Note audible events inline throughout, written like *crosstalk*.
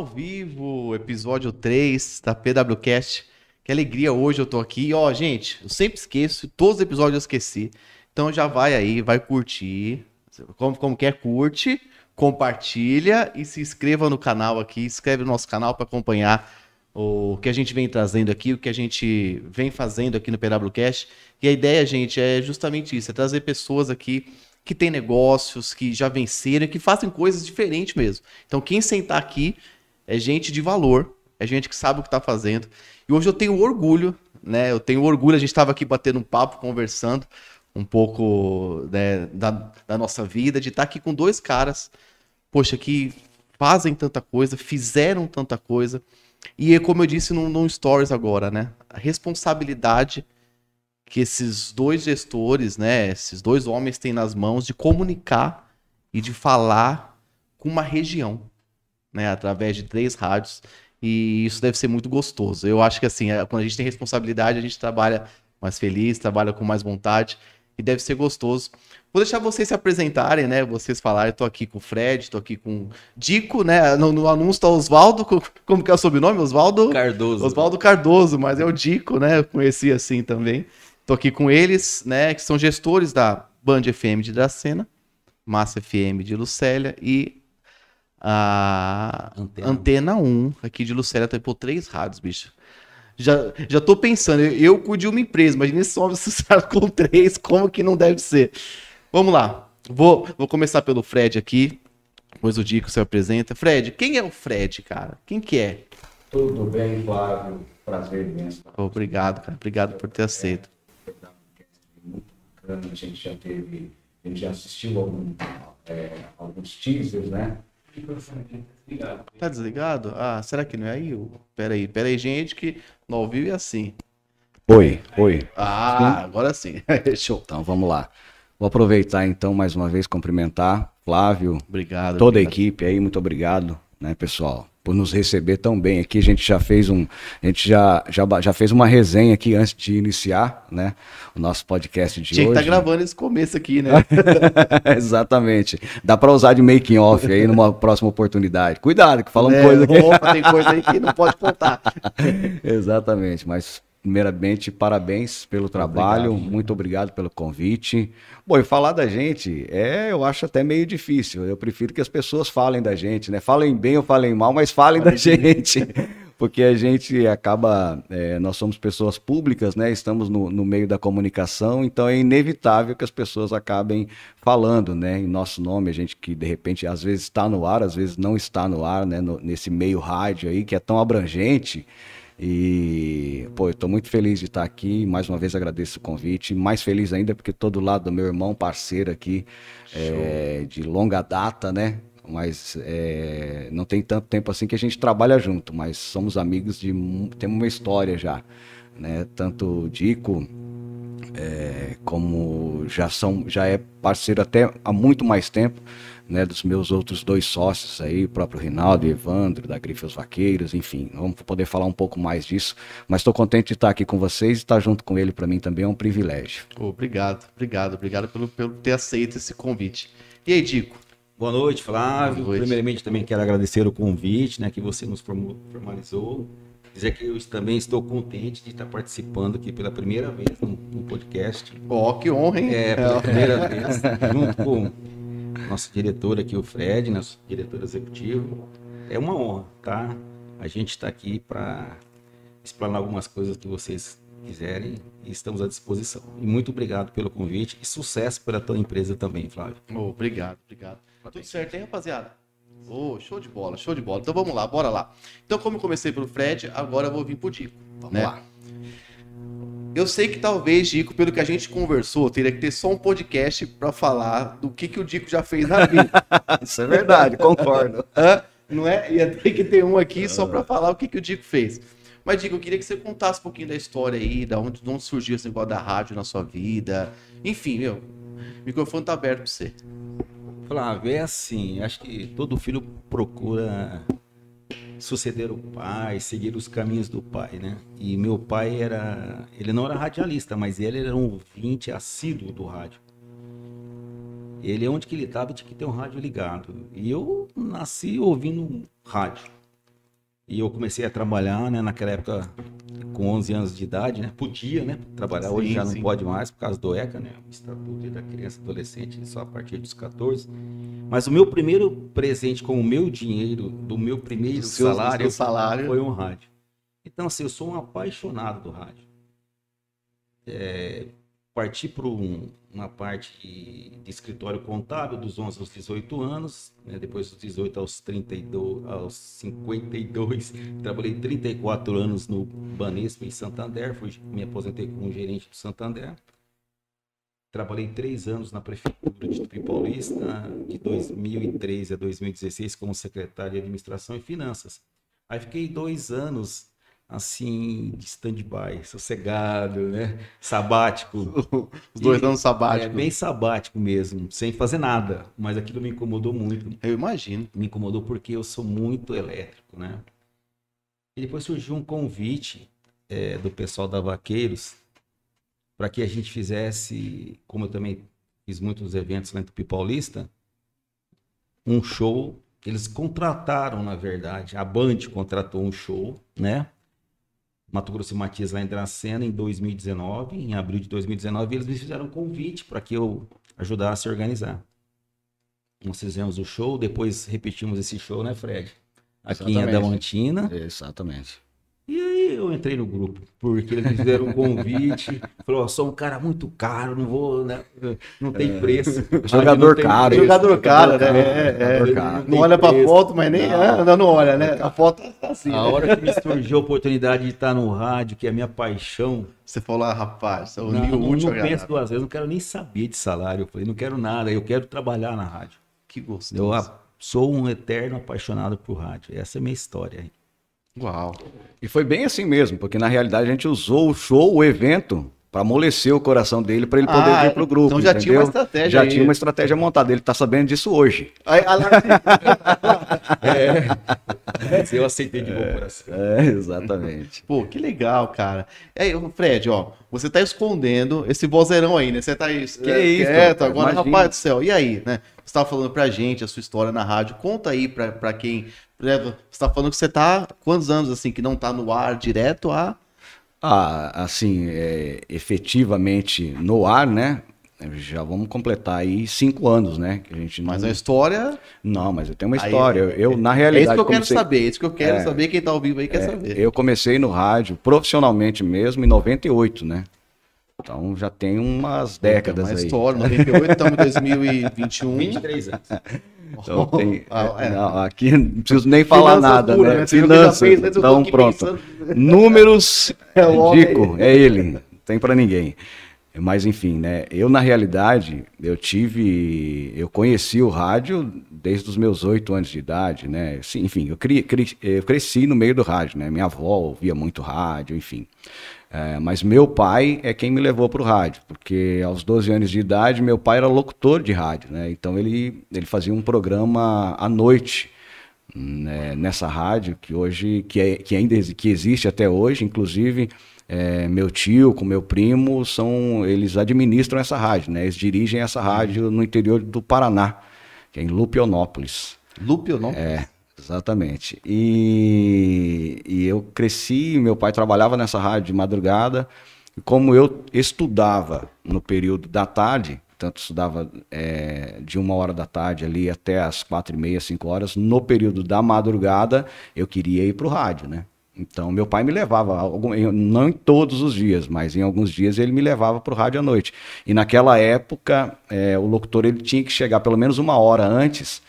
ao vivo, episódio 3 da PWCast. Que alegria hoje eu tô aqui. Ó, gente, eu sempre esqueço, todos os episódios eu esqueci. Então já vai aí, vai curtir. Como, como quer, curte, compartilha e se inscreva no canal aqui. Inscreve no nosso canal para acompanhar o que a gente vem trazendo aqui, o que a gente vem fazendo aqui no PWCast. E a ideia, gente, é justamente isso: é trazer pessoas aqui que têm negócios, que já venceram, que fazem coisas diferentes mesmo. Então, quem sentar aqui é gente de valor, é gente que sabe o que está fazendo. E hoje eu tenho orgulho, né? Eu tenho orgulho, a gente estava aqui batendo um papo, conversando um pouco né, da, da nossa vida, de estar tá aqui com dois caras, poxa, que fazem tanta coisa, fizeram tanta coisa. E como eu disse num stories agora, né? A responsabilidade que esses dois gestores, né, esses dois homens têm nas mãos de comunicar e de falar com uma região né, através de três rádios. E isso deve ser muito gostoso. Eu acho que assim, é, quando a gente tem responsabilidade, a gente trabalha mais feliz, trabalha com mais vontade e deve ser gostoso. Vou deixar vocês se apresentarem, né? Vocês falarem. Estou aqui com o Fred, estou aqui com o Dico, né? No, no anúncio está Oswaldo. Como que é o sobrenome? Oswaldo Cardoso. Oswaldo Cardoso, mas é o Dico, né? Eu conheci assim também. Estou aqui com eles, né? Que são gestores da Band FM de Dracena, Massa FM de Lucélia e a Antena, Antena 1 aqui de Lucélia tem por três rádios, bicho. Já, já tô pensando, eu, eu cuido de uma empresa, imagina só você *laughs* com três, como que não deve ser. Vamos lá, vou, vou começar pelo Fred aqui, depois o Dico se apresenta. Fred, quem é o Fred, cara? Quem que é? Tudo bem, Flávio? Prazer imenso. Obrigado, cara. Obrigado por ter aceito. A gente já teve, a gente já assistiu algum, é, alguns teasers, né? Tá desligado? Ah, será que não é aí? Pera aí, pera aí, gente, que no ao vivo é assim. Oi, oi. Ah, sim? agora sim. *laughs* Show. Então vamos lá. Vou aproveitar então mais uma vez cumprimentar Flávio, obrigado, toda obrigado. a equipe aí, muito obrigado, né, pessoal? por nos receber tão bem aqui. A gente já fez um, a gente já, já, já fez uma resenha aqui antes de iniciar, né, o nosso podcast de Tinha hoje. Tinha que tá gravando esse começo aqui, né? *laughs* Exatamente. Dá para usar de making off aí numa próxima oportunidade. Cuidado, que falamos é, coisa aqui. Opa, tem coisa aí que não pode contar. *laughs* Exatamente, mas primeiramente, parabéns pelo trabalho, obrigado. muito obrigado pelo convite. Bom, e falar da gente, é, eu acho até meio difícil. Eu prefiro que as pessoas falem da gente, né? Falem bem ou falem mal, mas falem da gente. *laughs* Porque a gente acaba, é, nós somos pessoas públicas, né? Estamos no, no, meio da comunicação, então é inevitável que as pessoas acabem falando, né? Em nosso nome, a gente que de repente às vezes está no ar, às vezes não está no ar, né? No, nesse meio rádio aí que é tão abrangente. E, pô, eu tô muito feliz de estar aqui. Mais uma vez agradeço o convite. Mais feliz ainda porque tô do lado do meu irmão parceiro aqui, é, de longa data, né? Mas é, não tem tanto tempo assim que a gente trabalha junto, mas somos amigos de. Temos uma história já, né? Tanto o Dico. É, como já são já é parceiro até há muito mais tempo né, dos meus outros dois sócios aí, o próprio Rinaldo e Evandro, da Grife os Vaqueiros, enfim, vamos poder falar um pouco mais disso. Mas estou contente de estar aqui com vocês e estar junto com ele para mim também é um privilégio. Obrigado, obrigado, obrigado pelo, pelo ter aceito esse convite. E aí, Dico? Boa noite, Flávio. Boa noite. Primeiramente também quero agradecer o convite, né, que você nos formalizou. Dizer que eu também estou contente de estar participando aqui pela primeira vez no, no podcast. Ó, oh, que honra, hein? É, pela primeira vez, junto com nosso diretor aqui, o Fred, nosso diretor executivo. É uma honra, tá? A gente está aqui para explanar algumas coisas que vocês quiserem e estamos à disposição. E muito obrigado pelo convite e sucesso para a tua empresa também, Flávio. Oh, obrigado, obrigado. Tudo certo, hein, rapaziada? Oh, show de bola, show de bola. Então vamos lá, bora lá. Então, como eu comecei pelo Fred, agora eu vou vir pro Dico. Vamos né? lá. Eu sei que talvez, Dico, pelo que a gente conversou, teria que ter só um podcast para falar do que, que o Dico já fez na vida. *laughs* Isso é verdade, concordo. Não é? Ia ter que ter um aqui só para falar o que, que o Dico fez. Mas, Dico, eu queria que você contasse um pouquinho da história aí, da onde, de onde surgiu esse negócio da rádio na sua vida. Enfim, meu, o microfone tá aberto para você. Flávio, é assim, acho que todo filho procura suceder o pai, seguir os caminhos do pai, né? E meu pai era, ele não era radialista, mas ele era um ouvinte assíduo do rádio. Ele, onde que ele estava, tinha que ter um rádio ligado. E eu nasci ouvindo rádio. E eu comecei a trabalhar, né, naquela época com 11 anos de idade, né? Podia, né, trabalhar. Hoje Sim, já sim. não pode mais por causa do ECA, né? O Estatuto da Criança e Adolescente, só a partir dos 14. Mas o meu primeiro presente com o meu dinheiro, do meu primeiro Do seu- salário, salário. foi um rádio. Então, assim, eu sou um apaixonado do rádio. É, parti para uma parte de, de escritório contábil dos 11 aos 18 anos, né, depois dos 18 aos 32, aos 52, *laughs* trabalhei 34 anos no Banespa em Santander, fui, me aposentei como gerente do Santander. Trabalhei três anos na prefeitura de Tupi Paulista, de 2013 a 2016 como secretário de administração e finanças. Aí fiquei dois anos assim de stand-by, sossegado, né? Sabático. *laughs* Os dois anos sabáticos. É, bem sabático mesmo, sem fazer nada. Mas aquilo me incomodou muito. Eu imagino. Me incomodou porque eu sou muito elétrico, né? E depois surgiu um convite é, do pessoal da Vaqueiros para que a gente fizesse, como eu também fiz muitos eventos lá em Tupi Paulista, um show. Eles contrataram, na verdade, a Band contratou um show, né? Mato Grosso e Matias lá em Dracena em 2019, em abril de 2019, e eles me fizeram um convite para que eu ajudasse a organizar. Nós fizemos o show, depois repetimos esse show, né, Fred? Aqui em Exatamente. Adamantina. Exatamente. Eu entrei no grupo, porque eles me fizeram um convite. Falou, sou um cara muito caro, não vou, né? Não tem preço. Jogador Não tem caro. preço. Jogador cara, né? caro, É, é. jogador caro. Não olha pra preço. foto, mas nem. Não. Ah, não, não olha, né? A foto tá assim. A né? hora que me surgiu a oportunidade de estar no rádio, que é a minha paixão, Você falou, ah, rapaz, eu não, li o não, último não penso duas vezes, não quero nem saber de salário. Eu falei, não quero nada, eu quero trabalhar na rádio. Que gostoso. Eu a- sou um eterno apaixonado por rádio. Essa é a minha história. Uau. E foi bem assim mesmo, porque na realidade a gente usou o show, o evento, para amolecer o coração dele, para ele poder Ah, vir pro grupo. então já tinha uma entendeu? estratégia Já aí. tinha uma estratégia montada. Ele tá sabendo disso hoje. Aí, Essa *laughs* eu aceitei de bom coração. É, exatamente. Pô, que legal, cara. Aí, ô, Fred, ó, você tá escondendo esse vozeirão aí, né? Você tá aí Que isso, quieto agora, imagina. rapaz do céu. E aí, né? Você tava falando pra gente a sua história na rádio. Conta aí pra quem. Né, Você tá falando que você tá quantos anos assim que não tá no ar direto a. Ah, assim, é, efetivamente no ar, né? Já vamos completar aí cinco anos, né? Que a gente não... Mas a história. Não, mas eu tenho uma Aí, história. Eu, eu, na É realidade. isso que eu quero comecei- saber, é isso que eu quero É. saber. Quem tá ao vivo aí quer É, saber. Eu comecei no rádio profissionalmente mesmo em 98, né? Então já tem umas décadas Uma aí. história, 98, estamos em 2021. 23 anos. *laughs* Então tem, *laughs* Ah, é. não, aqui não preciso nem falar Finanças nada, puras, né? Já Finanças, fez, tô então pronto. pensando. *laughs* Números, É. Dico, é ele, não tem pra ninguém. Mas enfim, né? Eu na realidade, eu tive, eu conheci o rádio desde os meus oito anos de idade, né? Enfim, eu, eu cresci no meio do rádio, né? Minha avó ouvia muito rádio, enfim. É, mas meu pai é quem me levou para o rádio, porque aos 12 anos de idade meu pai era locutor de rádio, né? Então ele, ele fazia um programa à noite né, nessa rádio que hoje que, é, que ainda que existe até hoje, inclusive é, meu tio com meu primo são eles administram essa rádio, né? Eles dirigem essa rádio no interior do Paraná, que é em Lupionópolis. Não? É, exatamente. E, e eu cresci, meu pai trabalhava nessa rádio de madrugada. E como eu estudava no período da tarde, tanto estudava é, de uma hora da tarde ali até as quatro e meia, cinco horas, no período da madrugada, eu queria ir para o rádio, né? Então, meu pai me levava, não em todos os dias, mas em alguns dias ele me levava para o rádio à noite. E naquela época, é, o locutor ele tinha que chegar pelo menos uma hora antes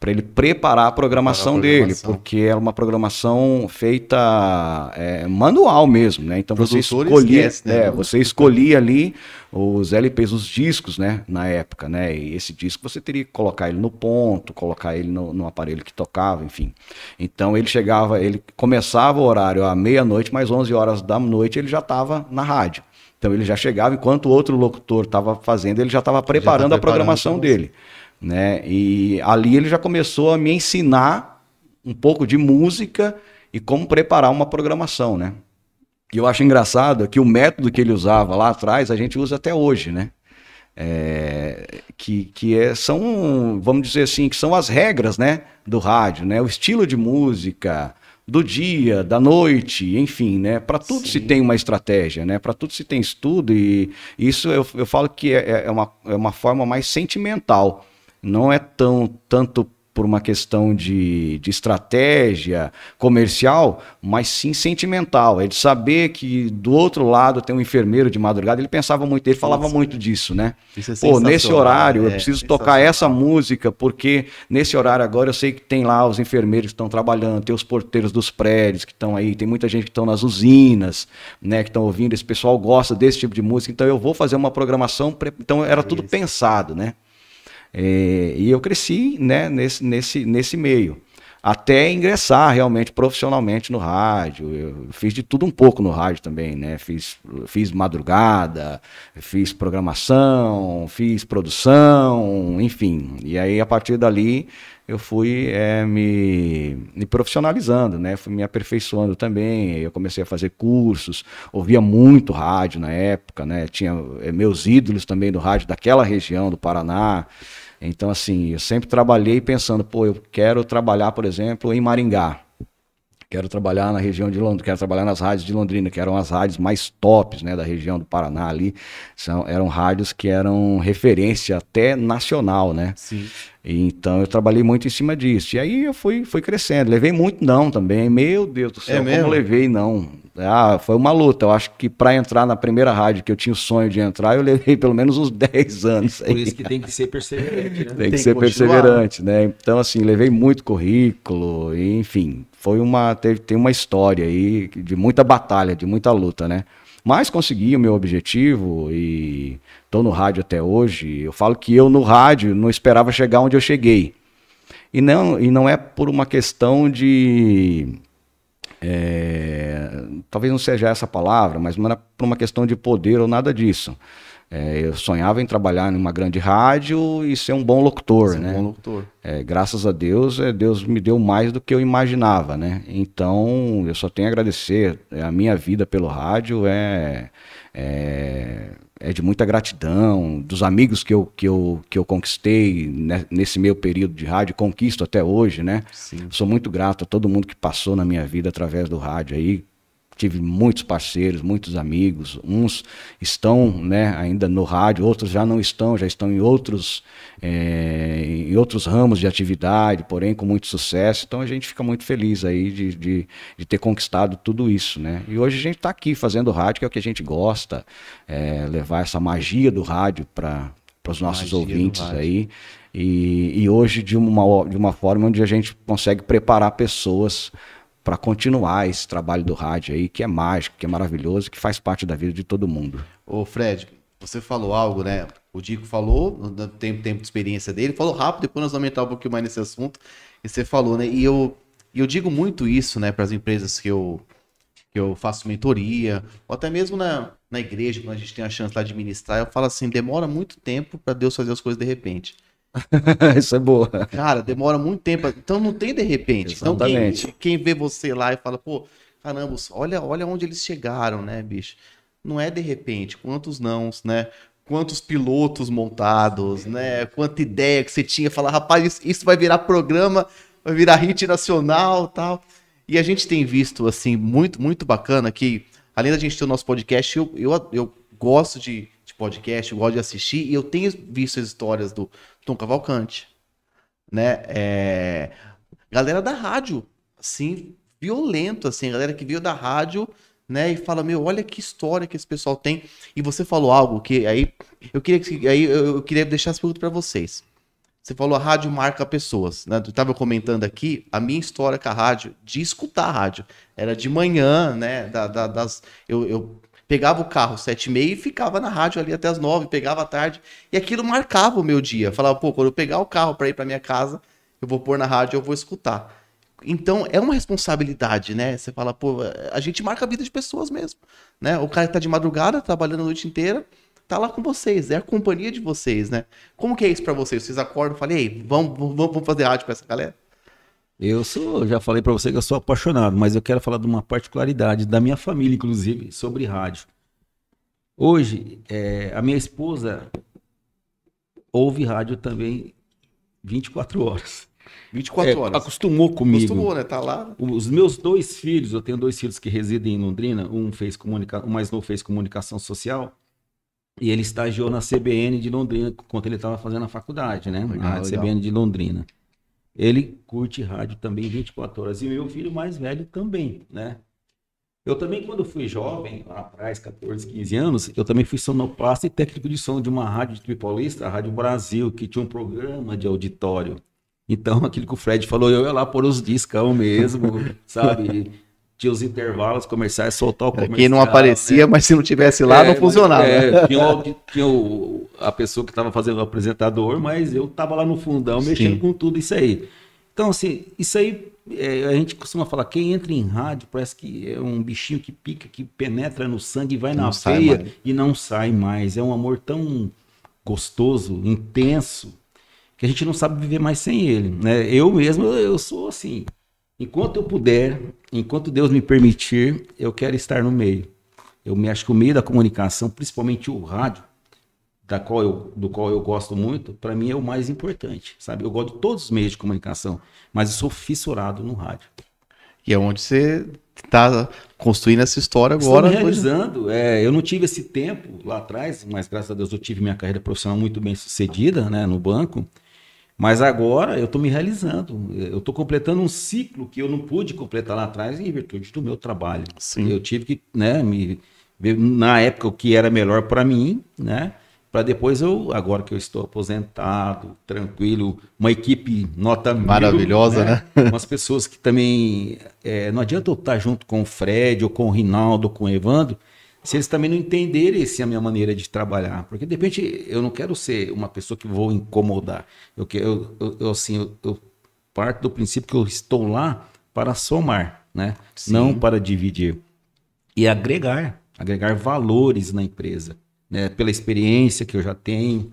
para ele preparar a programação, Preparar a dele, programação. porque era uma programação feita é, manual mesmo, né? Então você escolhia, esquece, né? é, você escolhia ali os LPs, os discos, né? Na época, né? E esse disco você teria que colocar ele no ponto, colocar ele no, no aparelho que tocava, enfim. Então ele chegava, ele começava o horário à meia-noite, mas 11 horas da noite ele já estava na rádio. Então ele já chegava enquanto o outro locutor estava fazendo, ele já estava preparando a preparando programação pra você. Né? E ali ele já começou a me ensinar um pouco de música e como preparar uma programação, né? E eu acho engraçado que o método que ele usava lá atrás a gente usa até hoje, né? É, que que é, são, vamos dizer assim, que são as regras, né, do rádio, né? O estilo de música, do dia, da noite, enfim, né? Para tudo se Sim. tem uma estratégia, né? Para tudo se tem estudo e isso eu, eu falo que é, é uma, é uma forma mais sentimental. Não é tão tanto por uma questão de, de estratégia comercial, mas sim sentimental. É de saber que do outro lado tem um enfermeiro de madrugada. Ele pensava muito, ele falava muito disso, né? Isso é Pô, nesse horário eu é, preciso tocar essa música, porque nesse horário agora eu sei que tem lá os enfermeiros que estão trabalhando, tem os porteiros dos prédios que estão aí, tem muita gente que estão nas usinas, né, que estão ouvindo, esse pessoal gosta desse tipo de música, então eu vou fazer uma programação, pre- então era tudo Isso. pensado, né? É, e eu cresci né, nesse, nesse, nesse meio. Até ingressar realmente profissionalmente no rádio. Eu fiz de tudo um pouco no rádio também, né? Fiz, fiz madrugada, fiz programação, fiz produção, enfim. E aí, a partir dali, eu fui é, me, me profissionalizando, né? Fui me aperfeiçoando também. Eu comecei a fazer cursos, ouvia muito rádio na época, né? Tinha eh, meus ídolos também do rádio daquela região do Paraná. Então, assim, eu sempre trabalhei pensando, pô, eu quero trabalhar, por exemplo, em Maringá. Quero trabalhar na região de Londrina, quero trabalhar nas rádios de Londrina, que eram as rádios mais tops, né, da região do Paraná ali. São, eram rádios que eram referência até nacional, né? Sim. Então eu trabalhei muito em cima disso. E aí eu fui, fui crescendo. Levei muito não também. Meu Deus do céu, É como mesmo? levei não. Ah, foi uma luta. Eu acho que para entrar na primeira rádio que eu tinha o sonho de entrar, eu levei pelo menos uns *laughs* 10 anos. Por aí. isso que tem que ser perseverante, né? Tem Tem que que ser continuar. perseverante, né? Então, assim, levei muito currículo, enfim, foi uma. Teve, tem uma história aí de muita batalha, de muita luta, né? Mas consegui o meu objetivo e tô no rádio até hoje. Eu falo que eu no rádio não esperava chegar onde eu cheguei. E não, e não é por uma questão de. é, talvez não seja essa palavra, mas não era por uma questão de poder ou nada disso. É, eu sonhava em trabalhar numa grande rádio e ser um bom locutor, Você é um né? bom locutor. É, graças a Deus, é, Deus me deu mais do que eu imaginava, né? Então, eu só tenho a agradecer. É, A minha vida pelo rádio é, é, é de muita gratidão, dos amigos que eu, que eu, que eu conquistei né, nesse meu período de rádio, conquisto até hoje, né? Sim. Sou muito grato a todo mundo que passou na minha vida através do rádio aí. Tive muitos parceiros, muitos amigos. Uns estão né, ainda no rádio, outros já não estão, já estão em outros, eh, em outros ramos de atividade, porém com muito sucesso. Então a gente fica muito feliz aí de, de, de ter conquistado tudo isso. Né? E hoje a gente está aqui fazendo rádio, que é o que a gente gosta, eh, levar essa magia do rádio para os nossos Magia ouvintes aí. E, e hoje de uma, de uma forma onde a gente consegue preparar pessoas para continuar esse trabalho do rádio aí, que é mágico, que é maravilhoso, que faz parte da vida de todo mundo. Ô, Fred, você falou algo, né? O Dico falou, no tempo, tempo de experiência dele, falou rápido, depois nós vamos entrar um pouquinho mais nesse assunto. E você falou, né? E eu, eu digo muito isso, né, para as empresas que eu, que eu faço mentoria, ou até mesmo na, na igreja, quando a gente tem a chance lá de ministrar, eu falo assim: demora muito tempo para Deus fazer as coisas de repente. *laughs* Isso é boa. Cara, demora muito tempo. Então não tem de repente. Então quem, Exatamente. quem vê você lá e fala, pô, caramba, olha, olha onde eles chegaram, né, bicho? Não é de repente. Quantos nãos, né? Quantos pilotos montados, né? Quanta ideia que você tinha. Falar, rapaz, isso, isso vai virar programa, vai virar hit nacional tal. E a gente tem visto, assim, muito, muito bacana que, além da gente ter o nosso podcast, eu, eu, eu gosto de, de podcast, eu gosto de assistir, e eu tenho visto as histórias do Tom Cavalcante, né? É, Galera da rádio, assim, violento, assim, galera que veio da rádio, né? E fala, meu, olha que história que esse pessoal tem. E você falou algo que aí eu queria que aí eu, queria deixar essa pergunta para vocês. Você falou a rádio marca pessoas, né? Eu tava comentando aqui a minha história com a rádio, de escutar a rádio. Era de manhã, né? Da, da- das, eu, eu pegava o carro sete e meia e ficava na rádio ali até as nove, pegava à tarde. E aquilo marcava o meu dia. Falava, pô, quando eu pegar o carro para ir para minha casa, eu vou pôr na rádio, eu vou escutar. Então, é uma responsabilidade, né? Você fala, pô, a gente marca a vida de pessoas mesmo, né? O cara que tá de madrugada, trabalhando a noite inteira, tá lá com vocês, é a companhia de vocês, né? Como que é isso pra vocês? Vocês acordam e falam, ei, vamos, vamos, vamos fazer rádio com essa galera? Eu sou, já falei pra você que eu sou apaixonado, mas eu quero falar de uma particularidade da minha família, inclusive, sobre rádio. Hoje, é, a minha esposa ouve rádio também 24 horas. 24 É, horas. acostumou comigo. Acostumou, né? Tá lá. Os meus dois filhos, eu tenho dois filhos que residem em Londrina, um fez comunicação, o mais novo fez comunicação social e ele estagiou na CBN de Londrina enquanto ele estava fazendo a faculdade, né? Legal, na legal. CBN de Londrina. Ele curte rádio também 24 horas e meu filho mais velho também, né? Eu também, quando fui jovem, lá atrás, 14, 15 anos, eu também fui sonoplasta e técnico de som de uma rádio de Tripolista, a Rádio Brasil, que tinha um programa de auditório. Então, *laughs* aquilo que o Fred falou, eu ia lá pôr os discão mesmo, sabe? Tinha os intervalos comerciais, soltar o comercial. Quem não né? aparecia, mas se não tivesse lá, É, não funcionava. é, tinha, o tinha o- a pessoa que estava fazendo o apresentador, mas eu estava lá no fundão mexendo Sim. com tudo isso aí. Então, assim, isso aí, é, a gente costuma falar, quem entra em rádio parece que é um bichinho que pica, que penetra no sangue e vai Não na mais. e não sai mais. É um amor tão gostoso, intenso, que a gente não sabe viver mais sem ele. Né? Eu mesmo, eu sou assim. Enquanto eu puder, enquanto Deus me permitir, eu quero estar no meio. Eu me acho que o meio da comunicação, principalmente o rádio, da qual eu, do qual eu gosto muito, para mim é o mais importante, sabe? Eu gosto de todos os meios de comunicação, mas eu sou fissurado no rádio. E é onde você tá construindo essa história Estou agora. me realizando. É, eu não tive esse tempo lá atrás, mas graças a Deus eu tive minha carreira profissional muito bem sucedida né, no banco. Mas agora eu estou me realizando. Eu estou completando um ciclo que eu não pude completar lá atrás em virtude do meu trabalho. Sim. Eu tive que né, me ver na época o que era melhor para mim, né? Para depois eu, agora que eu estou aposentado, tranquilo, uma equipe nota mil, Maravilhosa, né? Umas pessoas que também. é, não adianta eu estar junto com o Fred, ou com o Rinaldo, ou com o Evandro, se eles também não entenderem essa é a minha maneira de trabalhar. Porque de repente eu não quero ser uma pessoa que vou incomodar. Eu, eu, eu, eu, assim, eu, eu parto do princípio que eu estou lá para somar, né? Sim. Não para dividir. E agregar, agregar valores na empresa, né? Pela experiência que eu já tenho,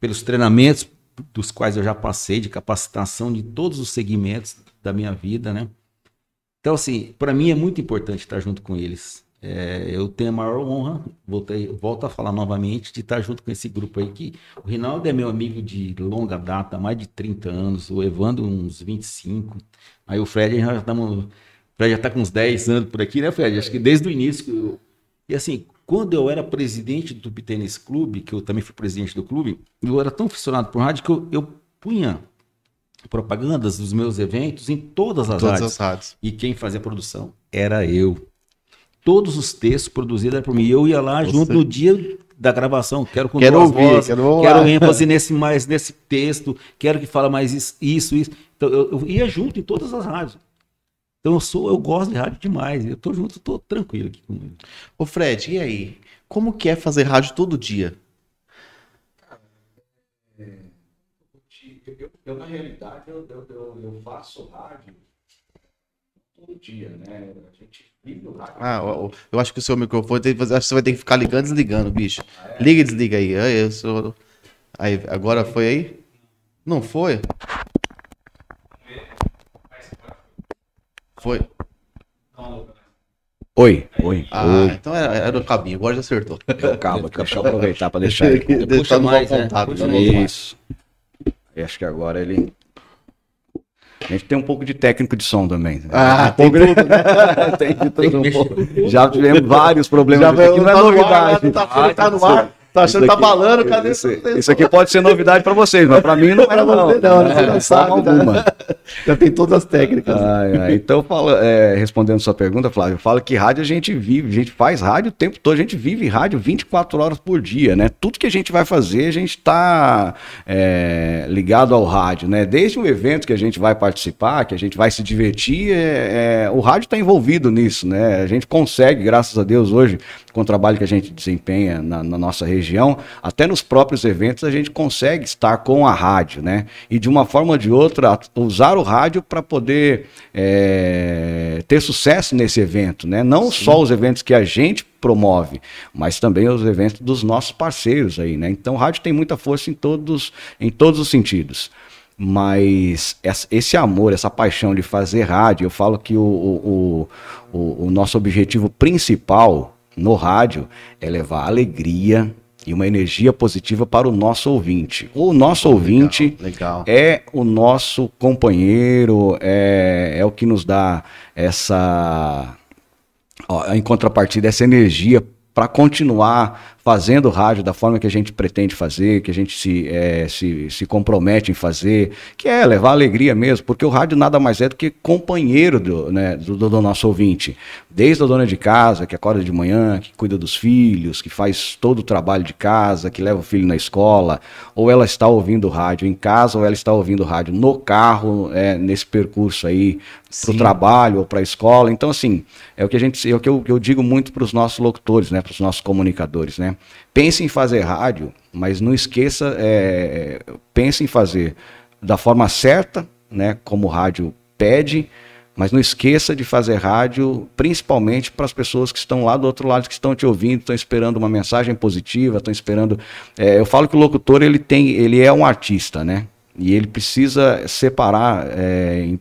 pelos treinamentos dos quais eu já passei, de capacitação de todos os segmentos da minha vida, né? Então, assim, para mim é muito importante estar junto com eles. É, eu tenho a maior honra, voltei, volto a falar novamente, de estar junto com esse grupo aí, que o Rinaldo é meu amigo de longa data, mais de 30 anos, o Evandro uns 25, aí o Fred já estamos... Fred já está com uns 10 anos por aqui, né, Fred? Acho que desde o início. eu- E assim, quando eu era presidente do Tênis Clube, que eu também fui presidente do clube, eu era tão fissurado por rádio que eu, eu punha propagandas dos meus eventos em todas as Todas rádios. as rádios. E quem fazia a produção era eu. Todos os textos produzidos eram por mim. Eu ia lá Você- junto no dia da gravação. Quero com Quero duas ouvir, vozes, quero- quero ênfase nesse mais nesse texto. Quero que fala mais isso, isso. isso. Então eu, eu ia junto em todas as rádios. Então eu sou, eu gosto de rádio demais. Eu tô junto, tô tranquilo aqui com ele. Ô Fred, e aí? Como que é fazer rádio todo dia? Eu, eu- eu, na realidade, eu, eu, eu, eu faço rádio todo dia, né? A gente vive o rádio. Ah, eu, eu acho que o seu microfone tem acho que você vai ter que ficar ligando e desligando, bicho. Liga e desliga aí. Aí, eu sou- aí, agora foi aí? Não foi? Foi. Oi, oi. Ah, então era, era o cabinho, agora já acertou. oi. Calma, deixa eu aproveitar para deixar ele. *laughs* Deixa Puxa tá no mais, mau né? contato, né? mais. Isso. Acho que agora ele. A gente tem um pouco de técnico de som também. Ah, um tem pouco de- tudo, né? *laughs* tem de Tem tudo um pouco. Já tivemos vários problemas. Já aqui não é tá no ar, novidade. né? Tá que tá no ar, tá achando que tá balando, cadê isso, essa- isso aqui pode ser novidade para vocês, mas para mim não é Pra não. não, né? Você não É, sabe, né? alguma. Já tem todas as técnicas. Então, fala, é, respondendo sua pergunta, Flávio, fala que rádio a gente vive, a gente faz rádio o tempo todo, a gente vive rádio 24 horas por dia, né? Tudo que a gente vai fazer, a gente está ligado ao rádio, né? Desde um evento que a gente vai participar, que a gente vai se divertir, é, é, o rádio está envolvido nisso, né? A gente consegue, graças a Deus, hoje, com o trabalho que a gente desempenha na, na nossa região, até nos próprios eventos a gente consegue estar com a rádio, né? E de uma forma ou de outra, usar o rádio para poder é, ter sucesso nesse evento, né? Não só os eventos que a gente promove, mas também os eventos dos nossos parceiros aí, né? Então o rádio tem muita força em todos, em todos os sentidos. Mas esse amor, essa paixão de fazer rádio, eu falo que o, o, o- o nosso objetivo principal no rádio é levar alegria, e uma energia positiva para o nosso ouvinte. O nosso ouvinte legal. é o nosso companheiro, é, é o que nos dá essa, ó, em contrapartida, essa energia para continuar fazendo rádio da forma que a gente pretende fazer, que a gente se, é, se, se compromete em fazer, que é levar alegria mesmo, porque o rádio nada mais é do que companheiro do, né, do, do nosso ouvinte. Desde a dona de casa, que acorda de manhã, que cuida dos filhos, que faz todo o trabalho de casa, que leva o filho na escola, ou ela está ouvindo rádio em casa, ou ela está ouvindo rádio no carro, é, nesse percurso aí, para o trabalho ou para a escola. Então, assim, é o que a gente, é o que eu, eu digo muito para os nossos locutores, né, para os nossos comunicadores, né? Pense em fazer rádio, mas não esqueça, é, pense em fazer da forma certa, né, como o rádio pede, mas não esqueça de fazer rádio, principalmente para as pessoas que estão lá do outro lado, que estão te ouvindo, estão esperando uma mensagem positiva, estão esperando. É, eu falo que o locutor ele tem, ele é um artista, né? E ele precisa separar é,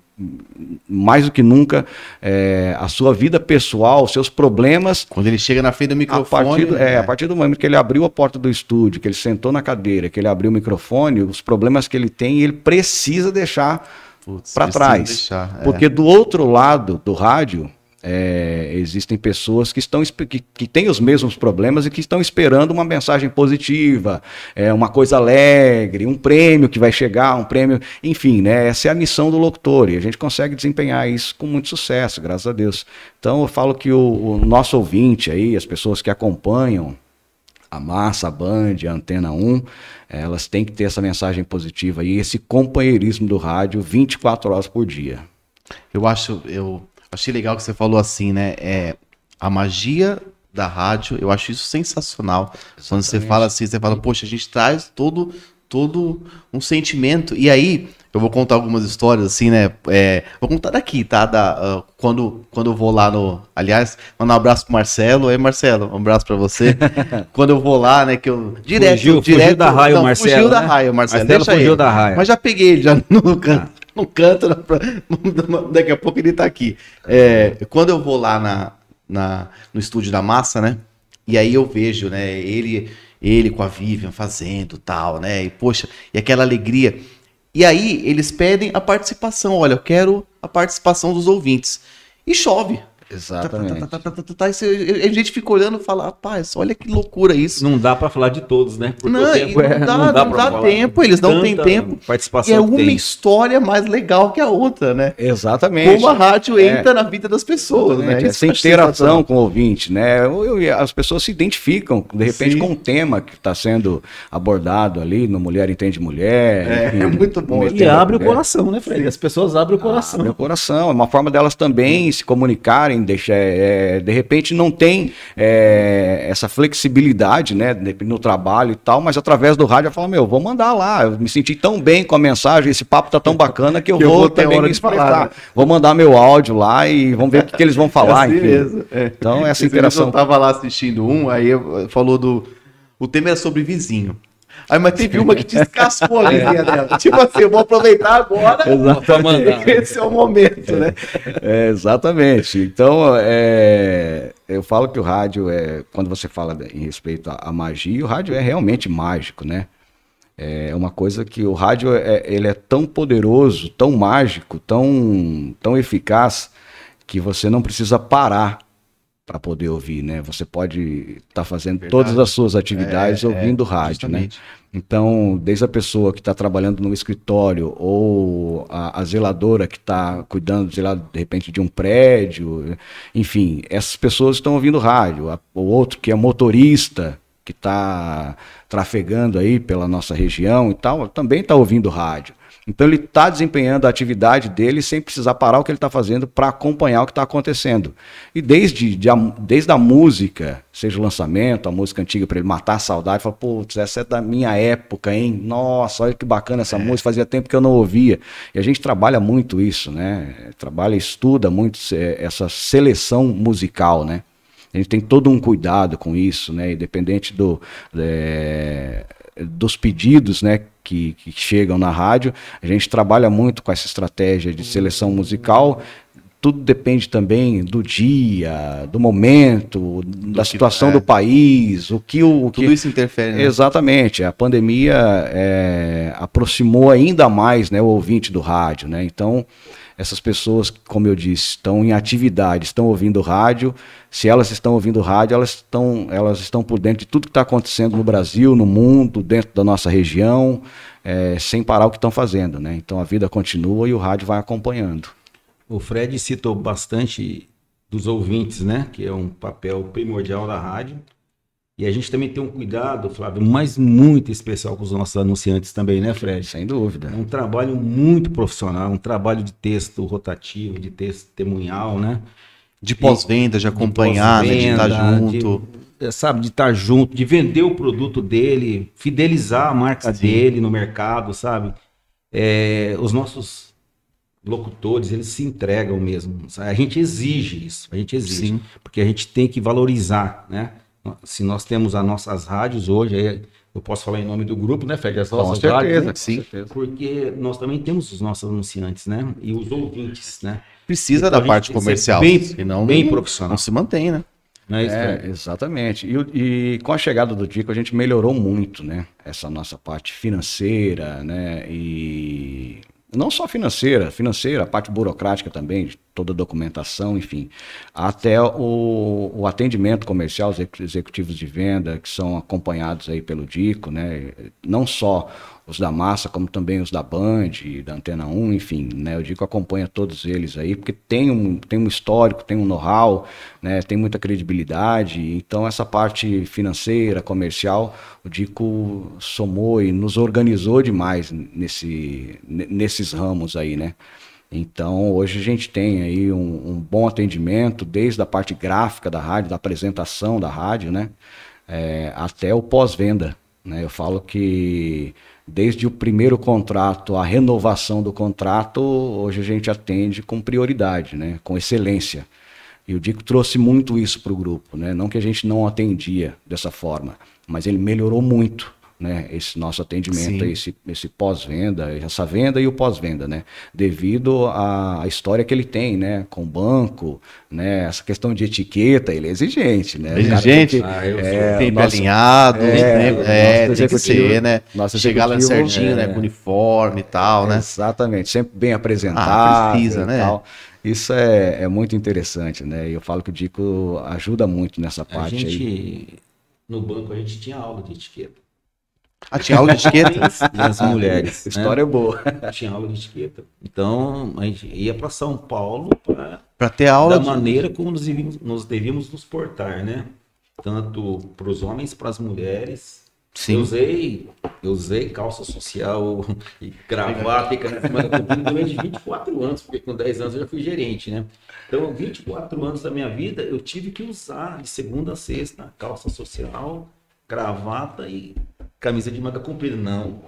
mais do que nunca é, a sua vida pessoal, seus problemas. Quando ele chega na frente do microfone. A partir do, é, é, a partir do momento que ele abriu a porta do estúdio, que ele sentou na cadeira, que ele abriu o microfone, os problemas que ele tem, ele precisa deixar para trás. Deixar, é. Porque do outro lado do rádio, é, existem pessoas que estão que, que têm os mesmos problemas e que estão esperando uma mensagem positiva, é, uma coisa alegre, um prêmio que vai chegar, um prêmio, enfim, né? Essa é a missão do locutor e a gente consegue desempenhar isso com muito sucesso, graças a Deus. Então eu falo que o, o nosso ouvinte aí, as pessoas que acompanham a Massa, a Band, a Antena 1, elas têm que ter essa mensagem positiva e esse companheirismo do rádio 24 horas por dia. Eu acho, eu Achei legal que você falou assim, né? É, a magia da rádio, eu acho isso sensacional. Exatamente. Quando você fala assim, você fala, poxa, a gente traz todo, todo um sentimento. E aí, eu vou contar algumas histórias assim, né? É, vou contar daqui, tá? Da, uh, quando, quando eu vou lá no. Aliás, mandar um abraço pro Marcelo. Aí, Marcelo, um abraço para você. *laughs* quando eu vou lá, né? Que eu. Direto, fugiu, direto. Fugiu da raia, não, Marcelo. Fugiu né? da raia, Marcelo. Marcelo fugiu ele. da raia. Mas já peguei ele já *laughs* no canto. Ah *laughs* não canta, daqui a pouco ele tá aqui. É, quando eu vou lá na, na, no estúdio da massa, né? E aí eu vejo, né, ele, ele com a Vivian fazendo tal, né? E poxa, e aquela alegria. E aí eles pedem a participação. Olha, eu quero a participação dos ouvintes. E chove. Exatamente. Tá, tá, tá, a gente fica olhando e fala, rapaz, olha que loucura isso. Não dá para falar de todos, né? Porque não, tempo é, não dá, não dá, não dá tempo, eles não têm tempo. Participação e é uma tem. história mais legal que a outra, né? Exatamente. Como a rádio é. entra na vida das pessoas, né? Essa interação com o ouvinte, né? As pessoas se identificam, de repente, Sim. com um tema que está sendo abordado ali no Mulher Entende Mulher. É, enfim, é muito bom. E abre o coração, né, Fred? As pessoas abrem o coração. Abre o coração. É uma forma delas também se comunicarem deixa, é, de repente não tem é, essa flexibilidade, né, no trabalho e tal, mas através do rádio eu falo, meu, vou mandar lá, eu me senti tão bem com a mensagem, esse papo tá tão bacana que eu, *laughs* que vou, eu vou também me expressar. Né? Vou mandar meu áudio lá e vamos ver o que, que eles vão *laughs* falar, é assim é. Então essa Esse interação... Eu tava lá assistindo um, aí falou do... O tema era sobre vizinho. Aí, mas teve uma que descascou a linha *laughs* dela. Tipo assim, eu vou aproveitar agora. *laughs* Exatamente. *laughs* Esse é o momento, né? É, exatamente. Então, é, eu falo que o rádio é. Quando você fala em respeito à, à magia, o rádio é realmente mágico, né? É uma coisa que o rádio é, ele é tão poderoso, tão mágico, tão, tão eficaz, que você não precisa parar para poder ouvir, né? Você pode estar tá fazendo Verdade. todas as suas atividades é, ouvindo é, rádio, né? Então, desde a pessoa que está trabalhando no escritório ou a, a zeladora que está cuidando, sei lá, de repente de um prédio, enfim, essas pessoas estão ouvindo rádio. O outro que é motorista que está trafegando aí pela nossa região e tal, também está ouvindo rádio. Então ele está desempenhando a atividade dele sem precisar parar o que ele está fazendo para acompanhar o que está acontecendo. E desde, de, desde a música, seja o lançamento, a música antiga para ele matar a saudade, fala, putz, essa é da minha época, hein? Nossa, olha que bacana essa é. música, fazia tempo que eu não ouvia. E a gente trabalha muito isso, né? Trabalha, estuda muito essa seleção musical, né? A gente tem todo um cuidado com isso, né? Independente do, é, dos pedidos, né? Que, que chegam na rádio. A gente trabalha muito com essa estratégia de seleção musical tudo depende também do dia, do momento, da que- situação é. do país, o que o, o que Tudo isso interfere, né? Exatamente. A pandemia é, aproximou ainda mais né, o ouvinte do rádio. Né? Então, essas pessoas, como eu disse, estão em atividade, estão ouvindo rádio. Se elas estão ouvindo rádio, elas estão, elas estão por dentro de tudo que está acontecendo no Brasil, no mundo, dentro da nossa região, é, sem parar o que estão fazendo. Né? Então, a vida continua e o rádio vai acompanhando. O Fred citou bastante dos ouvintes, né? Que é um papel primordial da rádio. E a gente também tem um cuidado, Flávio, mas muito especial com os nossos anunciantes também, né, Fred? Sem dúvida. É um trabalho muito profissional, um trabalho de texto rotativo, de texto testemunhal, né? De pós-venda, de acompanhar, né? De estar pós-venda, junto. de- sabe, de estar junto, de vender o produto dele, fidelizar a marca Sim. dele no mercado, sabe? É, os nossos locutores, eles se entregam mesmo. sabe? A gente exige isso, a gente exige. Sim. Porque a gente tem que valorizar, né? Se nós temos as nossas rádios hoje, eu posso falar em nome do grupo, né, Fred? As Com nossas certeza, rádios, né? Sim. certeza. Porque nós também temos os nossos anunciantes, né? E os ouvintes, né? Precisa Então, da parte comercial. bem- senão bem não- profissional. Não se mantém, né? É É, exatamente. E, e com a chegada do Dico, a gente melhorou muito, né? Essa nossa parte financeira, né? E não só financeira, financeira, a parte burocrática também, toda a documentação, enfim. Até o, o atendimento comercial, os ex- executivos de venda, que são acompanhados aí pelo Dico, né? Não só os da Massa, como também os da Band, da Antena 1, enfim, né? O Dico acompanha todos eles aí, porque tem um, tem um histórico, tem um know-how, né? Tem muita credibilidade. Então, essa parte financeira, comercial, o Dico somou e nos organizou demais nesse, ne- nesses ramos aí, né? Então, hoje a gente tem aí um, um bom atendimento, desde a parte gráfica da rádio, da apresentação da rádio, né? É, até o pós-venda. Né? Eu falo que desde o primeiro contrato, a renovação do contrato, hoje a gente atende com prioridade, né? com excelência. E o Dico trouxe muito isso para o grupo, né? Não que a gente não atendia dessa forma, mas ele melhorou muito, né? Esse nosso atendimento, Sim. esse, esse pós-venda, essa venda e o pós-venda, né? Devido à, história que ele tem, né? Com o banco, né? Essa questão de etiqueta, ele é exigente, né? Exigente? tem que- Ah, é, Tempo nosso- alinhado, é, né? É, tem que ser, né? nosso Chegar lá certinho, né? é. Com uniforme e tal, né? Exatamente, sempre bem apresentado. Ah, precisa, e né? tal. Isso é, é muito interessante, né? E eu falo que o Dico ajuda muito nessa A parte aí. gente, no banco, a gente tinha aula de etiqueta. Ah, tinha aula de etiqueta? E as mulheres. A *laughs* história é boa. né? Tinha aula de etiqueta. Então, a gente ia para São Paulo para ter aula da de... maneira como nos devíamos, nos devíamos nos portar, né? Tanto para os homens, para as mulheres. Eu Sim. usei, eu usei calça social *laughs* e gravata e caneta durante 24 anos, porque com 10 anos eu já fui gerente, né? Então, 24 anos da minha vida, eu tive que usar de segunda a sexta calça social, gravata e camisa de manga comprida. Não,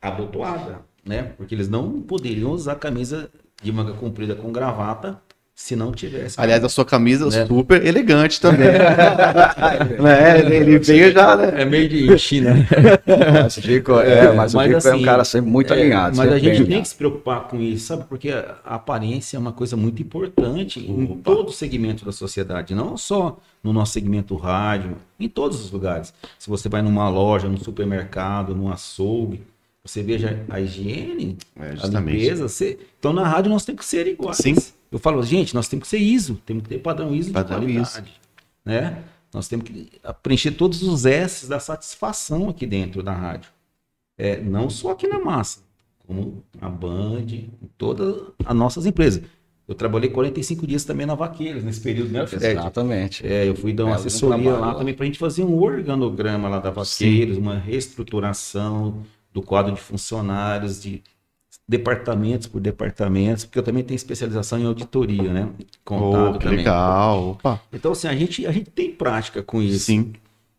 abotoada, né? Porque eles não poderiam usar camisa de manga comprida com gravata se não tivesse. Aliás, a sua camisa Né? super elegante também. *laughs* né? Ele- Ele veio já, né? é meio de China. *laughs* Mas o Dico, é, mas o mas Dico é um assim, cara sempre muito É, alinhado. Mas a gente tem que se preocupar com isso, sabe? Porque a aparência é uma coisa muito importante em Opa. todo segmento da sociedade, não só no nosso segmento rádio, em todos os lugares. Se você vai numa loja, num supermercado, num açougue, você veja a higiene, É, a justamente. limpeza. Você... Então na rádio nós temos que ser iguais. Sim. Eu falo, gente, nós temos que ser ISO, temos que ter padrão ISO Padrão de qualidade. Né? Nós temos que preencher todos os S da satisfação aqui dentro da rádio. É, não só aqui na massa, como a Band, todas as nossas empresas. Eu trabalhei 45 dias também na Vaqueiros, nesse período, né, Fred? Exatamente. É, eu fui dar uma Belo assessoria lá lá. também para a gente fazer um organograma lá da Vaqueiros, uma reestruturação do quadro de funcionários, de departamentos por departamentos, porque eu também tenho especialização em auditoria, né? Contábil Oh, também. legal. Opa. Então, assim, a gente, a gente tem prática com isso. Sim.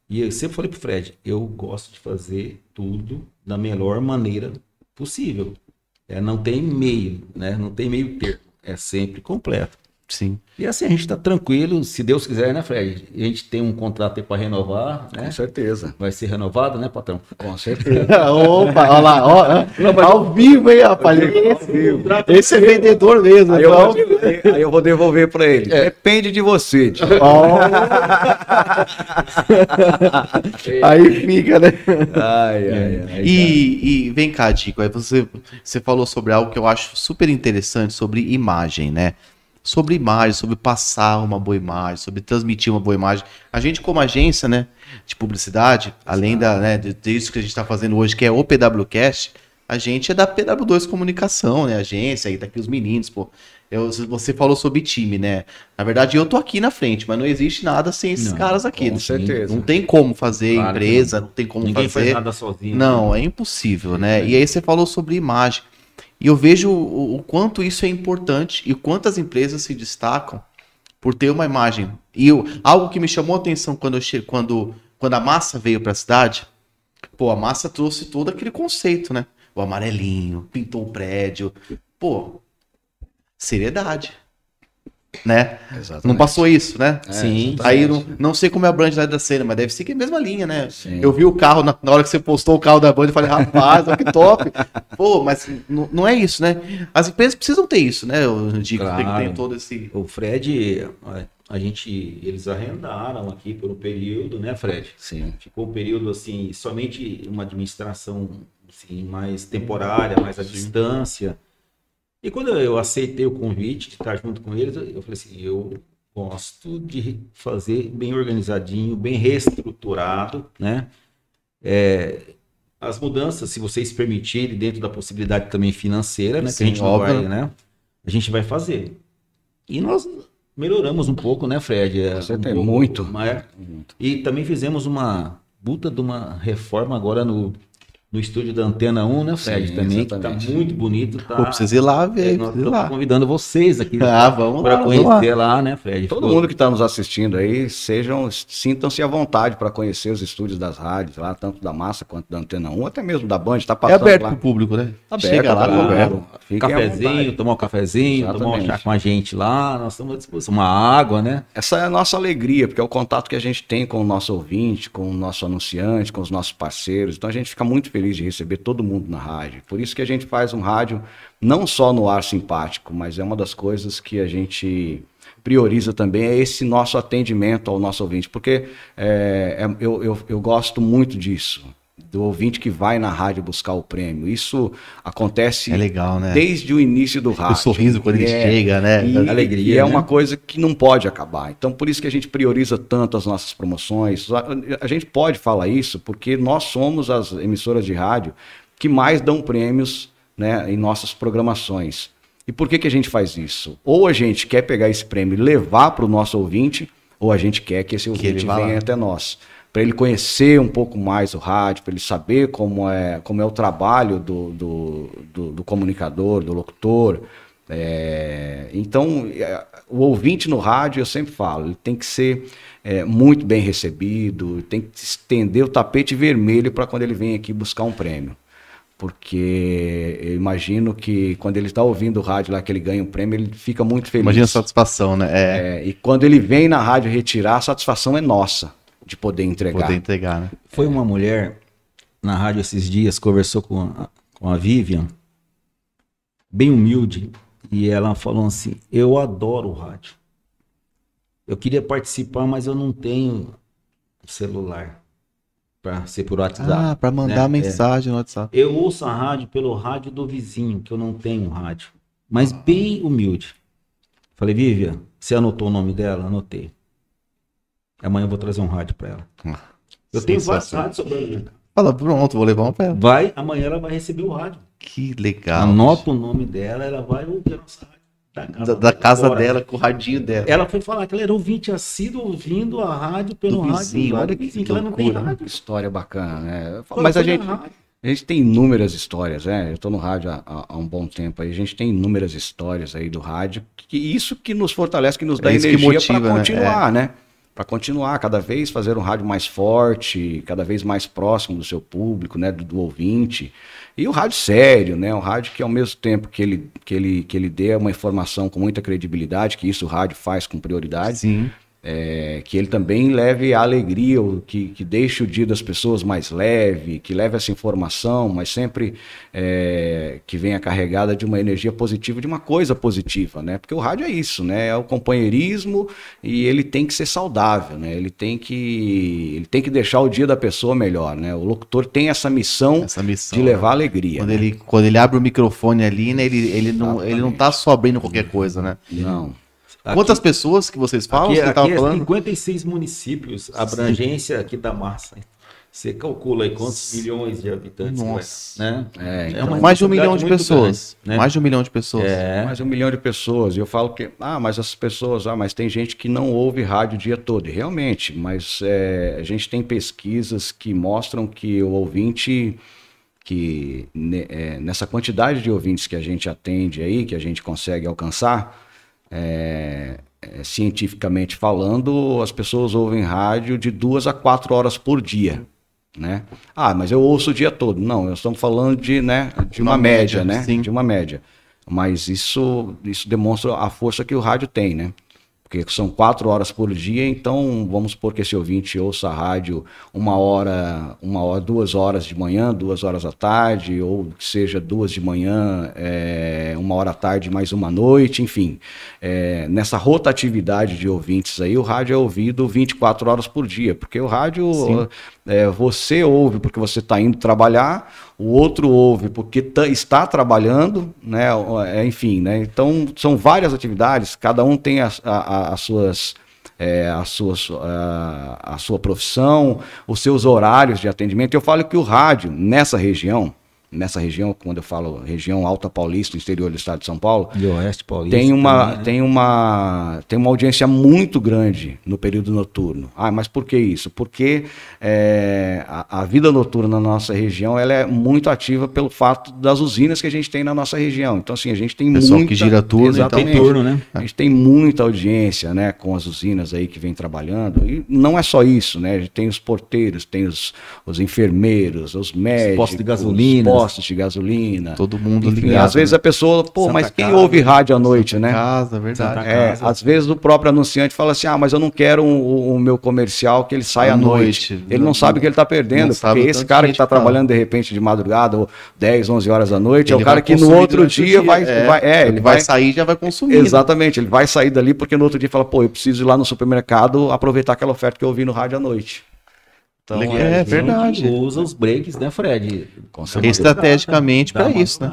E eu sempre falei pro Fred, eu gosto de fazer tudo da melhor maneira possível. É, não tem meio, né? Não tem meio termo. É sempre completo. Sim. E assim, a gente tá tranquilo, se Deus quiser, né, Fred? A gente tem um contrato aí para renovar, né? Com certeza. Vai ser renovado, né, patrão? Com *laughs* certeza. Opa, olha lá, ó, ao vivo, hein, rapaz? Esse, esse é vendedor mesmo. Aí eu, então. vou, devolver- aí eu vou devolver pra ele. Depende de você. tio. Ó. *laughs* aí fica, né? Ai, ai, ai. E, e vem cá, Tico, aí você, você falou sobre algo que eu acho super interessante, sobre imagem, né? Sobre imagem, sobre passar uma boa imagem, sobre transmitir uma boa imagem. A gente, como agência, né, de publicidade, além da, né, disso que a gente está fazendo hoje, que é o PWCast, a gente é da PW2 Comunicação, né, agência, aí tá aqui os meninos, pô. Eu, você falou sobre time, né? Na verdade, eu tô aqui na frente, mas não existe nada sem esses Não, caras aqui. com né? certeza. Não tem como fazer Claro empresa, não tem como Ninguém fazer. faz nada sozinho. Não, é impossível, né? E aí você falou sobre imagem. E eu vejo o, o quanto isso é importante e quantas empresas se destacam por ter uma imagem. E eu- algo que me chamou a atenção quando, che... quando, quando a massa veio para a cidade, pô, a massa trouxe todo aquele conceito, né? O amarelinho, pintou o prédio. Pô, seriedade. Né? Exatamente. Não passou isso, né? É, Sim. exatamente. Aí não, não sei como é a Brand lá da cena, mas deve ser que é a mesma linha, né? Sim. Eu vi o carro, na, na hora que você postou o carro da Band, eu falei, rapaz, olha que top. *laughs* Pô, mas não, é isso, né? As empresas precisam ter isso, né? Eu digo, tem que Claro. ter todo esse. O Fred, a- gente, eles arrendaram aqui por um período, né, Fred? Sim. Ficou um período assim, somente uma administração assim, mais temporária, mais à distância. E quando eu aceitei o convite de estar junto com eles, eu falei assim, eu gosto de fazer bem organizadinho, bem reestruturado, né? É, as mudanças, se vocês permitirem, dentro da possibilidade também financeira, né? que Sim, a gente óbvio. vai, né? A gente vai fazer. E nós melhoramos um pouco, né, Fred? É, Você um tem pouco, muito. mas- e também fizemos uma puta de uma reforma agora no, no estúdio da Antena 1, né, Fred? Sim, também, que tá exatamente. muito bonito. Tá, Pô, precisa ir lá é, ver, precisa ir lá. convidando vocês aqui *laughs* Ah, vamos para lá, vamos conhecer lá. lá. né, Fred? Todo Ficou- mundo que está nos assistindo aí, sejam, sintam-se à vontade para conhecer os estúdios das rádios lá, tanto da Massa quanto da Antena 1, até mesmo da Band, está É passando aberto lá. pro público, né? Aberto, Chega lá, tá aberto. aberto. Cafezinho, tomar um cafezinho, tomar um chá Exatamente. com a gente lá, nós estamos à disposição. Uma água, né? Essa é a nossa alegria, porque é o contato que a gente tem com o nosso ouvinte, com o nosso anunciante, com os nossos parceiros. Então a gente fica muito feliz de receber todo mundo na rádio. Por isso que a gente faz um rádio não só no ar simpático, mas é uma das coisas que a gente prioriza também é esse nosso atendimento ao nosso ouvinte, porque é, é- eu, eu, eu gosto muito disso. Do ouvinte que vai na rádio buscar o prêmio. Isso acontece É legal, né? desde o início do rádio. O sorriso quando ele É, chega, né? e, Alegria, e é né? uma coisa que não pode acabar. Então, por isso que a gente prioriza tanto as nossas promoções. A, a gente pode falar isso porque nós somos as emissoras de rádio que mais dão prêmios né, em nossas programações. E por que, que a gente faz isso? Ou a gente quer pegar esse prêmio e levar para o nosso ouvinte, ou a gente quer que esse Que ele ouvinte lá. venha até nós. Para ele conhecer um pouco mais o rádio, para ele saber como é, como é o trabalho do, do, do- do comunicador, do locutor. É, então, é, o ouvinte no rádio, eu sempre falo, ele tem que ser é, muito bem recebido, tem que estender o tapete vermelho para quando ele vem aqui buscar um prêmio. Porque eu imagino que quando ele está ouvindo o rádio lá que ele ganha um prêmio, ele fica muito feliz. Imagina a satisfação, né? É, É, e quando ele vem na rádio retirar, a satisfação é nossa de poder entregar. poder entregar, né? Foi uma mulher na rádio esses dias, conversou com a, com a Vivian, bem humilde, e ela falou assim: Eu adoro o rádio. Eu queria participar, mas eu não tenho celular para ser por WhatsApp. Ah, pra mandar né? mensagem no WhatsApp. Eu ouço a rádio pelo rádio do vizinho, que eu não tenho rádio. Mas bem humilde. Falei, Vivian, você anotou o nome dela? Anotei. Amanhã eu vou trazer um rádio para ela. Eu tenho vários rádios sobrando. Fala, pronto, vou levar uma pra ela. Vai, amanhã ela vai receber o rádio. Que legal. Anota o nome dela, ela vai ouvir a nossa rádio. Da casa, Da, da casa Agora, dela, com o radinho dela. Ela foi falar que ela era ouvinte assíduo ouvindo a rádio pelo Do rádio. vizinho, lá do olha que vizinho, ela não tem né? rádio. História bacana, né? Mas a gente, rádio. a gente tem inúmeras histórias, né? Eu estou no rádio há, há- um bom tempo aí. A gente tem inúmeras histórias aí do rádio. Que isso que nos fortalece, que nos dá É que energia para né? continuar, né? Para continuar cada vez fazer um rádio mais forte, cada vez mais próximo do seu público, né, do, do, ouvinte. E o rádio sério, né, um rádio que ao mesmo tempo que ele, que ele, que ele dê uma informação com muita credibilidade, que isso o rádio faz com prioridade, Sim. É, que ele também leve a alegria, que, que deixe o dia das pessoas mais leve, que leve essa informação, mas sempre é, que venha carregada de uma energia positiva, de uma coisa positiva, né? Porque o rádio é isso, né? É o companheirismo e ele tem que ser saudável, né? Ele tem que, ele tem que deixar o dia da pessoa melhor, né? O locutor tem essa missão, Essa missão, de levar né? alegria. Quando né? ele, quando ele abre o microfone ali, né? Ele, ele, não, ele não tá só abrindo qualquer coisa, né? Não. Quantas pessoas que vocês falam? Aqui, você tava aqui é falando? 56 municípios, a abrangência aqui da massa. Você calcula aí quantos milhões de habitantes, Nossa. né? É, É uma Mais de um milhão de pessoas. grande, né? Mais de um milhão de pessoas. É. Mais de um milhão de pessoas. E eu falo que, ah, mas as pessoas, ah, mas tem gente que não ouve rádio o dia todo. E realmente, mas é, a gente tem pesquisas que mostram que o ouvinte, que é, nessa quantidade de ouvintes que a gente atende aí, que a gente consegue alcançar, é, é, cientificamente falando, as pessoas ouvem rádio de duas a quatro horas por dia. Né? Ah, mas eu ouço o dia todo. Não, nós estamos falando de, né, de uma, Uma média, média, né? sim. De uma média. Mas isso, isso demonstra a força que o rádio tem, né? Porque são quatro horas por dia, então vamos supor que esse ouvinte ouça a rádio uma hora, uma hora, duas horas de manhã, duas horas à tarde, ou que seja duas de manhã, é, uma hora à tarde, mais uma noite, enfim. É, nessa rotatividade de ouvintes aí, o rádio é ouvido 24 horas por dia, porque o rádio é, você ouve porque você está indo trabalhar, o outro ouve porque tá- está trabalhando, né? É, enfim, né? Então são várias atividades, cada um tem as, as suas é, a, sua, a, a sua profissão, os seus horários de atendimento. Eu falo que o rádio nessa região, nessa região, quando eu falo região Alta Paulista, interior do estado de São Paulo, E Oeste Paulista. tem uma, também, né? tem, uma, tem uma audiência muito grande no período noturno. Ah, mas por que isso? Porque é, a, a vida noturna na nossa região ela é muito ativa pelo fato das usinas que a gente tem na nossa região. Então, assim, a gente tem Pessoal muita... que gira turno, então Exatamente. tem turno, né? A gente tem muita audiência, né, com as usinas aí que vem trabalhando. E não é só isso, né? A gente tem os porteiros, tem os, os enfermeiros, os médicos, postos de gasolina. os postos de gasolina. Todo mundo Enfim, ligado. às vezes a pessoa, pô, Santa mas quem Casa, ouve rádio à noite, né? Casa, verdade. Santa É, casa. às vezes o próprio anunciante fala assim: ah, mas eu não quero o, o meu comercial que ele saia À noite. noite. Ele não, Não- sabe que ele está perdendo, porque o esse cara que está tá. trabalhando de repente de madrugada ou 10, 11 horas da noite, é Ele o cara vai que no outro o dia, vai, é, vai. É, ele vai. sair e já vai consumir. né? Exatamente, ele vai sair dali porque no outro dia fala: pô, eu preciso ir lá no supermercado aproveitar aquela oferta que eu vi no rádio à noite. Então, é, É, A gente verdade. usa os breaks, né, Fred? Estrategicamente uma isso, né?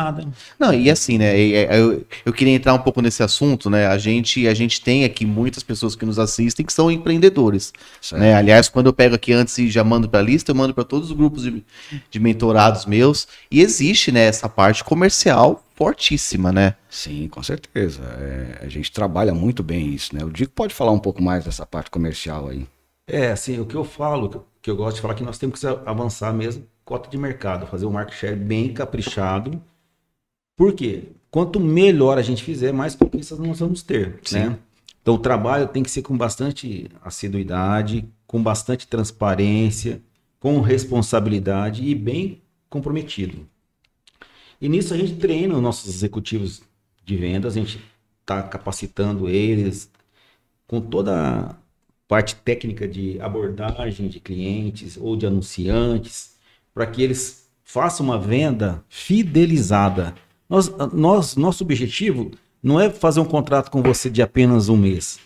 Não, e assim, né? e- Eu, eu queria entrar um pouco nesse assunto, né? A gente, a gente tem aqui muitas pessoas que nos assistem que são empreendedores. Certo. Né? Aliás, quando eu pego aqui antes e já mando para a lista, eu mando para todos os grupos de, de mentorados meus. E existe, né, essa parte comercial fortíssima, né? Sim, com certeza. É, a gente trabalha muito bem isso, né? O Dico pode falar um pouco mais dessa parte comercial aí. É, assim, o que eu falo, que eu- gosto de falar, é que nós temos que avançar mesmo cota de mercado, fazer um market share bem caprichado. Por quê? Quanto melhor a gente fizer, mais conquistas nós vamos ter, né? Então o trabalho tem que ser com bastante assiduidade, com bastante transparência, com responsabilidade e bem comprometido. E nisso a gente treina os nossos executivos de vendas, a gente está capacitando eles com toda parte técnica de abordagem de clientes ou de anunciantes, para que eles façam uma venda fidelizada. Nós, nós, nosso objetivo não é fazer um contrato com você de apenas um mês.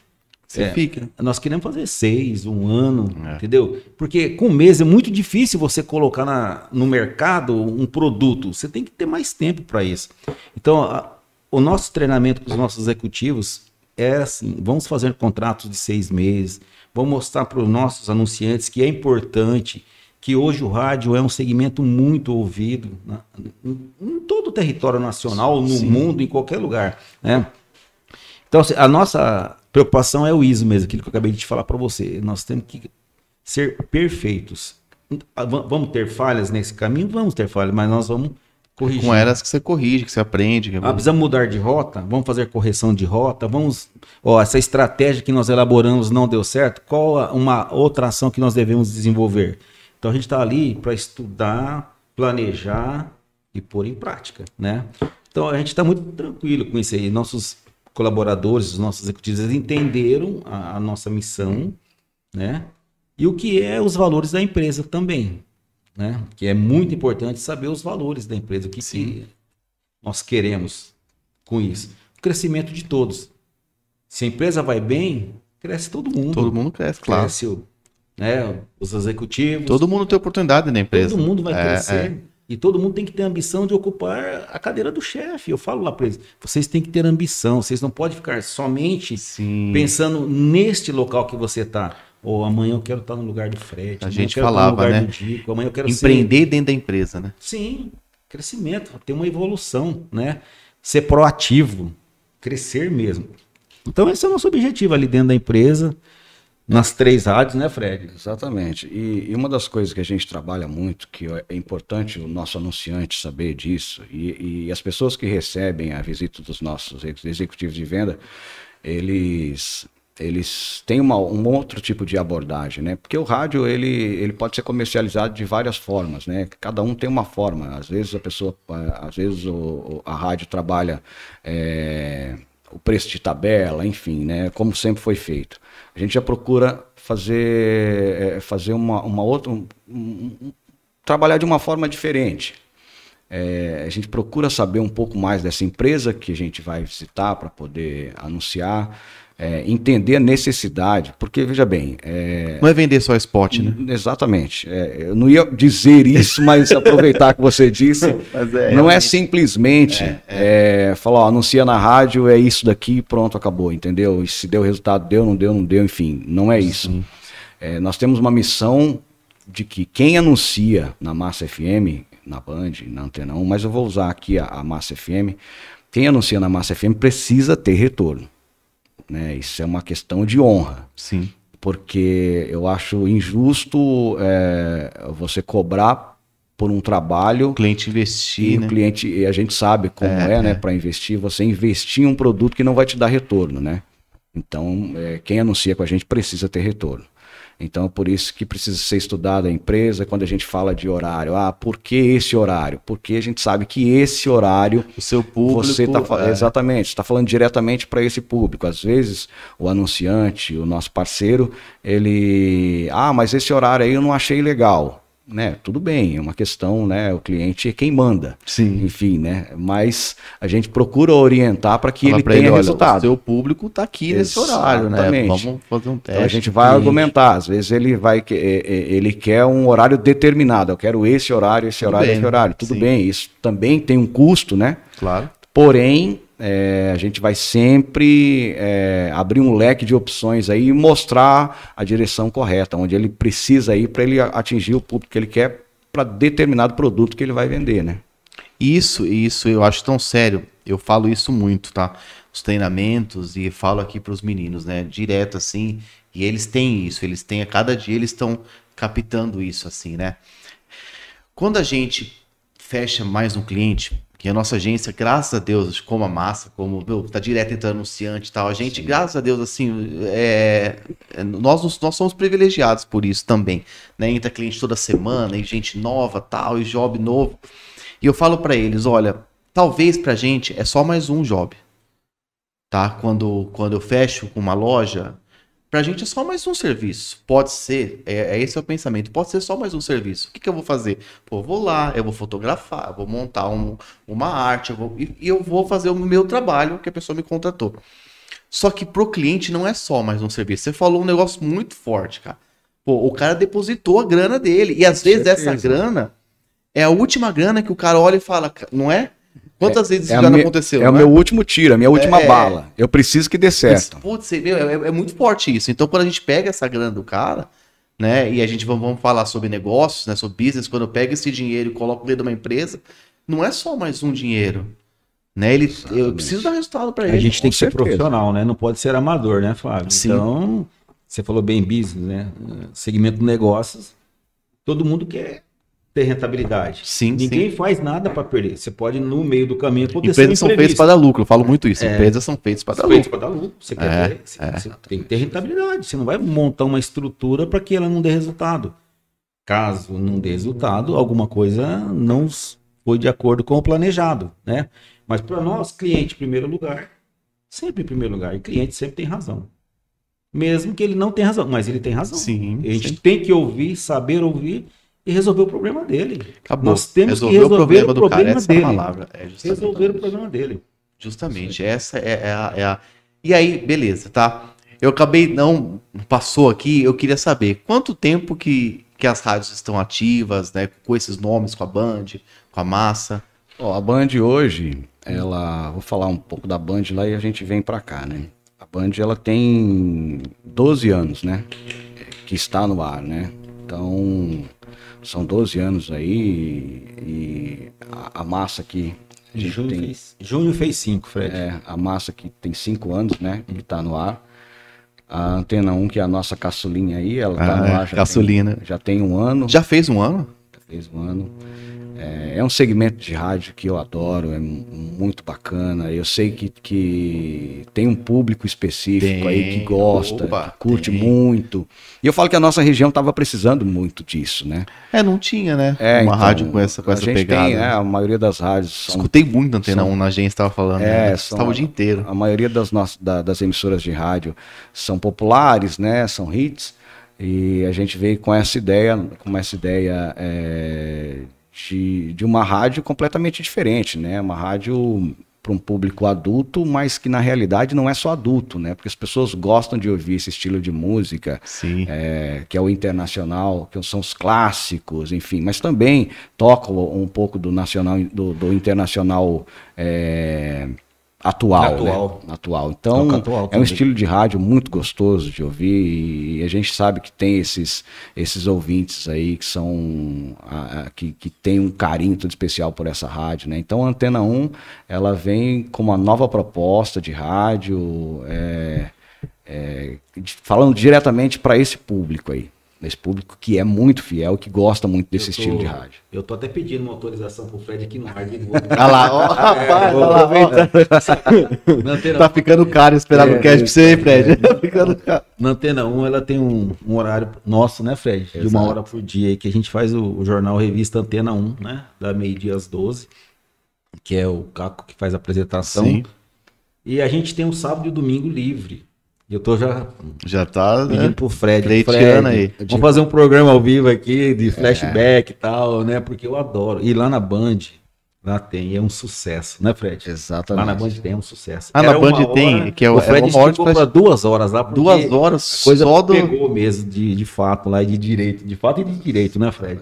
Você É. fica. Nós queremos fazer seis, um ano, É. entendeu? Porque com um mês é muito difícil você colocar na- no mercado um produto. Você tem que ter mais tempo para isso. Então, a- o nosso treinamento com os nossos executivos é assim: vamos fazer contratos de seis meses, vamos mostrar para os nossos anunciantes que é importante, que hoje o rádio é um segmento muito ouvido na- em, todo o território nacional, no mundo, em qualquer lugar, né? Então, assim, a nossa preocupação é o ISO mesmo, aquilo que eu acabei de falar para você. Nós temos que ser perfeitos. Va- Vamos ter falhas nesse caminho? Vamos ter falhas, mas nós vamos corrigir. Com elas que você corrige, que você aprende. Que... Ah, precisamos mudar de rota? Vamos fazer correção de rota? Vamos. Ó, essa estratégia que nós elaboramos não deu certo? Qual a- uma outra ação que nós devemos desenvolver? Então a gente está ali para estudar, planejar e pôr em prática, né? Então a gente está muito tranquilo com isso aí. Nossos colaboradores, os nossos executivos, eles entenderam a, a nossa missão, né? E o que é os valores da empresa também, né? Que é muito importante saber os valores da empresa, o que, que nós queremos com isso. O crescimento de todos. Se a empresa vai bem, cresce todo mundo. Todo mundo cresce, claro. Cresce o, né, os executivos. Todo mundo tem oportunidade na empresa. Todo mundo vai É, crescer. é. E todo mundo tem que ter a ambição de ocupar a cadeira do chefe. Eu falo lá para eles: vocês têm que ter ambição, vocês não podem ficar somente Sim. pensando neste local que você está. Ou amanhã eu quero estar no lugar do Fred. A gente falava, né? Dico, amanhã eu quero ser. Empreender dentro da empresa, né? Sim, crescimento, ter uma evolução, né? Ser proativo, crescer mesmo. Então esse é o nosso objetivo ali dentro da empresa, nas três rádios, né, Fred? Exatamente. E, e uma das coisas que a gente trabalha muito, que é importante o nosso anunciante saber disso, e, e as pessoas que recebem a visita dos nossos ex- executivos de venda, eles eles têm uma, um outro tipo de abordagem, né? Porque o rádio ele, ele pode ser comercializado de várias formas, né? Cada um tem uma forma. Às vezes a pessoa, às vezes o- a rádio trabalha é, o preço de tabela, enfim, né? Como sempre foi feito. A gente já procura fazer é, fazer uma, uma outra um- um- trabalhar de uma forma diferente. É, a gente procura saber um pouco mais dessa empresa que a gente vai visitar para poder anunciar, é, entender a necessidade, porque veja bem, é, Não é vender só spot, né? exatamente. é, eu não ia dizer isso, mas *laughs* aproveitar que você disse, é, não é simplesmente é, falar, ó, anuncia na rádio, é isso daqui, pronto, acabou, entendeu? E se deu resultado, deu, não deu, não deu, enfim, não é isso. É, nós temos uma missão de que quem anuncia na Massa FM, na Band, na Antena 1, mas eu vou usar aqui a, a Massa FM, quem anuncia na Massa FM precisa ter retorno. Né? Isso é uma questão de honra Sim. porque eu acho injusto é, você cobrar por um trabalho O cliente e investir, o né? cliente e a gente sabe como é, né para investir você investir em um produto que não vai te dar retorno né então é, quem anuncia com a gente precisa ter retorno então é por isso que precisa ser estudada a empresa quando a gente fala de horário ah por que esse horário porque a gente sabe que esse horário O seu público. você está é, exatamente está falando diretamente para esse público. Às vezes o anunciante, o nosso parceiro, ele, ah, mas esse horário aí eu não achei legal, né? Tudo bem, é uma questão, né? O cliente é quem manda, Sim. enfim, né? Mas a gente procura orientar para que Fala ele tenha ele, resultado. o seu público tá aqui nesse horário, né? Vamos fazer um teste. Então a gente vai cliente. argumentar. Às vezes ele vai é, é, ele quer um horário determinado. Eu quero esse horário, esse Tudo horário, bem, esse horário. Tudo sim. bem. Isso também tem um custo, né? Claro. Porém, é, a gente vai sempre é, abrir um leque de opções aí e mostrar a direção correta, onde ele precisa ir para ele atingir o público que ele quer para determinado produto que ele vai vender, né? Isso, isso eu acho tão sério. Eu falo isso muito, tá? Os treinamentos e falo aqui para os meninos, né? Direto assim. E eles têm isso, eles têm a cada dia eles estão captando isso assim, né? Quando a gente fecha mais um cliente, que a nossa agência, graças a Deus, como a massa, como meu, tá direto entrando anunciante e tal, a gente, graças a Deus, assim, é, é, nós, nós somos privilegiados por isso também, né? Entra cliente toda semana, e gente nova, tal, e job novo. E eu falo pra eles, olha, talvez pra gente é só mais um job. Tá? Quando, quando eu fecho uma loja, pra gente é só mais um serviço. Pode ser, é, é esse é o pensamento, pode ser só mais um serviço. O que, que eu vou fazer? Pô, eu vou lá, eu vou fotografar, eu vou montar um- uma arte, eu vou, e, e eu vou fazer o meu trabalho que a pessoa me contratou. Só que pro cliente não é só mais um serviço. Você falou um negócio muito forte, cara. Pô, o cara depositou a grana dele. E às vezes essa certeza. grana é a última grana que o cara olha e fala, não é? Quantas vezes É, isso a já me- aconteceu? é não o meu último tiro, a minha última É. bala. Eu preciso que dê certo. Putz, meu, é, é muito forte isso. Então, quando a gente pega essa grana do cara, né, e a gente vamos, vamos falar sobre negócios, né, sobre business, quando eu pego esse dinheiro e coloco dentro de uma empresa, não é só mais um dinheiro. Né? Ele, eu preciso dar resultado para A ele. gente tem que ser certeza. profissional, né? Não pode ser amador, né, Flávio? Sim. Então, você falou bem business, né? Segmento de negócios, todo mundo quer ter rentabilidade. Sim, Ninguém sim. faz nada para perder. Você pode, no meio do caminho, acontecer Empresas são feitas para dar lucro, eu falo muito isso. É. Empresas são feitas para dar lucro. dar lucro. Você, É, ter, você, é. você tem que ter rentabilidade. Você não vai montar uma estrutura para que ela não dê resultado. Caso não dê resultado, alguma coisa não foi de acordo com o planejado, né? Mas para nós, cliente em primeiro lugar, sempre em primeiro lugar. E cliente sempre tem razão. Mesmo que ele não tenha razão, mas ele tem razão. Sim, A gente sim. tem que ouvir, saber ouvir e resolver o problema dele. Acabou. Nós temos que Resolver resolver o problema o do cara, problema essa é a dele. palavra. É justamente Resolver o problema dele. Justamente, essa é, é a, é a- E aí, beleza, tá? Eu acabei, não passou aqui, eu queria saber quanto tempo que, que as rádios estão ativas, né? Com esses nomes, com a Band, com a Massa. Ó, a Band hoje, ela, vou falar um pouco da Band lá e a gente vem pra cá, né? A Band ela tem 12 anos, né? Que está no ar, né? Então, são 12 anos aí e a, a massa que a Junho tem, fez, junho fez cinco, Fred. é, a massa que tem 5 anos, né? Que tá no ar. A Antena 1, que é a nossa caçulinha aí, ela tá Ah, no é, ar já caçulina. Tem, já tem um ano Já fez um ano? fez um ano. É, é um segmento de rádio que eu adoro, é mu- muito bacana. Eu sei que, que tem um público específico aí que Tem, gosta, opa, que curte tem. muito. E eu falo que a nossa região estava precisando muito disso, né? É, não tinha, né? É, Uma então, rádio com essa, com essa gente pegada. Tem, é, a maioria das rádios são Escutei muito na Antena são- 1 na agência, tava falando. É, né? são- Estava o dia inteiro. A maioria das, nossas, da- das emissoras de rádio são populares, né? São hits. E a gente veio com essa ideia, com essa ideia é, de, de uma rádio completamente diferente, né? Uma rádio para um público adulto, mas que na realidade não é só adulto, né? Porque as pessoas gostam de ouvir esse estilo de música, é, que é o internacional, que são os clássicos, enfim, mas também toca um pouco do nacional, do, do internacional é, atual, Atual. né? atual. Então atual é um estilo de rádio muito gostoso de ouvir e a gente sabe que tem esses esses ouvintes aí que são a- a- que, que tem um carinho todo especial por essa rádio, né? Então a Antena 1 ela vem com uma nova proposta de rádio. é, é, falando diretamente para esse público aí. Esse público que é muito fiel, que gosta muito desse tô- estilo de rádio. Eu tô até pedindo uma autorização pro Fred aqui no ar. *laughs* Olha lá, ó, rapaz, vou olha lá, *laughs* Tá ficando caro esperar É, no cast pra você, hein, Fred? *laughs* Tá ficando caro. na Antena 1 ela tem um, um horário nosso, né, Fred? De uma Exato. hora por dia aí que a gente faz o, o jornal Revista Antena 1, né? Da meio-dia às 12, que é o Caco que faz a apresentação. Sim. E a gente tem o sábado e o domingo livre. E eu tô já Já tá, pedindo né? pro Fred. Fred, aí. Vamos fazer um programa ao vivo aqui de flashback e tal, né? Porque eu adoro. E lá na Band, lá tem, é um sucesso, né, Fred? Exatamente. Lá na Band tem é um sucesso. Ah, na Era Band uma tem, hora, que é o- o Fred é hora de esticou pra duas horas lá. porque Duas horas a coisa só do... pegou mesmo de, de fato lá e de direito. De fato e de direito, né, Fred?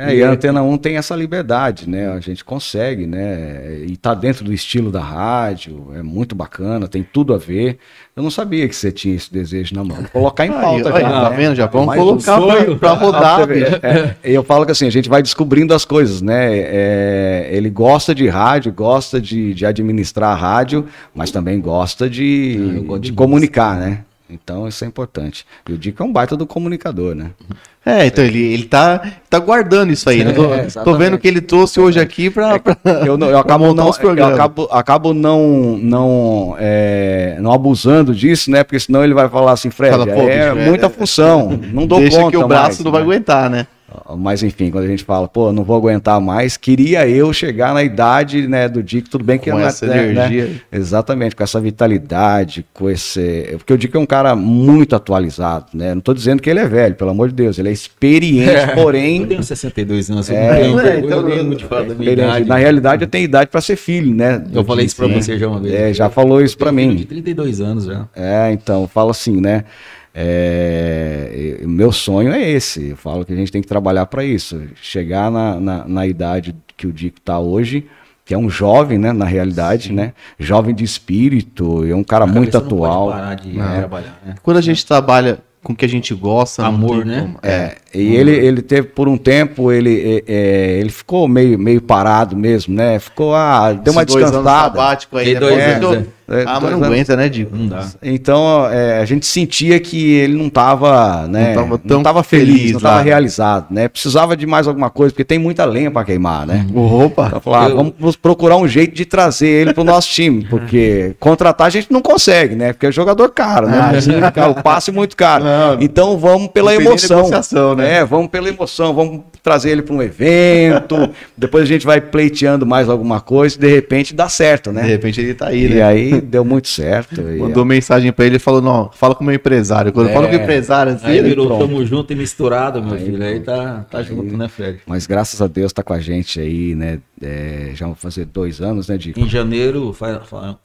É, e a Antena 1 tem essa liberdade, né? A gente consegue, né? E tá dentro do estilo da rádio, é muito bacana, tem tudo a ver. Eu não sabia que você tinha esse desejo na mão. Vou colocar em pauta aí, já, tá né? vendo? Já vamos Mais um colocar sonho. pra rodar, é, eu falo que assim, a gente vai descobrindo as coisas, né? É, ele gosta de rádio, gosta de, de administrar a rádio, mas também gosta Ah, de, gosto de de comunicar, né? Então isso é importante. E o Dico é um baita do comunicador, né? É, então ele, ele tá, tá guardando isso aí, né? Tô, É, tô exatamente. vendo que ele trouxe hoje aqui pra. pra- Eu, não- eu *laughs* acabo, não, os eu acabo, acabo não, não, é, não abusando disso, né? Porque senão ele vai falar assim, Fred, Fala, é bicho, é- muita função, não dou Deixa conta que o braço mais, não vai né? aguentar, né? Mas enfim, quando a gente fala, pô, não vou aguentar mais, queria eu chegar na idade né, do Dico, tudo bem que Com não é- essa né, energia. né? Exatamente, com essa vitalidade, com esse. Porque o Dico é um cara muito atualizado, né? Não tô dizendo que ele é velho, pelo amor de Deus, ele é experiente, *laughs* Eu porém. tenho 62 anos, eu É, não tenho é, então, nenhuma de falar da minha idade. Na realidade, eu tenho idade para ser filho, né? Eu falei isso pra Sim. você já uma vez. É, já falou isso pra Eu tenho mim. De 32 anos já. É, então, eu falo assim, né? É, o meu sonho é esse. Eu falo que a gente tem que trabalhar para isso. Chegar na, na, na idade que o Dico está hoje, que é um jovem, né? Na realidade, né? Jovem de espírito, é um cara A muito cabeça não pode atual. parar de trabalhar, né? Quando a gente trabalha com o que a gente gosta. Amor, tem né? como. É, e ele, ele teve por um tempo, ele, é, é, ele ficou meio, meio parado mesmo, né? Ficou, ah, deu uma Esses dois anos descansada. sabático aí, né? dois Pô, anos, né? É, Ah, mas não anos. aguenta, né, Dico? Não dá. Então, é, a gente sentia que ele não estava né, Não tava não tava feliz, feliz não estava realizado, né? Precisava de mais alguma coisa, porque tem muita lenha para queimar, né? Opa! Então, falar, ah, Eu- vamos procurar um jeito de trazer ele pro nosso time, *laughs* porque contratar a gente não consegue, né? Porque é jogador caro, né? Cara, o passe é muito caro. *laughs* Não. Então vamos pela emoção. né? É, vamos pela emoção, vamos trazer ele para um evento, *laughs* depois a gente vai pleiteando mais alguma coisa e de repente dá certo, De né? repente ele tá aí, E né? aí deu muito certo. e- Mandou mensagem pra ele e falou: não, fala com o meu empresário. Quando É. fala com o empresário, assim, Aí ele- virou pronto. tamo junto e misturado, meu filho. Aí tá, tá junto, né, Fred? Mas graças a Deus tá com a gente aí, né? É, já vão fazer dois anos, né, Dico? Em janeiro faz, faz,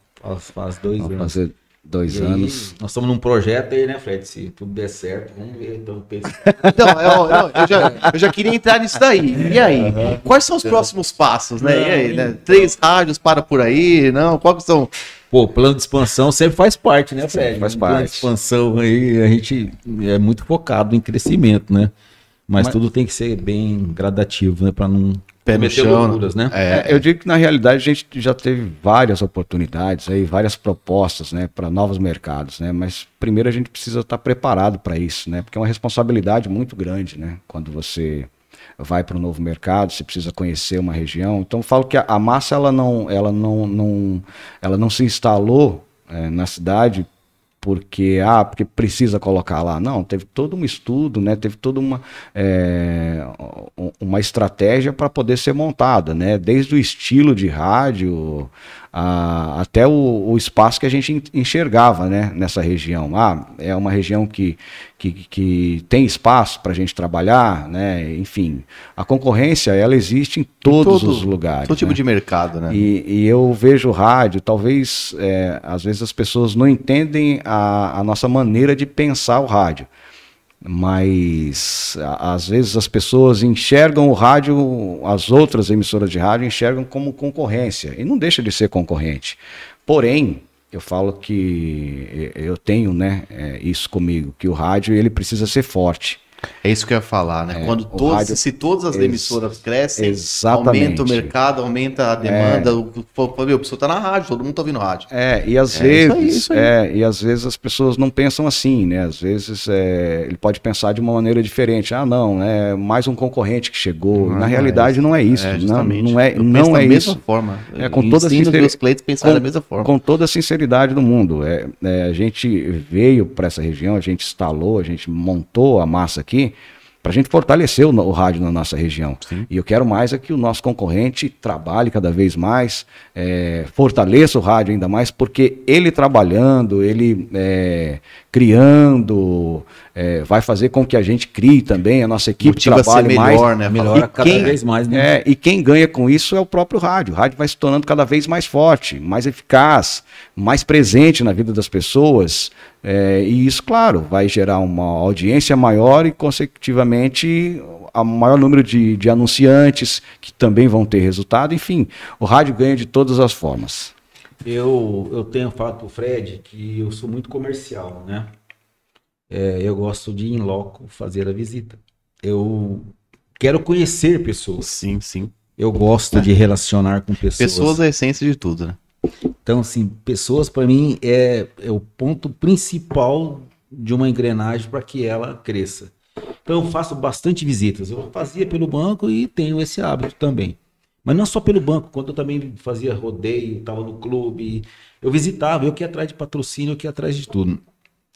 faz dois Vão anos. fazer dois E aí, anos. nós estamos num projeto aí, né, Fred? Se tudo der certo, vamos ver. Então. Então, eu, eu- eu já, eu já queria entrar nisso daí. E aí? Quais são os próximos passos, né? E aí, né? Três rádios para por aí, não? Quais que são? Pô, plano de expansão sempre faz parte, né, Fred? faz Um Plano de parte. expansão aí, a gente é muito focado em crescimento, né? Mas, Mas- tudo tem que ser bem gradativo, né? Pra não Pé no chão, loucuras, né? É, É, eu digo que na realidade a gente já teve várias oportunidades aí, várias propostas, né, para novos mercados, né? Mas primeiro a gente precisa estar preparado para isso, né? Porque é uma responsabilidade muito grande, né? Quando você vai para um novo mercado, você precisa conhecer uma região. Então eu falo que a, a massa ela não, ela não, não, ela não se instalou eh, na cidade porque ah porque precisa colocar lá. Não teve todo um estudo né teve toda uma é, um- uma estratégia para poder ser montada né desde o estilo de rádio a- até o, o espaço que a gente en- enxergava né nessa região ah é uma região que que, que tem espaço para a gente trabalhar né enfim a concorrência ela existe em todos todo- os lugares todo tipo né? de mercado, né? E, e eu vejo o rádio, talvez, é, às vezes as pessoas não entendem a, a nossa maneira de pensar o rádio. Mas às vezes as pessoas enxergam o rádio, as outras emissoras de rádio enxergam como concorrência. E não deixa de ser concorrente. Porém, eu falo que eu tenho né, é, isso comigo, que o rádio ele precisa ser forte. É isso que eu ia falar, né? Quando o todos, rádio- se todas as emissoras crescem, Exatamente. aumenta o mercado, aumenta a demanda. O, o, meu, a pessoa tá na rádio, todo mundo tá ouvindo rádio. É, e às É, isso vezes, aí, isso aí. é, e às vezes as pessoas não pensam assim, né? Às vezes é, ele pode pensar de uma maneira diferente. Ah, não, é mais um concorrente que chegou. Não, Na não realidade não é isso, É, não, justamente. não é, Eu não da é mesma isso. forma. É, com Eu toda ensino os sinceri- meus clientes a pensar com- da mesma forma. Com toda a sinceridade do mundo. É, é, a gente veio para essa região, a gente instalou, a gente montou a massa aqui para a gente fortalecer o, o rádio na nossa região. Sim. E eu quero mais é que o nosso concorrente trabalhe cada vez mais, é, fortaleça o rádio ainda mais, porque ele trabalhando, ele é, criando, é, vai fazer com que a gente crie também, a nossa equipe Motiva a ser trabalhe mais. melhor, né? Melhora cada quem- vez mais, né? É, e quem ganha com isso é o próprio rádio. O rádio vai se tornando cada vez mais forte, mais eficaz, mais presente na vida das pessoas. é, e isso, claro, vai gerar uma audiência maior e, consecutivamente, a maior número de, de anunciantes que também vão ter resultado. Enfim, o rádio ganha de todas as formas. Eu, eu tenho falado pro Fred que eu sou muito comercial, né? É, eu gosto de ir em loco fazer a visita. Eu quero conhecer pessoas. Sim, sim. Eu gosto de relacionar com pessoas. Pessoas é a essência de tudo, né? Então, assim, pessoas para mim é, é o ponto principal de uma engrenagem para que ela cresça. Então, eu faço bastante visitas. Eu fazia pelo banco e tenho esse hábito também. Mas não só pelo banco, quando eu também fazia rodeio, estava no clube, eu visitava, eu que ia atrás de patrocínio, eu que ia atrás de tudo.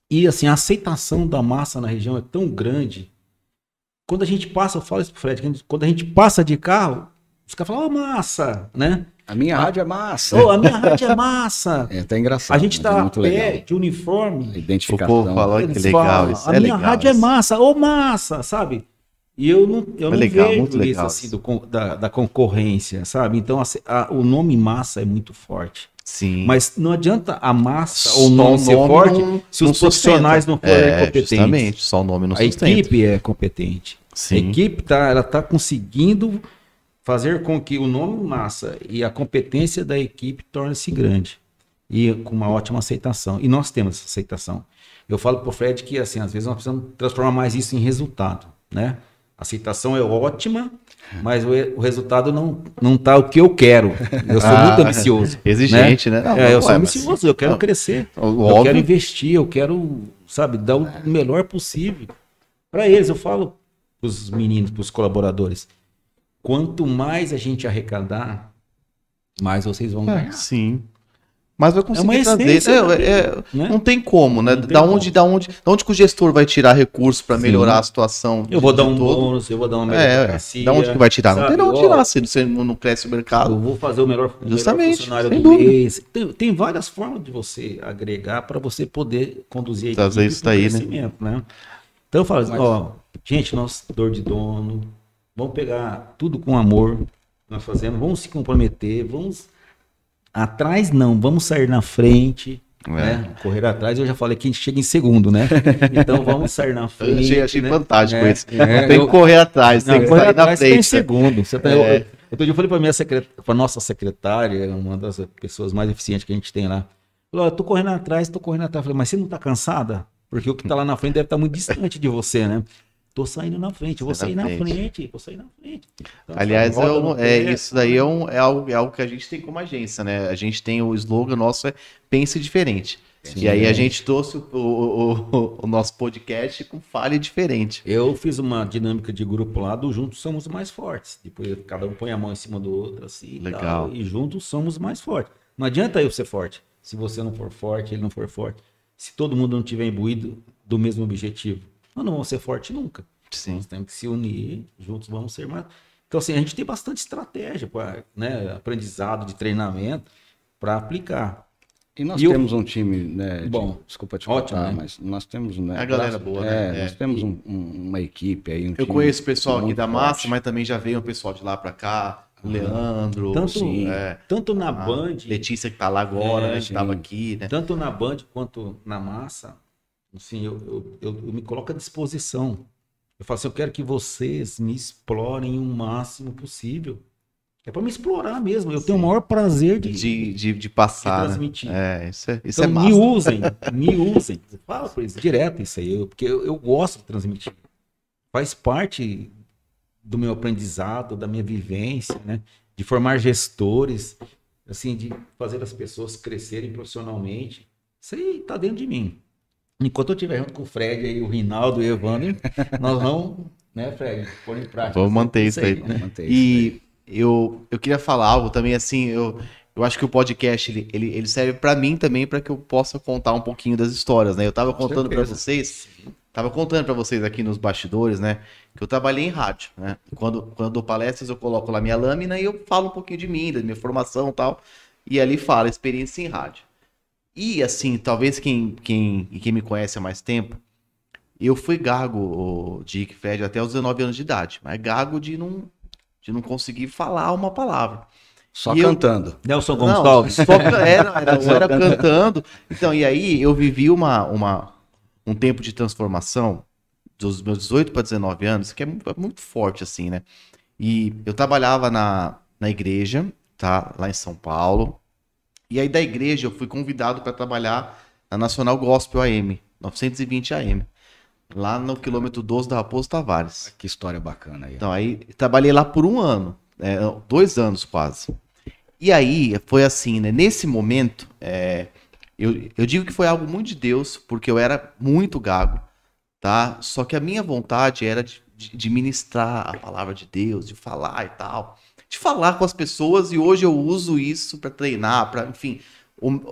E assim, a aceitação da massa na região é tão grande. Quando a gente passa, eu falo isso pro Fred, quando a gente passa de carro, os caras falam, ó, massa, né? A minha rádio é massa. Ô, a minha rádio é massa. *laughs* É até engraçado. A gente é tá a muito pé legal. de uniforme. A O identificação. povo fala que legal falam, isso. A é minha legal rádio é isso. massa, ô massa, sabe? E eu não, eu É não legal, vejo muito isso legal assim isso. do con- da, da concorrência, sabe? Então a a- o nome massa é muito forte. Sim. Mas não adianta a massa Só ou o nome o ser forte não- se não os profissionais sustenta. não forem é, competentes. Justamente, só o nome não A sustenta. equipe é competente. A Sim. equipe tá, ela tá conseguindo fazer com que o nome massa e a competência da equipe torne-se grande e com uma ótima aceitação. E nós temos essa aceitação. Eu falo pro Fred que assim, às vezes nós precisamos transformar mais isso em resultado, né? aceitação é ótima, mas o, o resultado não, não tá o que eu quero. Eu sou Ah, muito ambicioso. Exigente, né? Não, é, eu sou ué, mas- ambicioso, eu quero não. crescer. Ó, Eu óbvio. quero investir, eu quero, sabe, dar o melhor possível. Para eles, eu falo para os meninos, para os colaboradores, quanto mais a gente arrecadar, mais vocês vão É, ganhar. sim. Mas vai conseguir uma trazer. essência É, é, vida, né? Não tem como, né? Não tem da, onde, como. da, onde, da onde que o gestor vai tirar recurso para Sim. melhorar a situação? Eu vou dar um todo? bônus, eu vou dar uma É, meritocracia, da onde que vai tirar? Não tem sabe? de onde Ó, tirar se você não não cresce o mercado. Eu vou fazer o melhor, o melhor Justamente, sem do dúvida. mês. Tem, tem várias formas de você agregar para você poder conduzir a Trazer equipe isso daí, né? crescimento, né? Então eu falo assim, ó, gente, nós, dor de dono, vamos pegar tudo com amor nós fazemos, vamos se comprometer, vamos atrás não, vamos sair na frente, É. né? Correr atrás, eu já falei que a gente chega em segundo, né? Então vamos sair na *laughs* Eu frente. achei, achei né? fantástico É, isso. é, tem eu- que correr atrás, não, tem que correr sair na tá frente. segundo. Você tá, É. eu, outro dia eu falei pra minha secret... pra nossa secretária, uma das pessoas mais eficientes que a gente tem lá. Falou, "Ó, eu tô correndo atrás, tô correndo atrás. Eu falei, mas você não tá cansada? Porque o que tá lá na frente deve estar muito distante de você, né? Tô saindo na frente, eu vou Sai sair na na frente. frente, vou sair na frente. Então, Aliás, é, é, pé, isso daí é, um- é algo, é algo que a gente tem como agência, né? A gente tem o slogan nosso é Pense Diferente. e aí a gente trouxe o, o- o- o nosso podcast com Fale Diferente. Eu fiz uma dinâmica de grupo lá do Juntos Somos Mais Fortes. Depois cada um põe a mão em cima do outro, assim. e Legal. tal, e juntos somos mais fortes. Não adianta eu ser forte. Se você não for forte, ele não for forte. Se todo mundo não tiver imbuído do mesmo objetivo, nós não vamos ser forte nunca. Sim. Nós temos que se unir, juntos vamos ser mais. Então, assim, a gente tem bastante estratégia, pra, né? Aprendizado de treinamento para aplicar. E nós E eu- temos um time, né? de- Bom, desculpa te ótimo, cortar, né? mas nós temos, né? A galera graças- boa, é, né? É. Nós temos um- um- uma equipe aí. um Eu time conheço o pessoal aqui da massa, forte. mas também já veio um pessoal de lá pra cá. O Leandro, Tanto, sim, é, tanto na a Band, Letícia que tá lá agora, É, né? Que sim. tava aqui, né? tanto na Band quanto na massa, assim, eu, eu, eu- eu me coloco à disposição. Eu falo assim, eu quero que vocês me explorem o máximo possível. É para me explorar mesmo. Eu tenho o maior prazer de, De, de, de de passar. né? transmitir. É, isso é, isso Então, é massa. me usem, *laughs* me usem. Fala pra eles direto isso aí, eu- porque eu, eu gosto de transmitir. Faz parte do meu aprendizado, da minha vivência, né? De formar gestores, assim, de fazer as pessoas crescerem profissionalmente. Isso aí tá dentro de mim. Enquanto eu estiver junto com o Fred aí, o Rinaldo e o Evandro, nós vamos, né, Fred, pôr em prática. Vamos manter isso aí. né? Vamos manter isso aí. E eu, eu queria falar algo também, assim, eu, eu acho que o podcast, ele, ele, ele serve pra mim também, para que eu possa contar um pouquinho das histórias, né? Eu tava contando pra certeza. vocês, tava contando pra vocês aqui nos bastidores, né? Que eu trabalhei em rádio, né? Quando, quando eu dou palestras, eu coloco lá minha lâmina e eu falo um pouquinho de mim, da minha formação e tal. E ali fala, experiência em rádio. E assim, talvez quem, quem, quem me conhece há mais tempo, eu fui gago, Dick Fred, até os 19 anos de idade. Mas gago de não, de não conseguir falar uma palavra. Só E eu- cantando. Nelson Não, Gonçalves. só ca- *laughs* era, era, eu era cantando. Então, e aí eu vivi uma, uma, um tempo de transformação dos meus 18 para 19 anos, que é é muito forte, assim, né? E eu trabalhava na, na igreja, tá? Lá em São Paulo. E aí da igreja eu fui convidado para trabalhar na Nacional Gospel AM, 920 AM. Lá no quilômetro 12 da Raposo Tavares. Que história bacana aí. Então, aí trabalhei lá por um ano, é, dois anos quase. E aí foi assim, né? Nesse momento, é, eu, eu digo que foi algo muito de Deus, porque eu era muito gago, tá? Só que a minha vontade era de, de- de ministrar a palavra de Deus, de falar e tal, de falar com as pessoas. E hoje eu uso isso para treinar, para, enfim,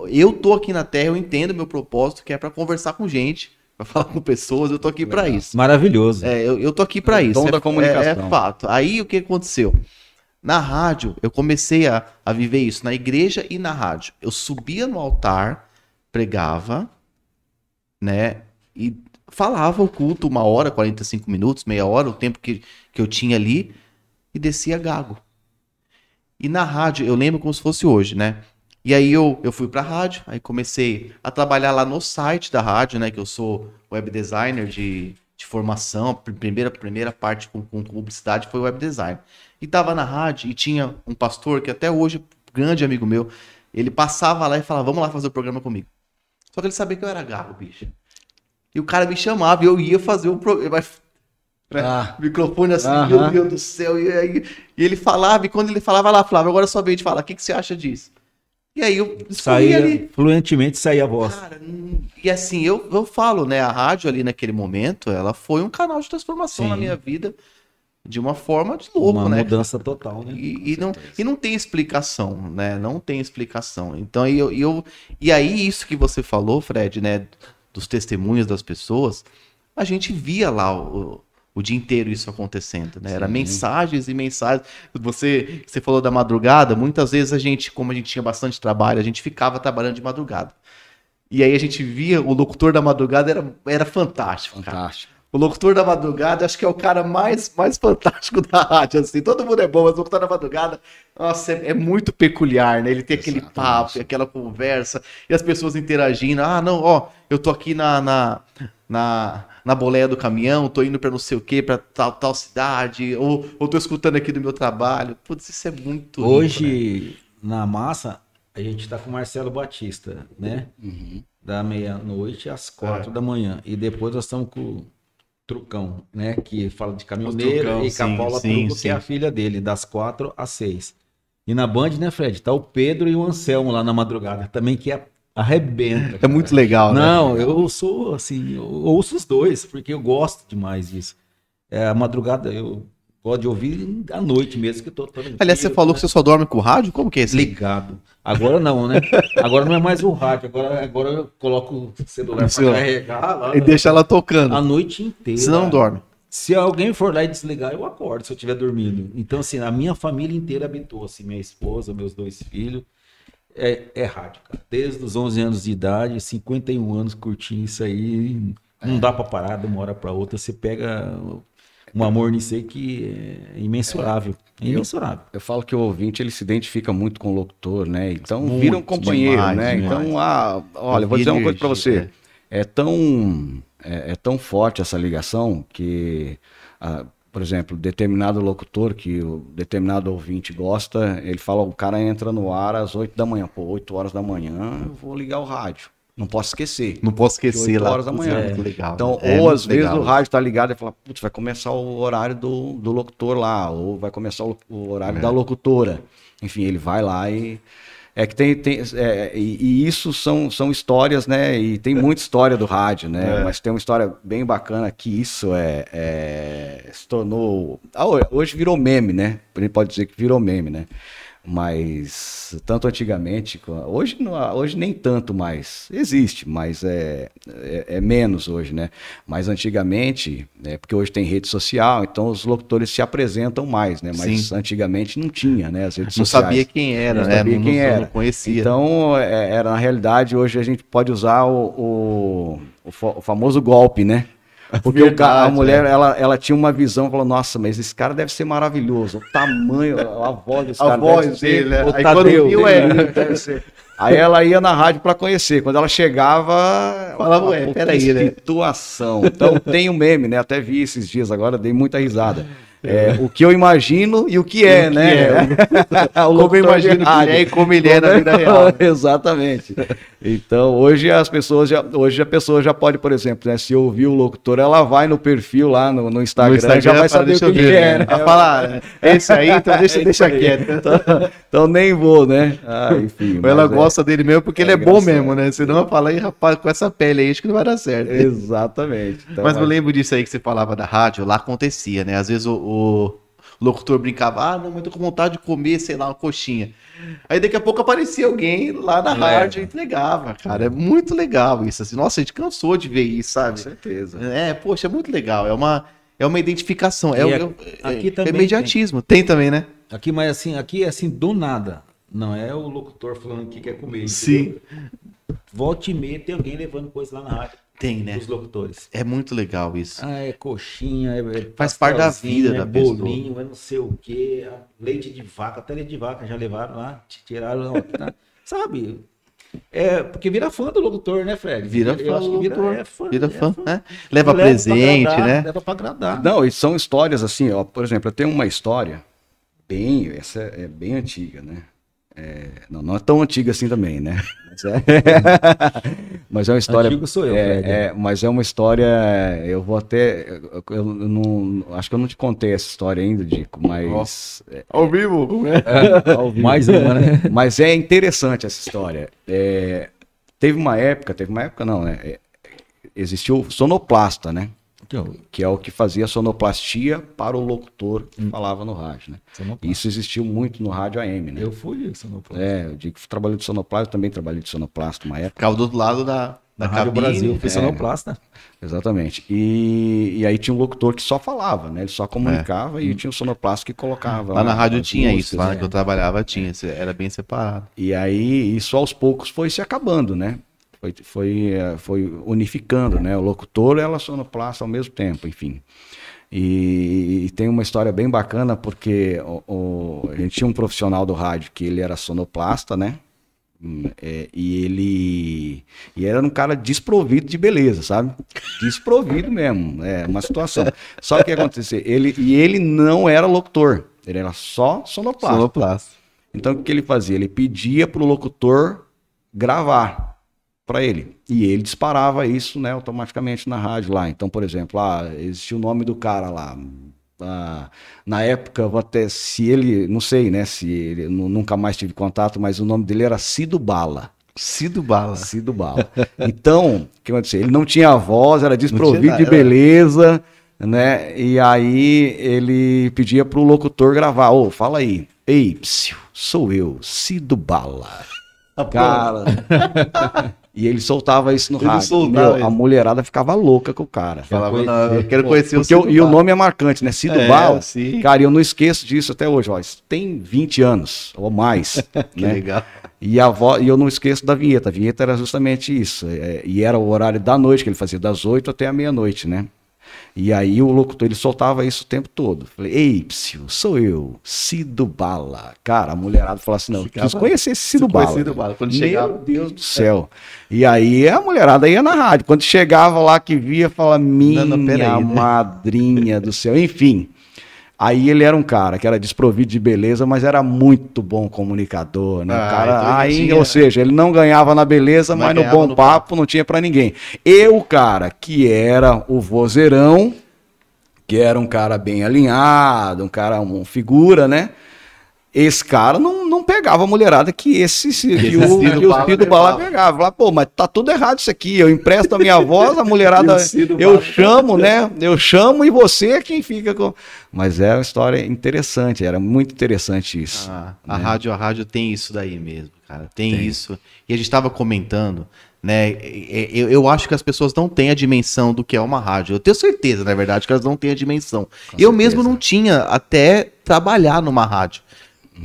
eu tô aqui na Terra, eu entendo meu propósito, que é para conversar com gente, para *laughs* falar com pessoas. Eu tô aqui para isso. Maravilhoso. É, eu, eu tô aqui pra O isso. dom é, da comunicação. É, é fato. Aí o que aconteceu? Na rádio, eu comecei a, a viver isso, na igreja e na rádio. Eu subia no altar, pregava, né? E falava o culto uma hora, 45 minutos, meia hora, o tempo que, que eu tinha ali, e descia gago. E na rádio, eu lembro como se fosse hoje, né? E aí eu, eu fui pra rádio, aí comecei a trabalhar lá no site da rádio, né? Que eu sou web designer de, de formação, pr- primeira, primeira parte com, com publicidade foi web design. E tava na rádio e tinha um pastor que até hoje, grande amigo meu, ele passava lá e falava, vamos lá fazer o programa comigo. Só que ele sabia que eu era gago, bicho. E o cara me chamava e eu ia fazer o programa. Né? Ah. *laughs* Microfone assim, Aham. meu Deus do céu. E, aí, e ele falava, e quando ele falava lá, Flávio, agora é só vez de falar, o que, que você acha disso? E aí eu Saía, ali. fluentemente saía a voz. Cara, e assim, eu, eu falo, né? A rádio ali naquele momento, ela foi um canal de transformação Sim. na minha vida de uma forma de louco, Uma né? mudança total, né? E, e não, e não tem explicação, né? Não tem explicação. Então, eu, eu, e aí, isso que você falou, Fred, né? Dos testemunhos das pessoas, a gente via lá o, o dia inteiro isso acontecendo, né? Era Sim. mensagens e mensagens. Você, você falou da madrugada, muitas vezes a gente, como a gente tinha bastante trabalho, a gente ficava trabalhando de madrugada. E aí a gente via, o locutor da madrugada era, era fantástico, cara. Fantástico. O locutor da madrugada, acho que é o cara mais, mais fantástico *laughs* da rádio, assim. Todo mundo é bom, mas o locutor da madrugada, nossa, é, é muito peculiar, né? Ele tem aquele Exatamente. papo, aquela conversa, e as pessoas interagindo. Ah, não, ó, eu tô aqui na, na, na, na boleia do caminhão, tô indo pra não sei o quê, pra tal, tal cidade, ou, ou tô escutando aqui do meu trabalho. Putz, isso é muito rico, né? Hoje, na massa, a gente tá com o Marcelo Batista, né? Uhum. Da meia-noite às quatro da manhã. E depois nós estamos com o Trucão, né? Que fala de caminhoneiro e com a Paula sim, Truco, que sim. é a filha dele, das quatro às seis. E na Band, né, Fred? Tá o Pedro e o Anselmo lá na madrugada, também que é- arrebenta. É muito legal, né? Não, eu sou assim, eu ouço os dois, porque eu gosto demais disso. É, a madrugada eu gosto de ouvir à noite mesmo, que eu tô tranquilo, Aliás, você falou que você só dorme com rádio? Como que é isso? ligado. Agora não, né? Agora não é mais o rádio, agora, agora eu coloco o celular O para celular. carregar lá, E deixa ela tocando. a noite inteira. Senão não dorme. Se alguém for lá e desligar, eu acordo se eu estiver dormindo. Então, assim, a minha família inteira habitou, assim, minha esposa, meus dois filhos. É, é rádio, cara. Desde os 11 anos de idade, 51 anos curtindo isso aí. Não dá pra parar de uma hora pra outra. Você pega um amor nisso aí que é imensurável. É imensurável. Eu falo que o ouvinte ele se identifica muito com o locutor, né? Então Muito, vira um companheiro, demais, né? demais. Então, ah, olha, eu vou dizer uma coisa para você. É tão é, é tão forte essa ligação que, ah, por exemplo, determinado locutor que o determinado ouvinte gosta, ele fala, o cara entra no ar às 8 da manhã, pô, 8 horas da manhã, eu vou ligar o rádio. Não posso esquecer. Não posso esquecer Oito lá. horas da manhã. é legal. Então, É ou às vezes legal. o rádio tá ligado e fala, putz, vai começar o horário do, do locutor lá, ou vai começar o, o horário É. da locutora. Enfim, ele vai lá e. É que tem. tem é, e, e isso são, são histórias, né? E tem muita história do rádio, né? É. Mas tem uma história bem bacana que isso é, é- se tornou. ah, Hoje virou meme, né? A gente pode dizer que virou meme, né? Mas tanto antigamente, hoje, não, hoje nem tanto mais. Existe, mas é, é, é menos hoje, né? Mas antigamente, né, porque hoje tem rede social, então os locutores se apresentam mais, né? Mas Sim. antigamente não tinha, né? As redes Não sociais. sabia quem era, Não né? sabia não, quem não- era. não conhecia. Então, é, era na realidade, hoje a gente pode usar o, o, o famoso golpe, né? Porque a mulher, é. ela, ela tinha uma visão, falou, nossa, mas esse cara deve ser maravilhoso. O tamanho, a voz desse a cara voz deve ser- dele, né? o Aí quando viu, é. deve ser. Aí ela ia na rádio para conhecer. Quando ela chegava, Falava, ué, "Pô, peraí, né?" situação. Então tem um meme, né? Até vi esses dias agora, dei muita risada. É, o que eu imagino e o que é, o que né? é. *laughs* O Como eu imagino que é e como ele é na vida real. *laughs* Exatamente. Então, hoje as pessoas já, hoje a pessoa já pode, por exemplo, né, se ouvir o locutor, ela vai no perfil lá no, no Instagram, No Instagram, já vai saber o que, ver, é, né? né? A falar, esse aí, então deixa, É deixa aí. quieto. *laughs* Então, então nem vou, né? Ah, enfim. Ou ela mas é- gosta dele mesmo porque é ele é bom mesmo, né? Senão ela fala, rapaz, com essa pele aí, acho que não vai dar certo. Exatamente. Então, mas eu lembro disso aí que você falava da rádio, lá acontecia, né? Às vezes o, o locutor brincava, ah, não, mas tô com vontade de comer, sei lá, uma coxinha. Aí daqui a pouco aparecia alguém lá na É. rádio e entregava, cara. É muito legal isso. Assim. Nossa, a gente cansou de ver isso, Com sabe? certeza. É, poxa, é muito legal. É uma, é uma identificação. É, é, aqui- é- aqui é também imediatismo. Tem. também, né? Aqui, mas assim, aqui é assim, do nada. Não é o locutor falando que quer comer. Sim. entendeu? Volta e meia tem alguém levando coisa lá na rádio. Tem, né? Dos locutores. É muito legal isso. Ah, é coxinha, é, é Faz parte da vida é da pessoa. bolinho, é não sei o quê, é leite de vaca, até leite de vaca já levaram lá, te tiraram, tá, *laughs* sabe? É, porque vira fã do locutor, né, Fred? Vira Eu fã acho que vira, é fã, Vira é fã, né? Leva pra presente, agradar, né? Leva pra agradar. Não, e são histórias assim, ó. Por exemplo, eu tenho uma história bem, essa é bem antiga, né? É, não, não é tão antiga assim também, né? Mas, é- *laughs* Mas é uma história. Antigo sou eu, é, é, mas é uma história. Eu vou até. Eu, eu não, acho que eu não te contei essa história ainda, Dico, mas. é, Ao vivo? *laughs* ao vivo. Mais uma, né? *laughs* Mas é interessante essa história. É, teve uma época, teve uma época não, né? É, existiu o sonoplasta, né? Que é o que fazia sonoplastia para o locutor que falava no rádio, né? Sonoplasta. Isso existiu muito no rádio AM, né? Eu fui sonoplasta. É, eu digo que trabalhei de sonoplasta, eu também trabalhei de sonoplasta uma época. Ficava do outro lado da, da Rádio cabine. Brasil, fui é. sonoplasta. Exatamente. E, e aí tinha um locutor que só falava, né? Ele só comunicava e tinha o sonoplasta que colocava. Lá na rádio tinha músicas, isso, lá né? que eu trabalhava tinha, era bem separado. E aí isso aos poucos foi se acabando, né? Foi, foi, eh, foi unificando, né? O locutor e a sonoplasta ao mesmo tempo, enfim. E, e tem uma história bem bacana porque o, o- a gente tinha um profissional do rádio que ele era sonoplasta, né? Hum, é, e ele e era um cara desprovido de beleza, sabe? Desprovido mesmo, é uma situação. Só que aconteceu? Ele e ele não era locutor, ele era só sonoplasta. Sonoplasta. Então o que ele fazia? Ele pedia para o locutor gravar para ele e ele disparava isso, né, automaticamente na rádio lá. Então, por exemplo, lá existia o nome do cara lá. Ah, na época, até se ele, não sei, né, se ele nu- nunca mais tive contato, mas o nome dele era Cido Bala. Cido Bala. Cido Bala. Então, o que aconteceu? Ele não tinha voz, era desprovido de beleza, né? E aí ele pedia pro locutor gravar. Ô, fala aí. Ei, psiu, sou eu, Cido Bala. Cara. *laughs* e ele soltava isso no Ele rádio. soltava Meu, a mulherada ficava louca com o cara. Falava, não, eu quero conhecer Porque o Cido e o nome é marcante, né? Cido É, Bala. sim. Cara, eu não esqueço disso até hoje. Ó, isso tem 20 anos ou mais. *laughs* Que né? legal. E, a vo... e eu não esqueço da vinheta. A vinheta era justamente isso. é, e era o horário da noite, que ele fazia das 8 até a meia-noite, né? E aí o locutor, ele soltava isso o tempo todo. Falei, ei, sou eu, Cido Bala. Cara, a mulherada falou assim, não, eu Ficava- preciso conhecer esse Cido Bala. Cido Bala. Quando Meu chegava- Deus do céu. E aí a mulherada ia na rádio. Quando chegava lá que via, fala, minha Não, não, né? madrinha do céu. Enfim, Aí ele era um cara que era desprovido de beleza, mas era muito bom comunicador, né? Ah, cara, então ele aí, tinha- ou seja, ele não ganhava na beleza, Mas mas, no bom no papo não tinha pra ninguém. E o cara que era o vozeirão, que era um cara bem alinhado, um cara, um figura, né? Esse cara não, não pegava a mulherada que esse que o, Cido que o Bala Cido Bala pegava. Falava, pô, mas tá tudo errado isso aqui. Eu empresto a minha voz, a *laughs* mulherada. Eu Bala- chamo, né? Eu chamo e você é quem fica com. Mas é uma história interessante, era muito interessante isso. Ah, a rádio, a rádio tem isso daí mesmo, cara. Tem, isso. E a gente estava comentando, né? Eu, eu acho que as pessoas não têm a dimensão do que é uma rádio. Eu tenho certeza, na verdade, que elas não têm a dimensão. eu certeza. mesmo não tinha até trabalhar numa rádio.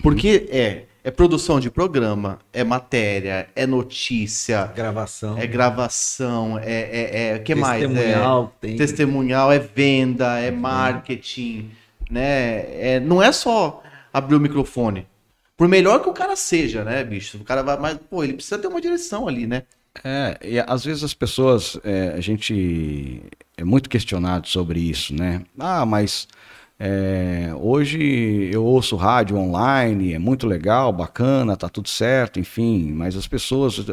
Porque é, é produção de programa, é matéria, é notícia, Gravação. é gravação, é, é, é que mais? É, Testemunhal, tem. testemunhal, é venda, é marketing, né? É, não é só abrir o microfone. Por melhor que o cara seja, né, bicho? O cara vai, mas, pô, ele precisa ter uma direção ali, né? É, e às vezes as pessoas, é, a gente é muito questionado sobre isso, né? Ah, mas é, hoje eu ouço rádio online, é muito legal, bacana, tá tudo certo, enfim, mas as pessoas,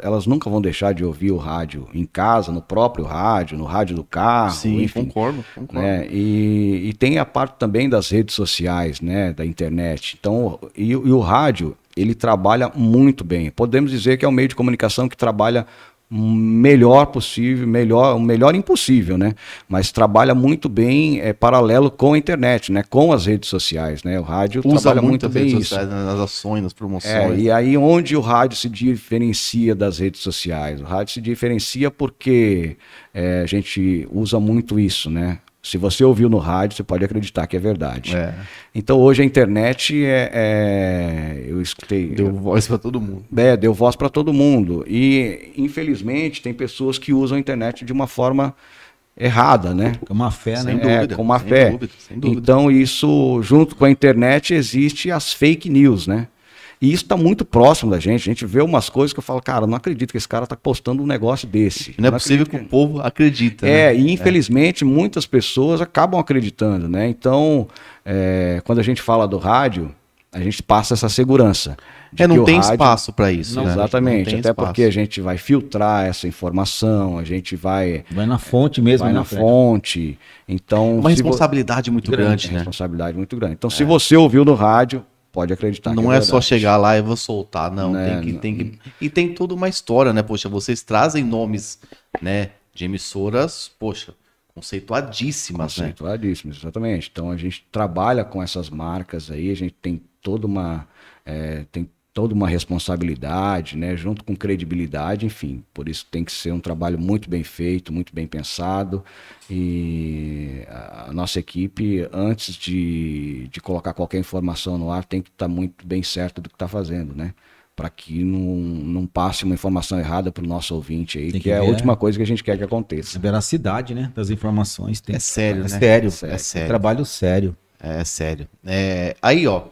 elas nunca vão deixar de ouvir o rádio em casa, no próprio rádio, no rádio do carro, enfim. concordo, concordo. né? E, e tem a parte também das redes sociais, né? Da internet. Então, e, o- e o rádio, ele trabalha muito bem. Podemos dizer que é um meio de comunicação que trabalha melhor possível, melhor, o melhor impossível, né? Mas trabalha muito bem é, paralelo com a internet, né? Com as redes sociais, né? O rádio Usa trabalha muito bem redes isso. sociais, né, nas ações, nas É, promoções. e aí onde o rádio se diferencia das redes sociais? O rádio se diferencia porque é, a gente usa muito isso, né? Se você ouviu no rádio, você pode acreditar que é verdade. É, Então hoje a internet é, é- eu escutei, deu voz pra todo mundo. é, deu voz para todo mundo. E infelizmente tem pessoas que usam a internet de uma forma errada, né? Com uma fé, Sem né? É, dúvida, com má sem fé. dúvida, sem dúvida. Então, isso, junto com a internet, existe as fake news, né? E isso está muito próximo da gente. A gente vê umas coisas que eu falo, cara, não acredito que esse cara está postando um negócio desse. Não é possível que acredito o povo acredita. É, né? e infelizmente muitas pessoas acabam acreditando, né? Então, é, quando a gente fala do rádio, a gente passa essa segurança. de É, que não o tem rádio- espaço para isso. Não, né? exatamente, Não até espaço. porque a gente vai filtrar essa informação, a gente vai, Vai na fonte mesmo, vai né, na fonte. Então, Uma se vo- responsabilidade muito Grande, grande, é né? responsabilidade muito grande. Então, se você ouviu no rádio, pode acreditar. Não que é, só chegar lá e vou soltar, não. Né, tem que, não. tem que... E tem toda uma história, né? Poxa, vocês trazem nomes, né? De emissoras, poxa, conceituadíssimas, né? Conceituadíssimo, exatamente. Então a gente trabalha com essas marcas aí, a gente tem toda uma é, tem toda uma responsabilidade, né, junto com credibilidade, enfim. Por isso tem que ser um trabalho muito bem feito, muito bem pensado e a nossa equipe antes de, de colocar qualquer informação no ar tem que estar muito bem certo do que está fazendo, né? Para que não, não passe uma informação errada para o nosso ouvinte aí, Tem que, que é a última coisa que a gente quer que aconteça. A veracidade, né, das informações. Tem... É sério, é né? Sério, É sério. Trabalho sério. É sério. É, aí, ó,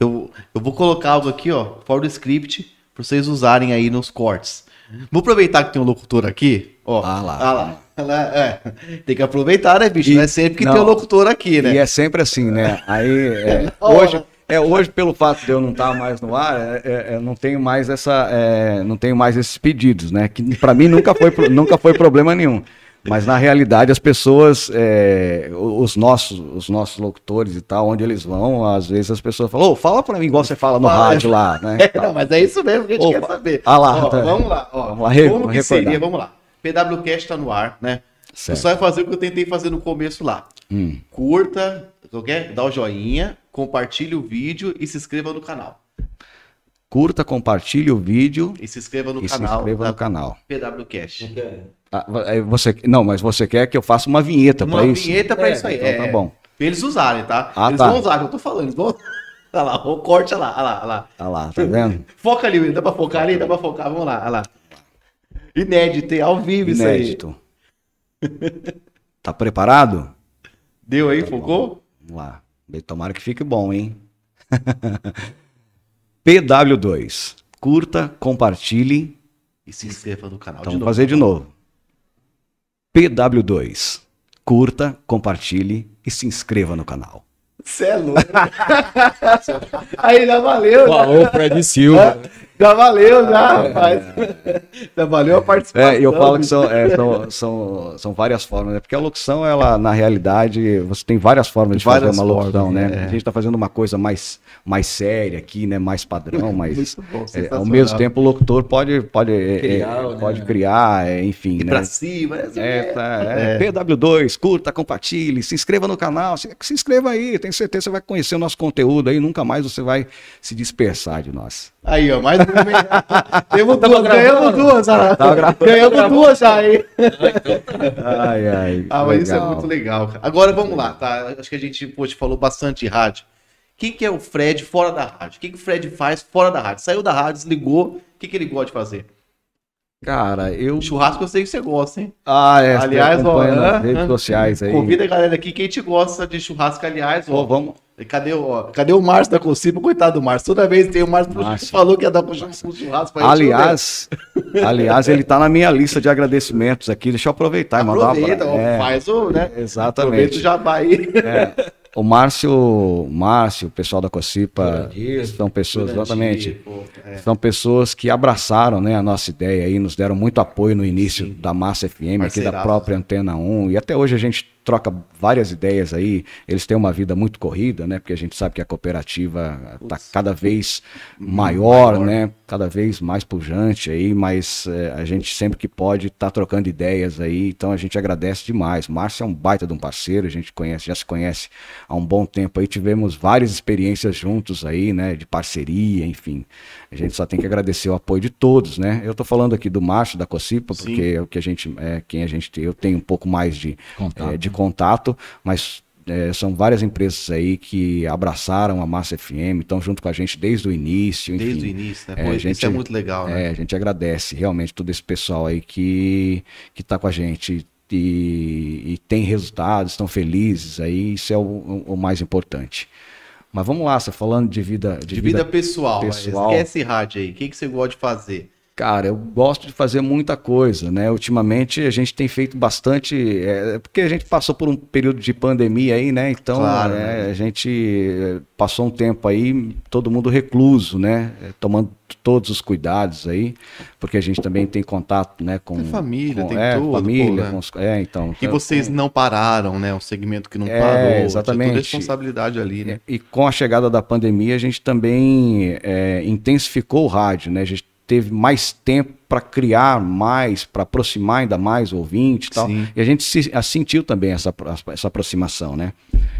eu, eu vou colocar algo aqui, ó, fora do script, pra vocês usarem aí nos cortes. Vou aproveitar que tem um locutor aqui, ó. Ah lá. Ah lá. Ah lá, é. Tem que aproveitar, né, bicho? E- não é sempre que não. tem um locutor aqui, né? E é sempre assim, né? Aí, é, *laughs* hoje, é, hoje, pelo fato de eu não estar mais no ar, é, é, eu não tenho mais essa, é, não tenho mais esses pedidos, né? Que para mim nunca foi, nunca foi problema nenhum. Mas na realidade as pessoas, é, os nossos, os nossos locutores e tal, onde eles vão, às vezes as pessoas falam, ô, fala para mim igual você fala no Fala. rádio lá, né? É, *laughs* não, mas é isso mesmo que a gente Opa. quer saber. Ah lá, Ó, tá. Vamos lá, ó. Vamos lá, Como que recordar. seria? Vamos lá. PWCast tá no ar, né? Certo. só vai fazer o que eu tentei fazer no começo lá. Hum. Curta, quer? dá o joinha, compartilhe o vídeo e se inscreva no canal. Curta, compartilhe o vídeo E se inscreva no e se canal inscreva no canal. PWCast. Ah, você, não, mas você quer que eu faça uma vinheta Uma para isso? vinheta pra isso aí. Então é, tá bom. Pra eles usarem, tá? Ah, eles tá. vão usar, eu tô falando. Eles vão... *laughs* Olha lá, o corte, olha lá, olha lá, olha lá. Tá lá, tá vendo? *laughs* Foca ali, dá pra focar ali? Dá pra focar, vamos lá, olha lá. Inédito, hein? ao vivo isso aí. Inédito. *laughs* Tá preparado? Deu aí, focou? Vamos lá. Tomara que fique bom, hein? PW2. Curta, compartilhe. E se inscreva no canal Então, de vamos novo. fazer de novo. PW2. Curta, compartilhe e se inscreva no canal. Cê é louco. *laughs* aí já valeu, né? Falou, Fred Silva. Já valeu, já, rapaz. Já valeu a participação. É, e eu falo que são, é, são, são, são várias formas, né? Porque a locução, ela, na realidade, você tem várias formas de Várias fazer uma locução, formas, né? é. A gente tá fazendo uma coisa mais, mais séria aqui, né? Mais padrão. *laughs* Muito bom, É, ao mesmo tempo, o locutor pode, pode, é, Criar, é, né? pode criar, é, enfim, Ir né? pra cima. essa É, é- tá, é. PW2, curta, compartilhe, se inscreva no canal, se, se inscreva aí, tenho certeza que você vai conhecer o nosso conteúdo aí, nunca mais você vai se dispersar de nós. Aí, ó, mais uma. *laughs* Temos duas, ganhamos duas. Ganhamos duas já aí. Ai, ai. Ah, mas isso é legal. muito legal. cara. Agora vamos lá, tá? Acho que a gente pô, falou bastante de rádio. Quem que é o Fred fora da rádio? O que, que o Fred faz fora da rádio? Saiu da rádio, desligou. O que, que ele gosta de fazer? Cara, eu. Churrasco eu sei que você gosta, hein? Ah, é, Aliás, ó, nas redes sociais aí. Convida a galera aqui, quem te gosta de churrasco, aliás, ó. vamos. Cadê o, ó, cadê o Márcio da Concipa? Coitado do Márcio. Toda vez tem o Márcio, Márcio. falou que ia dar um churrasco. Aliás, *laughs* aliás, ele tá na minha lista de agradecimentos aqui. Deixa eu aproveitar e mandar uma aproveita, ó, é, faz o, né? Aproveita Exatamente. o jabá aí. É, *laughs* o Márcio, o Márcio, o pessoal da Cocipa, são pessoas, exatamente. Pô, é. São pessoas que abraçaram né, a nossa ideia aí, nos deram muito apoio no início da Massa FM, aqui da própria Antena 1. E até hoje a gente troca várias ideias aí. Eles têm uma vida muito corrida, né? Porque a gente sabe que a cooperativa está cada vez maior, maior. né? Cada vez mais pujante aí, mas eh, a gente sempre que pode tá trocando ideias aí, então a gente agradece demais. Márcio é um baita de um parceiro, a gente conhece, já se conhece há um bom tempo aí, tivemos várias experiências juntos aí, né? De parceria, enfim. A gente só tem que agradecer o apoio de todos, né? Eu tô falando aqui do Márcio da Cocipa, Sim. porque é o que a gente, é quem a gente, eu tenho um pouco mais de Contato. é, de contato, mas é, são várias empresas aí que abraçaram a Massa FM, estão junto com a gente desde o início. Enfim, Desde o início, né? É, Pô, a Isso gente- é muito legal, né? é, a gente agradece realmente todo esse pessoal aí que, que tá com a gente e, e tem resultados, estão felizes aí, isso é o- o mais importante. Mas vamos lá, você falando de vida. De vida pessoal, pessoal. Esquece rádio aí. O que, que você gosta de fazer? Cara, eu gosto de fazer muita coisa, né? Ultimamente a gente tem feito bastante, é, porque a gente passou por um período de pandemia aí, né? Então Claro, é, né? a gente é, passou um tempo aí, todo mundo recluso, né? É, Tomando todos os cuidados aí, porque a gente também tem contato, né? Com Tem família, com, tem é, tudo, família, pô, né? com os- é, então. E vocês não pararam, né? Um segmento que não É, parou. exatamente. toda responsabilidade ali, né? E com a chegada da pandemia, a gente também é, intensificou o rádio, né? A gente teve mais tempo para criar mais, para aproximar ainda mais o ouvinte e tal. Sim. E a gente se, a- sentiu também essa, essa aproximação, né?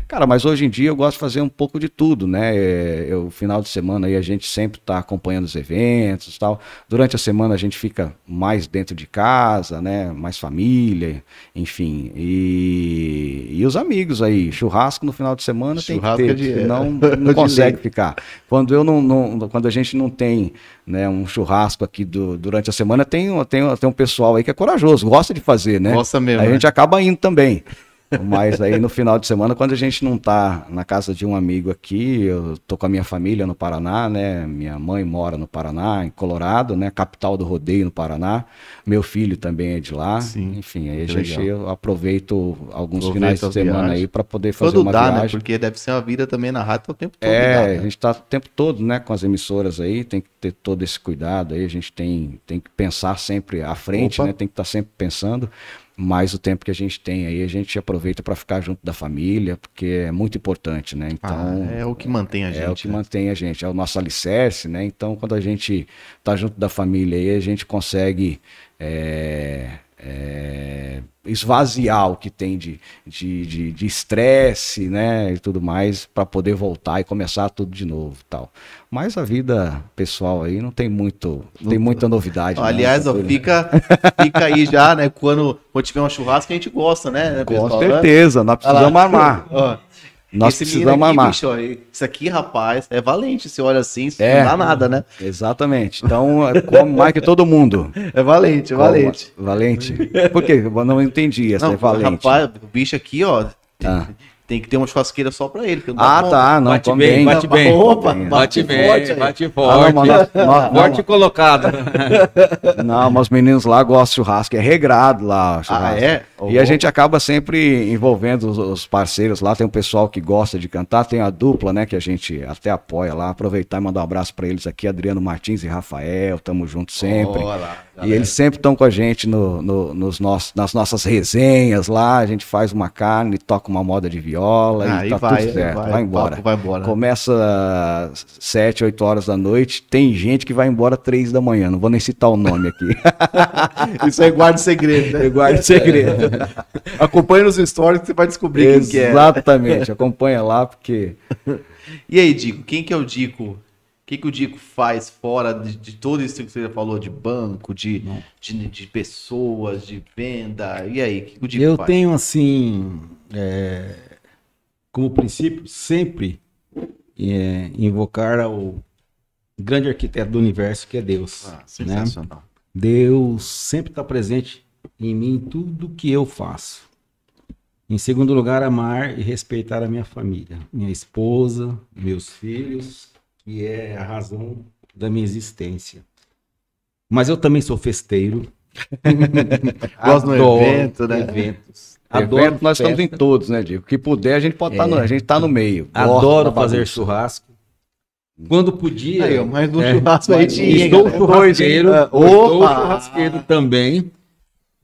Cara, mas hoje em dia eu gosto de fazer um pouco de tudo, né? É, eu, final de semana aí a gente sempre está acompanhando os eventos e tal. Durante a semana a gente fica mais dentro de casa, né? Mais família, enfim. E, e os amigos aí, churrasco no final de semana Churrasco tem é que ter, de- senão *laughs* é não de consegue ficar. Quando eu não, não- quando a gente não tem, né, um churrasco aqui do- durante a semana, tem, um- tem, um- tem um pessoal aí que é corajoso, gosta de fazer, né? Gosta mesmo, Aí a né? gente acaba indo também. Mas aí no final de semana, quando a gente não tá na casa de um amigo aqui, eu tô com a minha família no Paraná, né? Minha mãe mora no Paraná, em Colorado, né? Capital do rodeio no Paraná. Meu filho também é de lá. Sim, Enfim, aí a gente legal. eu aproveito alguns Aproveita finais de semana viagens. aí para poder fazer Quando uma dá, né? viagem. Porque deve ser uma vida também na rádio o tempo todo. É, a né? gente está o tempo todo, né, com as emissoras aí, tem que ter todo esse cuidado aí, a gente tem, tem que pensar sempre à frente, Opa. né, tem que estar sempre pensando, mas o tempo que a gente tem aí, a gente aproveita para ficar junto da família, porque é muito importante, né, então... Ah, é o que mantém a gente. É o que né? mantém a gente, é o nosso alicerce, né? Então, quando a gente tá junto da família aí, a gente consegue é, é, esvaziar o que tem de de de- de estresse, né? E tudo mais, para poder voltar e começar tudo de novo tal. Mas a vida pessoal aí não tem muito, não tem muita novidade. não, Aliás, essa ó, fica, fica aí já, né? Quando, quando tiver um churrasco, a gente gosta, né? Com pessoal? certeza, nós Olha lá. precisamos armar. Ó, Nós esse precisamos aqui, armar. bicho, ó, isso aqui, rapaz, é valente. Você olha assim, isso É. não dá nada, né? Exatamente. Então, come mais que todo mundo. É valente, é valente. Como- Valente? Por quê? Eu não entendi essa Não, é valente. rapaz, o bicho aqui, ó, Ah. Tem que ter uma churrasqueira só pra ele. não Ah, conta. tá. Não, Bate bem, bem. bate bem. Opa, Bem, bate, Bate bem, forte bate Ah, não, *laughs* forte. mas nós- nós- Forte colocado. *laughs* Não, mas os meninos lá gostam de churrasco, é regrado lá. Ah, churrasco. é? E a gente acaba sempre envolvendo os, os parceiros lá. Tem um pessoal que gosta de cantar, tem a dupla, né? Que a gente até apoia lá. Aproveitar e mandar um abraço pra eles aqui, Adriano Martins e Rafael. Tamo junto sempre. Olha lá, E galera. eles sempre estão com a gente no, no- nos nossos, nas nossas resenhas lá. A gente faz uma carne, toca uma moda de viola Aí e tá vai, tudo certo. Vai, vai, embora. vai embora. Começa às 7, 8 horas da noite. Tem gente que vai embora 3 da manhã. Não vou nem citar o nome aqui. *laughs* Isso aí guarda segredo, né? Guarde segredo. *laughs* Acompanhe nos stories que você vai descobrir quem que é. Exatamente. Acompanha lá, porque. *laughs* E aí, Dico, quem que é o Dico? O que, que o Dico faz fora de, de tudo isso que você já falou, de banco, de, de, de pessoas, de venda? E aí, o que, que o Dico Eu faz? tenho assim, é, como princípio, sempre é, invocar ao grande arquiteto do universo, que é Deus. Ah, né? sensacional. Deus sempre está presente em mim em tudo que eu faço. Em segundo lugar, amar e respeitar a minha família, minha esposa, meus filhos, que é a razão da minha existência. Mas eu também sou festeiro. *laughs* Gosto no Adoro evento, né? Eventos. Adoro, Adoro nós estamos em todos, né, Diego? O que puder, a gente pode estar no, a gente tá no meio. Adoro fazer bagunça. churrasco. Quando podia. Aí, mais um é, churrasco aí tinha, Estou galera? churrasqueiro. Hein? Estou Opa! churrasqueiro também.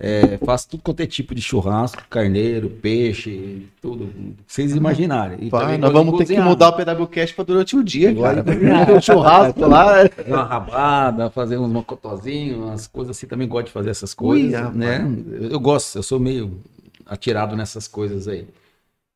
É, faço tudo quanto é tipo de churrasco, carneiro, peixe, tudo. Vocês imaginarem. E Pá, nós vamos ter que cozinhar. mudar o PWCast pra durante o dia, Agora cara. um *laughs* churrasco lá. Fazer uma rabada, fazer uns mocotozinhos, umas coisas assim. Também gosto de fazer essas coisas, rapaz. né? Eu, eu gosto, eu sou meio atirado nessas coisas aí.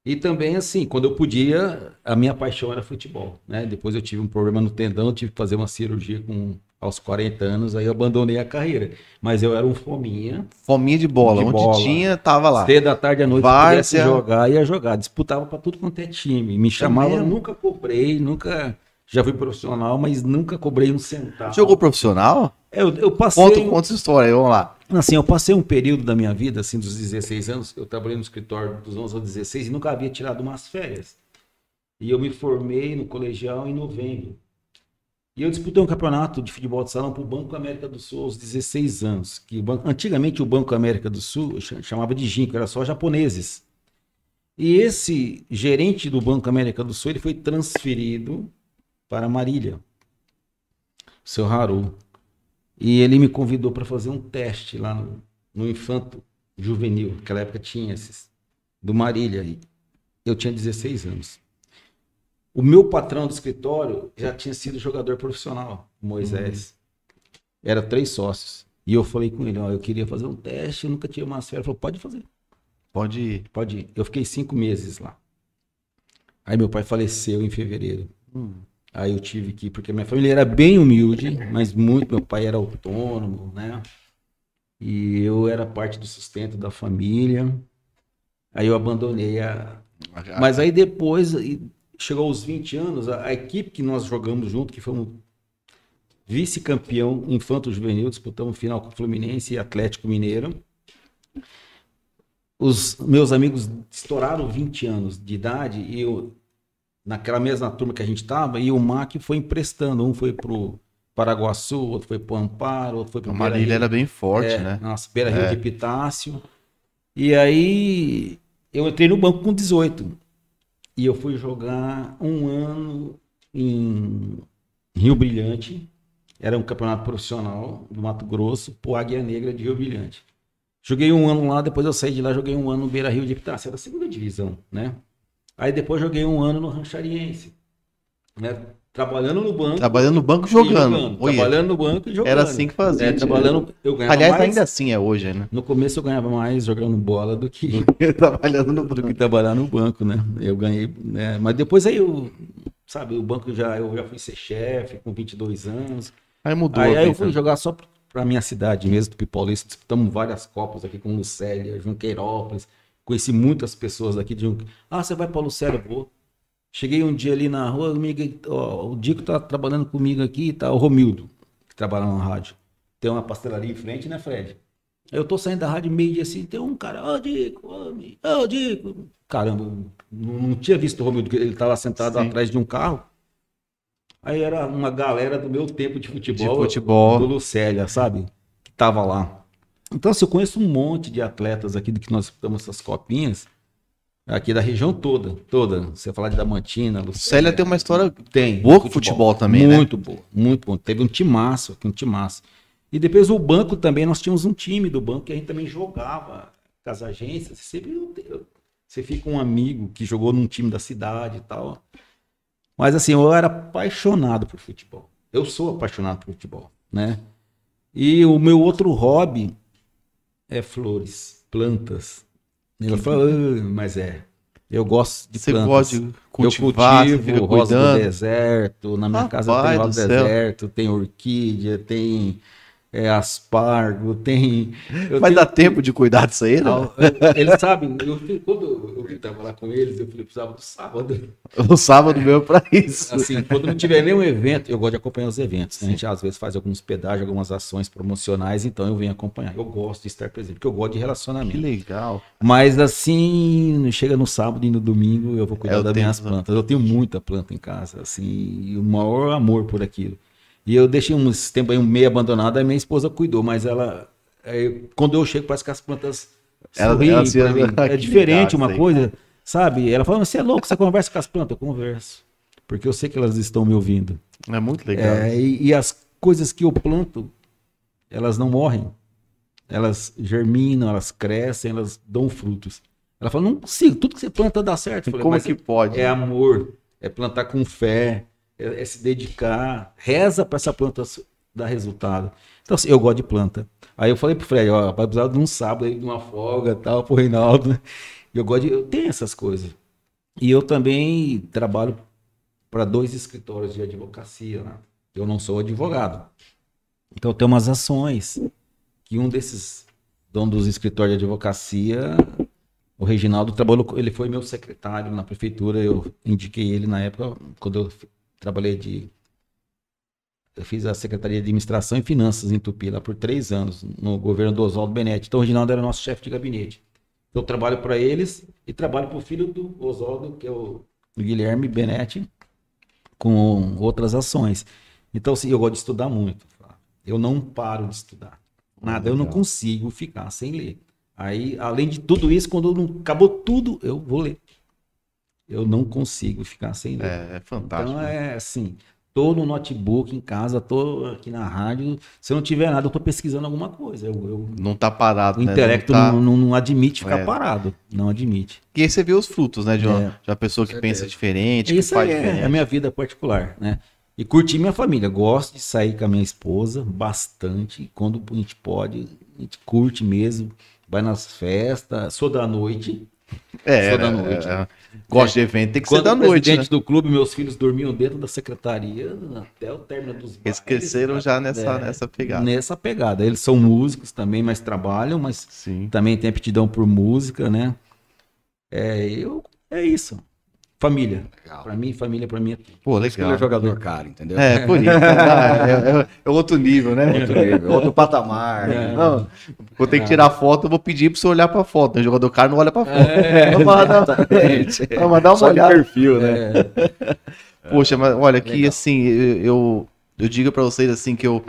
E também, assim, quando eu podia, a minha paixão era futebol, né? Depois eu tive um problema no tendão, tive que fazer uma cirurgia com, aos 40 anos, aí eu abandonei a carreira. Mas eu era um fominha. Fominha de bola. De Onde bola. tinha, tava lá. Cedo da tarde à noite, Várzea. se jogar, ia jogar. Disputava pra tudo quanto é time. Me chamava, mesmo? nunca cobrei, nunca... Já fui profissional, mas nunca cobrei um centavo. Jogou profissional? Eu, eu passei... Conta, conta essa história vamos lá. Assim, eu passei um período da minha vida, assim, dos 16 anos, eu trabalhei no escritório dos 11 aos 16 e nunca havia tirado umas férias. E eu me formei no colegial em novembro. E eu disputei um campeonato de futebol de salão para o Banco América do Sul aos 16 anos. Que o banco, antigamente o Banco América do Sul ch- chamava de Ginkgo, era só japoneses. E esse gerente do Banco América do Sul ele foi transferido para Marília, o seu Haru. E ele me convidou para fazer um teste lá no, no Infanto Juvenil. Naquela época tinha esses, do Marília. Eu tinha 16 anos. O meu patrão do escritório já tinha sido jogador profissional, Moisés. Era três sócios. E eu falei com ele, ó, eu queria fazer um teste, eu nunca tinha umas férias. Ele falou, pode fazer, Pode ir. pode ir. Eu fiquei cinco meses lá. Aí meu pai faleceu em fevereiro. Aí eu tive que ir, porque minha família era bem humilde, mas muito, meu pai era autônomo, né? E eu era parte do sustento da família. Aí eu abandonei a, mas aí depois, chegou aos 20 anos, a, a equipe que nós jogamos junto, que fomos vice-campeão infanto juvenil, disputamos final com o Fluminense e Atlético Mineiro. Os meus amigos estouraram 20 anos de idade e eu, naquela mesma turma que a gente estava, e o MAC foi emprestando. Um foi pro Paraguaçu, outro foi pro Amparo, outro foi pro A Beira Marília Rio. era bem forte, É, né? Nossa, Beira Rio É. de Epitácio. E aí eu entrei no banco com 18. E eu fui jogar um ano em Rio Brilhante. Era um campeonato profissional do Mato Grosso, pro Águia Negra de Rio Brilhante. Joguei um ano lá, depois eu saí de lá, joguei um ano no Beira Rio de Epitácio, era a segunda divisão, né? Aí depois joguei um ano no Ranchariense, né? Trabalhando no banco. Trabalhando no banco e jogando. Olha, Trabalhando no banco e jogando. Era assim que fazia. É, trabalhando, eu ganhava Aliás, mais, ainda assim é hoje, né? no começo eu ganhava mais jogando bola do que, *laughs* Trabalhando no do que trabalhar no banco, né? Eu ganhei, né? Mas depois aí eu, sabe, o banco já, eu já fui ser chefe com 22 anos. Aí mudou. Aí, aí eu fui jogar só pra minha cidade mesmo, do Paulista. Disputamos várias copas aqui com Lucélia, Junqueirópolis. Conheci muitas pessoas daqui de Junque... Ah, você vai pra Lucélia? Vou. Cheguei um dia ali na rua, ó, o Dico tá trabalhando comigo aqui, tá o Romildo, que trabalha na rádio. Tem uma pastelaria em frente, né, Fred? Eu tô saindo da rádio meio dia assim, tem um cara, ô Dico, ô Mi- ô, Dico. Caramba, não, não tinha visto o Romildo, ele tava sentado Sim. atrás de um carro. Aí era uma galera do meu tempo de futebol, De futebol. do Lucélia, sabe? Que tava lá. Então, assim, eu conheço um monte de atletas aqui do que nós disputamos essas copinhas, aqui da região toda, toda. Você falar de Damantina, Lucélia. Célia tem uma história Tem. boa com futebol também, né? Muito boa, muito bom. Teve um timaço aqui, um timaço. E depois o banco também, nós tínhamos um time do banco que a gente também jogava com as agências. Você você fica um amigo que jogou num time da cidade e tal. Mas assim, eu era apaixonado por futebol. Eu sou apaixonado por futebol, né? E o meu outro hobby é flores, plantas. Ela fala, "Ah, mas é. Eu gosto de Você plantas. gosta de Eu cultivar, você cultivo rosa do deserto. Na minha Rapaz casa tem rosa do deserto, tem orquídea, tem é, aspargo, tem. Vai tenho- dar tempo de cuidar disso aí, né? Ah, Eles sabem, eu, quando eu vim trabalhar com eles, eu falei, precisava do sábado. *laughs* O sábado meu é pra isso. Assim, quando não tiver nenhum evento, eu gosto de acompanhar os eventos. né? A gente às vezes faz alguns pedágios, algumas ações promocionais, então eu venho acompanhar. Eu gosto de estar presente, porque eu gosto de Que relacionamento. legal. Mas assim, chega no sábado e no domingo eu vou cuidar É das minhas plantas. Eu tenho muita planta em casa, assim, e o maior amor por aquilo. E eu deixei uns tempo aí meio abandonado, aí minha esposa cuidou, mas ela, é, quando eu chego, parece que as plantas Ela- sorriem ela se- mim. É diferente legal uma aí. coisa, sabe? Ela fala, você é louco, você conversa com as plantas? Eu converso, porque eu sei que elas estão me ouvindo. É muito legal. É, e, e as coisas que eu planto, elas não morrem. Elas germinam, elas crescem, elas dão frutos. Ela fala, não consigo, tudo que você planta dá certo. Falei, Como é "Mas que pode? é amor, é plantar com fé, é, é se dedicar, reza para essa planta dar resultado. Então, assim, eu gosto de planta. Aí eu falei pro Fred, ó, vai precisar de um sábado aí, de uma folga e tal, pro Reinaldo. né? Eu gosto de. Eu tenho essas coisas. E eu também trabalho para dois escritórios de advocacia. Né? Eu não sou advogado. Então eu tenho umas ações que um desses donos dos escritórios de advocacia, o Reginaldo, trabalhou, ele foi meu secretário na prefeitura. Eu indiquei ele na época, quando eu trabalhei de. Eu fiz a Secretaria de Administração e Finanças em Tupi, lá por três anos, no governo do Oswaldo Benetti. Então o Reginaldo era nosso chefe de gabinete. Eu trabalho para eles e trabalho para o filho do Oswaldo, que é o Guilherme Benetti, com outras ações. Então, assim, eu gosto de estudar muito. Eu não paro de estudar. Nada, eu não consigo ficar sem ler. Aí, além de tudo isso, quando não acabou tudo, eu vou ler. Eu não consigo ficar sem ler. É, é fantástico. Então né? é assim, tô no notebook em casa, tô aqui na rádio. Se eu não tiver nada, eu tô pesquisando alguma coisa. Eu, eu- Não tá parado, o né? intelecto Não tá- não, não- admite ficar É. parado. Não admite. E aí você vê os frutos, né? De uma, É. de uma pessoa que pensa diferente, que Isso faz aí é, diferente. é a minha vida particular, né? E curtir minha família. Gosto de sair com a minha esposa bastante. Quando a gente pode, a gente curte mesmo. Vai nas festas. Sou da noite. É, Sou da é, noite. é. Gosto de evento, tem que Quando ser da noite, presidente né? do clube, meus filhos dormiam dentro da secretaria até o término dos bailes, cresceram cara. já nessa, É, nessa pegada. Nessa pegada. Eles são músicos também, mas trabalham, mas Sim. também tem aptidão por música, né? É, eu, é isso. Família. Legal. Pra mim, família pra mim é tudo. Pô, Ele é legal. jogador caro, entendeu? É, por isso. *laughs* É, é- é outro nível, né? Outro nível, outro patamar. É. Não, vou ter que tirar foto, eu vou pedir pra você olhar pra foto. né? O jogador caro não olha pra foto. É, *laughs* Vamos lá, dar- Exatamente. *laughs* Vamos dar uma Só olhada. perfil, né? É, Poxa, mas olha, que Legal. assim, eu, eu, digo pra vocês assim que eu,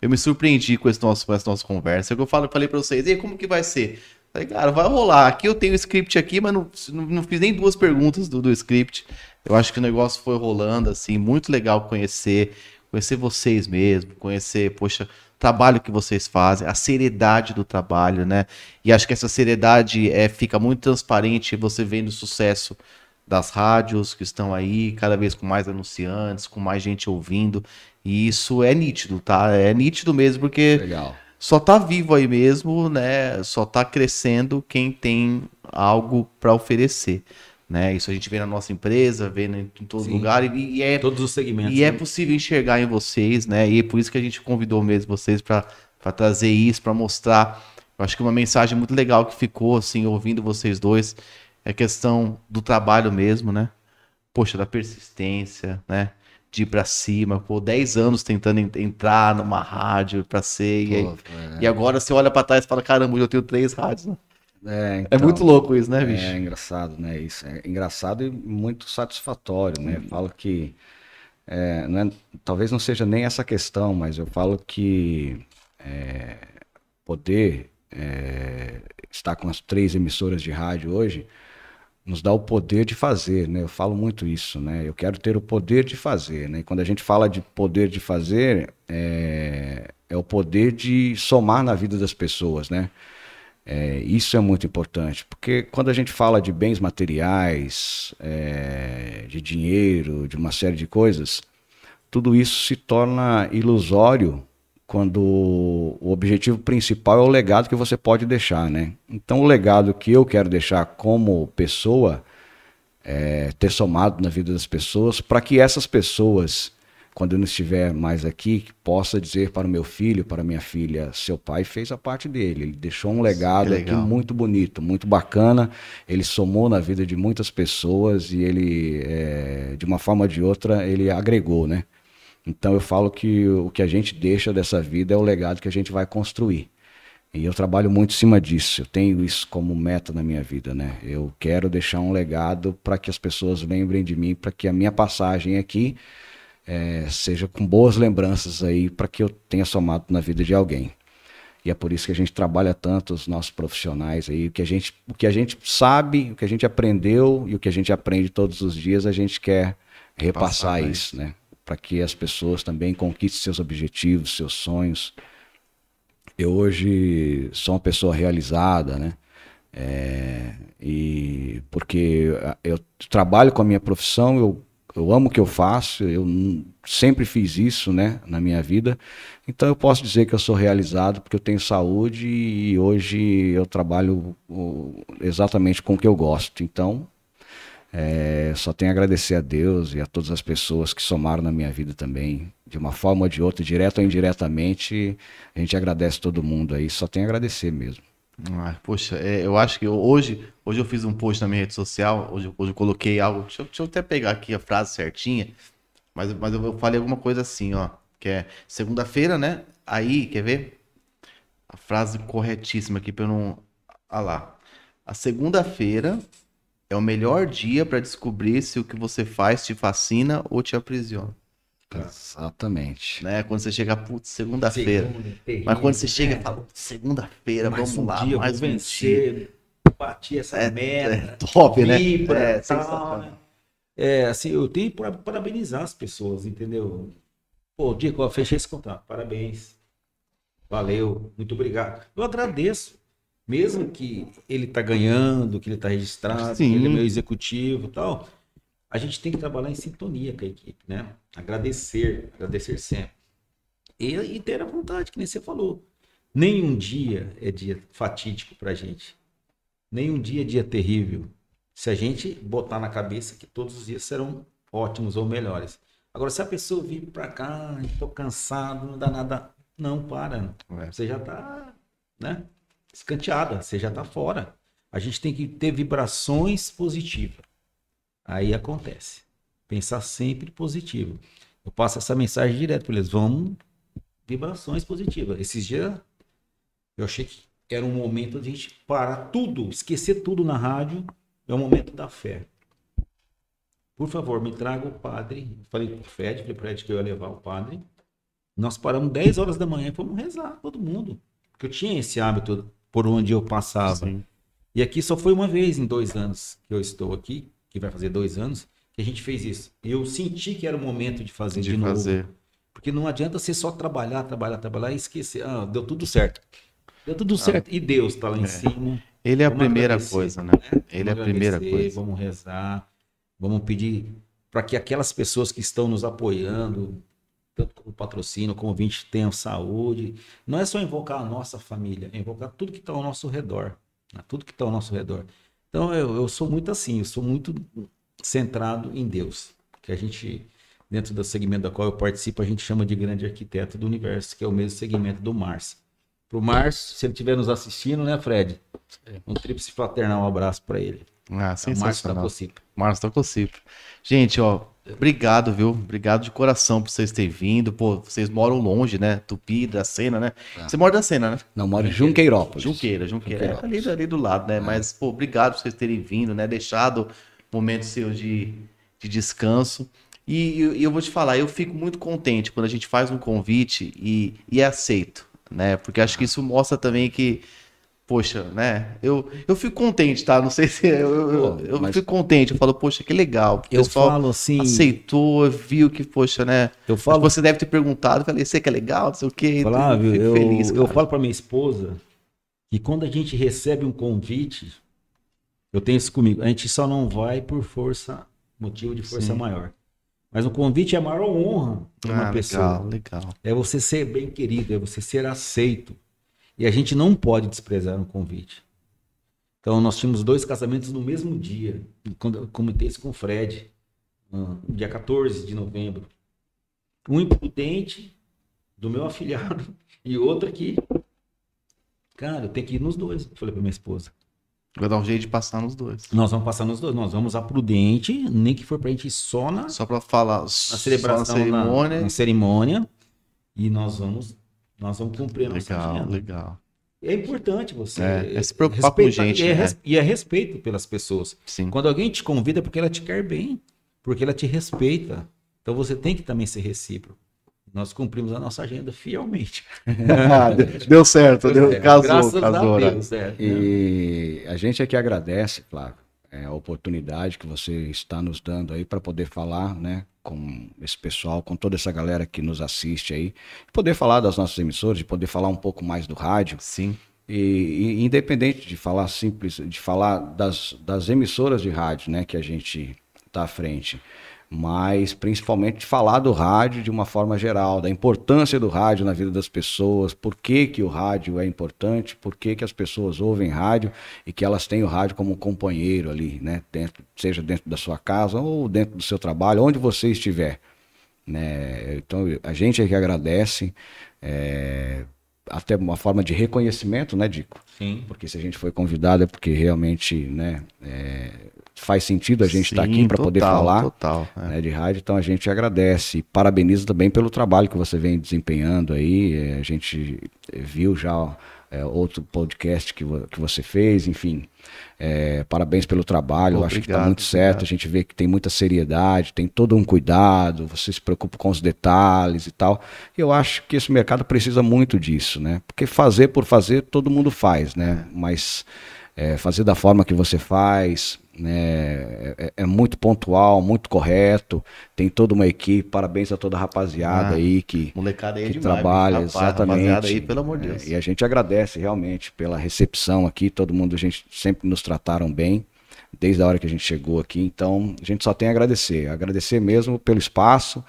eu me surpreendi com, esse nosso, com essa nossa conversa. É eu falo, falei pra vocês, e aí, como que vai ser? Falei, cara, vai rolar. Aqui eu tenho o script aqui, mas não, não, fiz nem duas perguntas do, do script. Eu acho que o negócio foi rolando, assim, muito legal conhecer, conhecer vocês mesmo, conhecer, poxa, o trabalho que vocês fazem, a seriedade do trabalho, né? E acho que essa seriedade é, fica muito transparente você vendo o sucesso das rádios que estão aí, cada vez com mais anunciantes, com mais gente ouvindo. E isso é nítido, tá? É nítido mesmo, porque Legal. Só tá vivo aí mesmo, né? Só tá crescendo quem tem algo para oferecer, né? Isso a gente vê na nossa empresa, vê em, todo Sim. lugar e, e é todos os segmentos. e é né? possível enxergar em vocês, né? E é por isso que a gente convidou mesmo vocês para trazer isso, para mostrar. Eu acho que uma mensagem muito legal que ficou, assim, ouvindo vocês dois, é a questão do trabalho mesmo, né? Poxa, da persistência, né? De ir pra cima, pô, 10 anos tentando en- entrar numa rádio pra ser. E, aí- Pô, e agora você olha pra trás e fala: caramba, eu tenho três rádios. né? é, É então, muito louco isso, né, bicho? É engraçado, né? Isso é engraçado e muito satisfatório, né? Falo que é, não é- talvez não seja nem essa questão, mas eu falo que é, poder é, estar com as três emissoras de rádio hoje nos dá o poder de fazer, né? Eu falo muito isso, né? Eu quero ter o poder de fazer, né? E quando a gente fala de poder de fazer, é, é o poder de somar na vida das pessoas, né? É, isso é muito importante, porque quando a gente fala de bens materiais, é, de dinheiro, de uma série de coisas, tudo isso se torna ilusório quando o objetivo principal é o legado que você pode deixar, né? Então, o legado que eu quero deixar como pessoa é ter somado na vida das pessoas, para que essas pessoas, quando eu não estiver mais aqui, possa dizer para o meu filho, para a minha filha, seu pai fez a parte dele, ele deixou um legado aqui muito bonito, muito bacana, ele somou na vida de muitas pessoas e ele, é, de uma forma ou de outra, ele agregou, né? Então eu falo que o que a gente deixa dessa vida é o legado que a gente vai construir. E eu trabalho muito em cima disso. Eu tenho isso como meta na minha vida, né? Eu quero deixar um legado para que as pessoas lembrem de mim, para que a minha passagem aqui eh, seja com boas lembranças aí, para que eu tenha somado na vida de alguém. E é por isso que a gente trabalha tanto os nossos profissionais aí, o que a gente, o que a gente sabe, o que a gente aprendeu e o que a gente aprende todos os dias, a gente quer repassar Passar, né? isso, né? Para que as pessoas também conquistem seus objetivos, seus sonhos. Eu hoje sou uma pessoa realizada, né? É, e porque eu trabalho com a minha profissão, eu, eu amo o que eu faço, eu sempre fiz isso, né, na minha vida. Então eu posso dizer que eu sou realizado porque eu tenho saúde e hoje eu trabalho exatamente com o que eu gosto. Então é, só tenho a agradecer a Deus e a todas as pessoas que somaram na minha vida também, de uma forma ou de outra, direto ou indiretamente. A gente agradece todo mundo aí, só tenho a agradecer mesmo. Ah, poxa, é, eu acho que hoje, hoje eu fiz um post na minha rede social, hoje, hoje eu coloquei algo, deixa eu, deixa eu até pegar aqui a frase certinha, mas, mas eu, eu falei alguma coisa assim, ó, que é segunda-feira, né? Aí, quer ver? A frase corretíssima aqui pra eu não... Ah lá. A segunda-feira é o melhor dia para descobrir se o que você faz te fascina ou te aprisiona. Exatamente. Né? Quando você chega, putz, segunda-feira. Mas quando você chega e fala, segunda-feira, vamos um lá, dia, mais vou um dia. vencer, bati essa É, meta. é top, né? vibra, É, tal, né? É, assim, eu tenho para parabenizar as pessoas, entendeu? Pô, Dico, fechei esse contrato, parabéns. Valeu, muito obrigado. Eu agradeço. Mesmo que ele tá ganhando, que ele tá registrado, que Sim. ele é meu executivo e tal, a gente tem que trabalhar em sintonia com a equipe, né? Agradecer, agradecer sempre. E, e ter a vontade, que nem você falou. Nenhum dia é dia fatídico pra gente. Nenhum dia é dia terrível. Se a gente botar na cabeça que todos os dias serão ótimos ou melhores. Agora, se a pessoa vir pra cá, estou cansado, não dá nada. Não, para. É. Você já tá, né? Escanteada, você já tá fora. A gente tem que ter vibrações positivas. Aí acontece. Pensar sempre positivo. Eu passo essa mensagem direto para eles. Vamos, vibrações positivas. Esses dias eu achei que era um momento de a gente parar tudo, esquecer tudo na rádio. É o momento da fé. Por favor, me traga o padre. Falei pro Fred, falei pro Fred que eu ia levar o padre. Nós paramos 10 horas da manhã e fomos rezar, todo mundo. Porque eu tinha esse hábito por onde eu passava. Sim. E aqui só foi uma vez em dois anos que eu estou aqui, que vai fazer dois anos, que a gente fez isso. Eu senti que era o momento de fazer de, De novo. fazer. Porque não adianta você só trabalhar, trabalhar, trabalhar e esquecer. Ah, deu tudo certo. Deu Ah. tudo certo. E Deus está lá em cima. Ele é a Vamos primeira agradecer, coisa, né? Ele é a Vamos primeira coisa. Vamos rezar. Vamos pedir para que aquelas pessoas que estão nos apoiando, patrocínio, como ouvinte, tenham saúde. Não é só invocar a nossa família, é invocar tudo que está ao nosso redor. né? Tudo que está ao nosso redor. Então eu, eu sou muito assim, eu sou muito centrado em Deus. Que a gente, dentro do segmento da qual eu participo, a gente chama de grande arquiteto do universo, que é o mesmo segmento do Márcio. Pro Márcio, se ele estiver nos assistindo, né, Fred? Um tríplice fraternal, um abraço para ele. Ah, É o Márcio da sensacional. Cocipa. Márcio. Gente, ó, obrigado, viu? Obrigado de coração por vocês terem vindo. Pô, vocês moram longe, né? Tupi, da Cena, né? Você mora da Cena, né? Não, moro em Junqueirópolis. Junqueira, Junqueira. É, ali, ali do lado, né? Mas, pô, obrigado por vocês terem vindo, né? Deixado momento seu de, de descanso. E, e eu vou te falar, eu fico muito contente quando a gente faz um convite e, e é aceito, né? Porque acho que isso mostra também que, poxa, né? Eu, eu fico contente, tá? Não sei se. Eu, eu, eu mas- fico contente, eu falo, poxa, que legal. O Eu falo assim, aceitou, viu que, poxa, né? eu falo, Você deve ter perguntado, eu falei, você que é legal, não sei o quê. Flávio, Fico eu, feliz, eu cara. falo para minha esposa que quando a gente recebe um convite, eu tenho isso comigo, a gente só não vai por força, motivo de força Sim. maior. Mas o convite é a maior honra para uma Ah, pessoa. legal, legal. É você ser bem querido, é você ser aceito. E a gente não pode desprezar um convite. Então, nós tínhamos dois casamentos no mesmo dia. Quando eu comentei isso com o Fred, no dia 14 de novembro. Um imprudente do meu *laughs* afilhado e outro aqui. Cara, eu tenho que ir nos dois. Falei para minha esposa. Vou dar um jeito de passar nos dois. Nós vamos passar nos dois. Nós vamos a prudente, nem que for pra gente ir só na, Só pra falar. na celebração, na na- cerimônia. na cerimônia. E nós vamos, nós vamos cumprir a nossa Legal, agenda. legal. É importante você É, é se preocupar com respeitar- gente, e é, né? e é respeito pelas pessoas. Sim. Quando alguém te convida é porque ela te quer bem, porque ela te respeita. Então você tem que também ser recíproco. Nós cumprimos a nossa agenda fielmente. *laughs* deu certo, deu, É, casou, Graças casou. a né? Deus. É, E a gente aqui agradece, Flávio, é, a oportunidade que você está nos dando aí para poder falar, né, com esse pessoal, com toda essa galera que nos assiste aí, poder falar das nossas emissoras, de poder falar um pouco mais do rádio. Sim. E, e independente de falar simples, de falar das, das emissoras de rádio, né, que a gente está à frente, mas principalmente falar do rádio de uma forma geral, da importância do rádio na vida das pessoas, por que, que o rádio é importante, por que, que as pessoas ouvem rádio e que elas têm o rádio como um companheiro ali, né, dentro, seja dentro da sua casa ou dentro do seu trabalho, onde você estiver. Né? Então a gente é que agradece. é, até uma forma de reconhecimento, né, Dico? Sim. Porque se a gente foi convidado é porque realmente, né, é, faz sentido a gente estar Sim, aqui para poder falar Total. é. né, de rádio, então a gente agradece e parabeniza também pelo trabalho que você vem desempenhando aí. é, A gente viu já é, outro podcast que, que você fez, enfim. É, parabéns pelo trabalho, eu acho que está Obrigado, muito certo. obrigado. A gente vê que tem muita seriedade, tem todo um cuidado, você se preocupa com os detalhes e tal. Eu acho que esse mercado precisa muito disso, né? Porque fazer por fazer todo mundo faz, né? Mas é, fazer da forma que você faz, né? É, é muito pontual, muito correto. Tem toda uma equipe. Parabéns a toda a rapaziada Ah, aí que Molecada aí é que demais. trabalha. Rapaz, exatamente. aí, pelo amor de Deus. É, e a gente agradece realmente pela recepção aqui, todo mundo, a gente sempre nos trataram bem, desde a hora que a gente chegou aqui, então a gente só tem a agradecer, agradecer mesmo pelo espaço,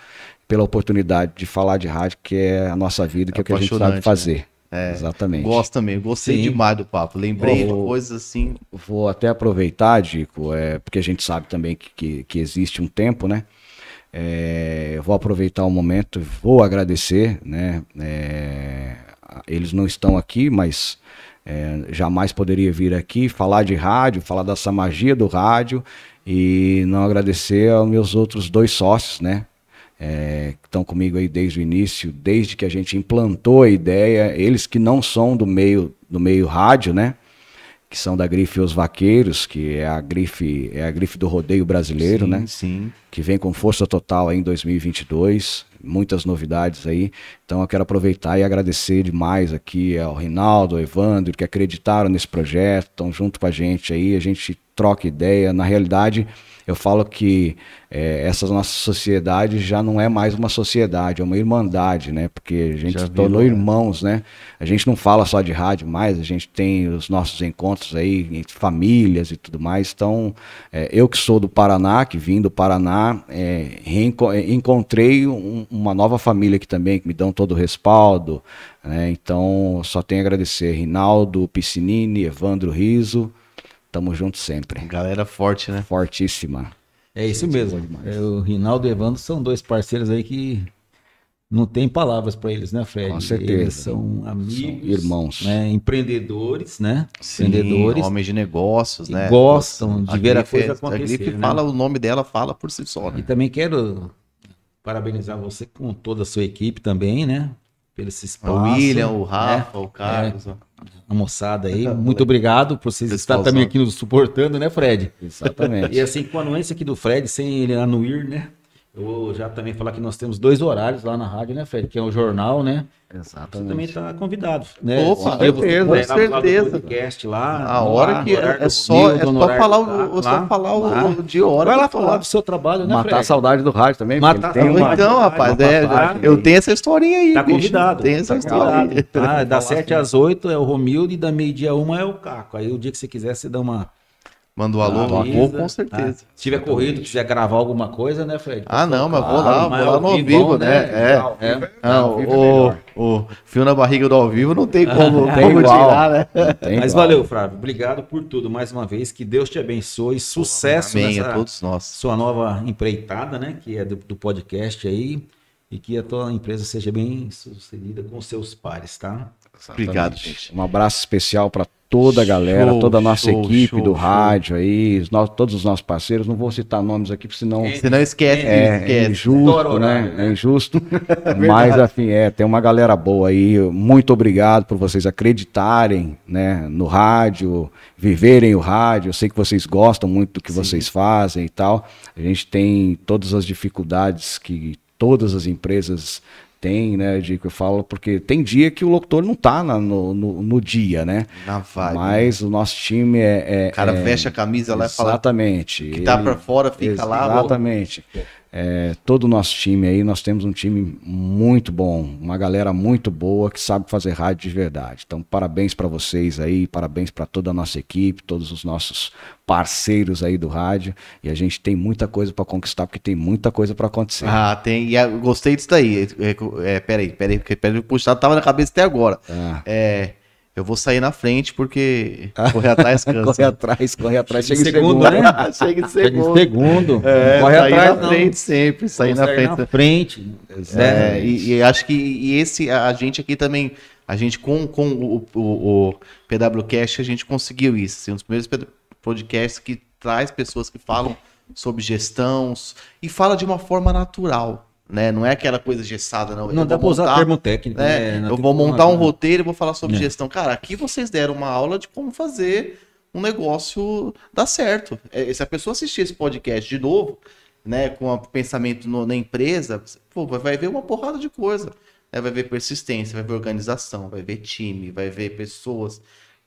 pela oportunidade de falar de rádio, que é a nossa vida, que é, É o que a gente sabe apaixonante, fazer. É, Exatamente. Gosto também, gostei Sim. demais do papo. Lembrei de Oh. coisas assim. Vou até aproveitar, Dico, é, porque a gente sabe também que, que, que existe um tempo, né? É, eu vou aproveitar o momento, vou agradecer, né? É, eles não estão aqui, mas é, jamais poderia vir aqui falar de rádio, falar dessa magia do rádio e não agradecer aos meus outros dois sócios, né? É, que estão comigo aí desde o início, desde que a gente implantou a ideia, eles que não são do meio do meio rádio, né? Que são da grife Os Vaqueiros, que é a grife é a grife do rodeio brasileiro, sim, né? Sim. que vem com força total aí em 2022, muitas novidades aí. Então eu quero aproveitar e agradecer demais aqui ao Rinaldo, ao Evandro, que acreditaram nesse projeto, estão junto com a gente aí, a gente troca ideia. Na realidade, eu falo que eh, essa nossa sociedade já não é mais uma sociedade, é uma irmandade, né? Porque a gente se tornou virou, é. irmãos, né? A gente não fala só de rádio mais, a gente tem os nossos encontros aí entre famílias e tudo mais. Então, é, eu que sou do Paraná, que vim do Paraná, é, é, encontrei um- uma nova família aqui também, que me dão todo o respaldo. né? Então, só tenho a agradecer. Rinaldo Piscinini, Evandro Riso, tamo junto sempre. Galera forte, né? Fortíssima. É isso mesmo. É, o Rinaldo e o Evandro são dois parceiros aí que não tem palavras para eles, né, Fred? Com certeza. Eles são amigos, São irmãos. né, empreendedores, né? Sim, empreendedores homens de negócios, né? gostam de A ver a coisa é- acontecer. A grife né? fala, o nome dela fala por si só, E né? também quero parabenizar você com toda a sua equipe também, né? Pelo esse espaço. O William, o né? Rafa, o Carlos. ó. A moçada aí. *laughs* Muito obrigado por vocês estarem também aqui nos suportando, né, Fred? Exatamente. E assim, com a anuência aqui do Fred, sem ele anuir, né? Eu vou já também falar que nós temos dois horários lá na rádio, né, Fred? Que é o jornal, né? Você também Exatamente. está convidado, né? Opa, certeza, lá do certeza. podcast lá. A hora ar, que horário é do só, é só falar, do- o, é só lá, falar lá. o, de hora. Vai lá que falar falar. do seu trabalho, né, Matar a Fred? saudade do rádio também. Matar tem a uma-. Então, rapaz, é, eu tenho essa historinha aí. Tá bicho. convidado. Tem essa tá história. *laughs* Ah, das 7 às 8 é o Romildo e da meio-dia a uma é o Caco. Aí o dia que você quiser, você dá uma. Manda um alô, uma vou com certeza. tá? Se tiver corrido, quiser gravar alguma coisa, né, Fred? Ah, não, mas vou lá, vou lá no ao vivo, né? É. É. Ah, o, o fio na barriga do ao vivo não tem como, *laughs* Tem como tirar, né? Tem Mas igual. valeu, Flávio. Obrigado por tudo mais uma vez. Que Deus te abençoe. Sucesso Amém nessa a todos nós. sua nova empreitada, né? Que é do, do podcast aí. E que a tua empresa seja bem sucedida com seus pares, tá? Obrigado, gente. Um abraço especial para toda a galera, Show, toda a nossa show, equipe show, do show. rádio aí, os no- todos os nossos parceiros. Não vou citar nomes aqui, porque senão Você não esquece, é, é esquece. injusto, Estoura o né? né? É injusto. *laughs* Mas, assim, é, tem uma galera boa aí. Muito obrigado por vocês acreditarem né, no rádio, viverem o rádio. Eu sei que vocês gostam muito do que vocês fazem e tal. A gente tem todas as dificuldades que todas as empresas têm, né, de que eu falo, porque tem dia que o locutor não tá na- no, no, no dia, né? Na vibe. Mas o nosso time é. é O cara é- veste a camisa lá e fala Exatamente. que tá pra fora, fica lá. Exatamente. É, todo o nosso time aí, nós temos um time muito bom, uma galera muito boa que sabe fazer rádio de verdade. Então, parabéns para vocês aí, parabéns para toda a nossa equipe, todos os nossos parceiros aí do rádio. E a gente tem muita coisa para conquistar, porque tem muita coisa para acontecer. Ah, tem. E eu gostei disso daí. É, é, peraí, peraí, porque peraí, puxado tava na cabeça até agora. Ah. É. Eu vou sair na frente porque *laughs* correr atrás cansa. corre atrás, corre atrás, chega em segundo, segundo, né? *laughs* Chega em Chega em segundo. segundo. É, Corre sair atrás, na não. frente sempre, sair na frente. na frente. É, e, e acho que e esse, a, a gente aqui também, a gente com, com o, o, o PWCast, a gente conseguiu isso. Assim, um dos primeiros pod- podcasts que traz pessoas que falam sobre gestão e fala de uma forma natural. Né? Não é aquela coisa gessada, não. Não Eu dá vou pra usar montar- termo técnico. né? né? Eu vou montar um roteiro e vou falar sobre É. gestão. Cara, aqui vocês deram uma aula de como fazer um negócio dar certo. É, Se a pessoa assistir esse podcast de novo, né, com o pensamento no- na empresa, pô, vai- vai ver uma porrada de coisa. né? Vai ver persistência, vai ver organização, vai ver time, vai ver pessoas.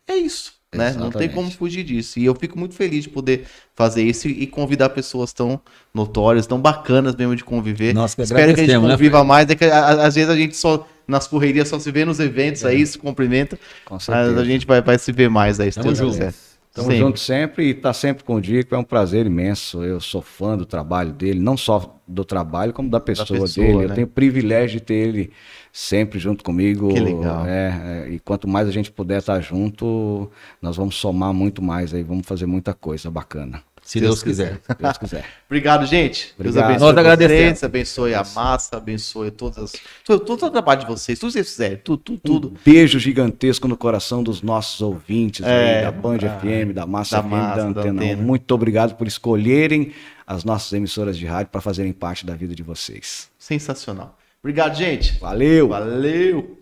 É isso. Né? Não tem como fugir disso. E eu fico muito feliz de poder fazer isso e convidar pessoas tão notórias, tão bacanas mesmo de conviver. Nós que Espero que a gente né, conviva mais. É que a- a- às vezes a gente só, nas correrias, só se vê nos eventos aí, se cumprimenta. Com Mas certeza. a gente vai, vai se ver mais aí, se Tamo Deus junto. quiser. Estamos Sempre. juntos sempre e tá sempre com o Dico. É um prazer imenso. Eu sou fã do trabalho dele, não só do trabalho, como da pessoa, pessoa, dele. né? Eu tenho o privilégio de ter ele sempre junto comigo. Que legal. É, é, e quanto mais a gente puder estar junto, nós vamos somar muito mais aí, vamos fazer muita coisa bacana. Se Deus quiser. Se Deus quiser. *laughs* Obrigado, gente. Deus Obrigado. abençoe Nós vocês, agradecemos. abençoe a massa, abençoe todas as, todo, todo o trabalho de vocês, tudo que vocês fizerem, tudo, tudo, tudo. Um beijo gigantesco no coração dos nossos ouvintes É, aí, da Band ah, FM, da Massa da FM, Massa, da da Antena. Antena. Muito obrigado por escolherem as nossas emissoras de rádio para fazerem parte da vida de vocês. Sensacional. Obrigado, gente. Valeu! Valeu.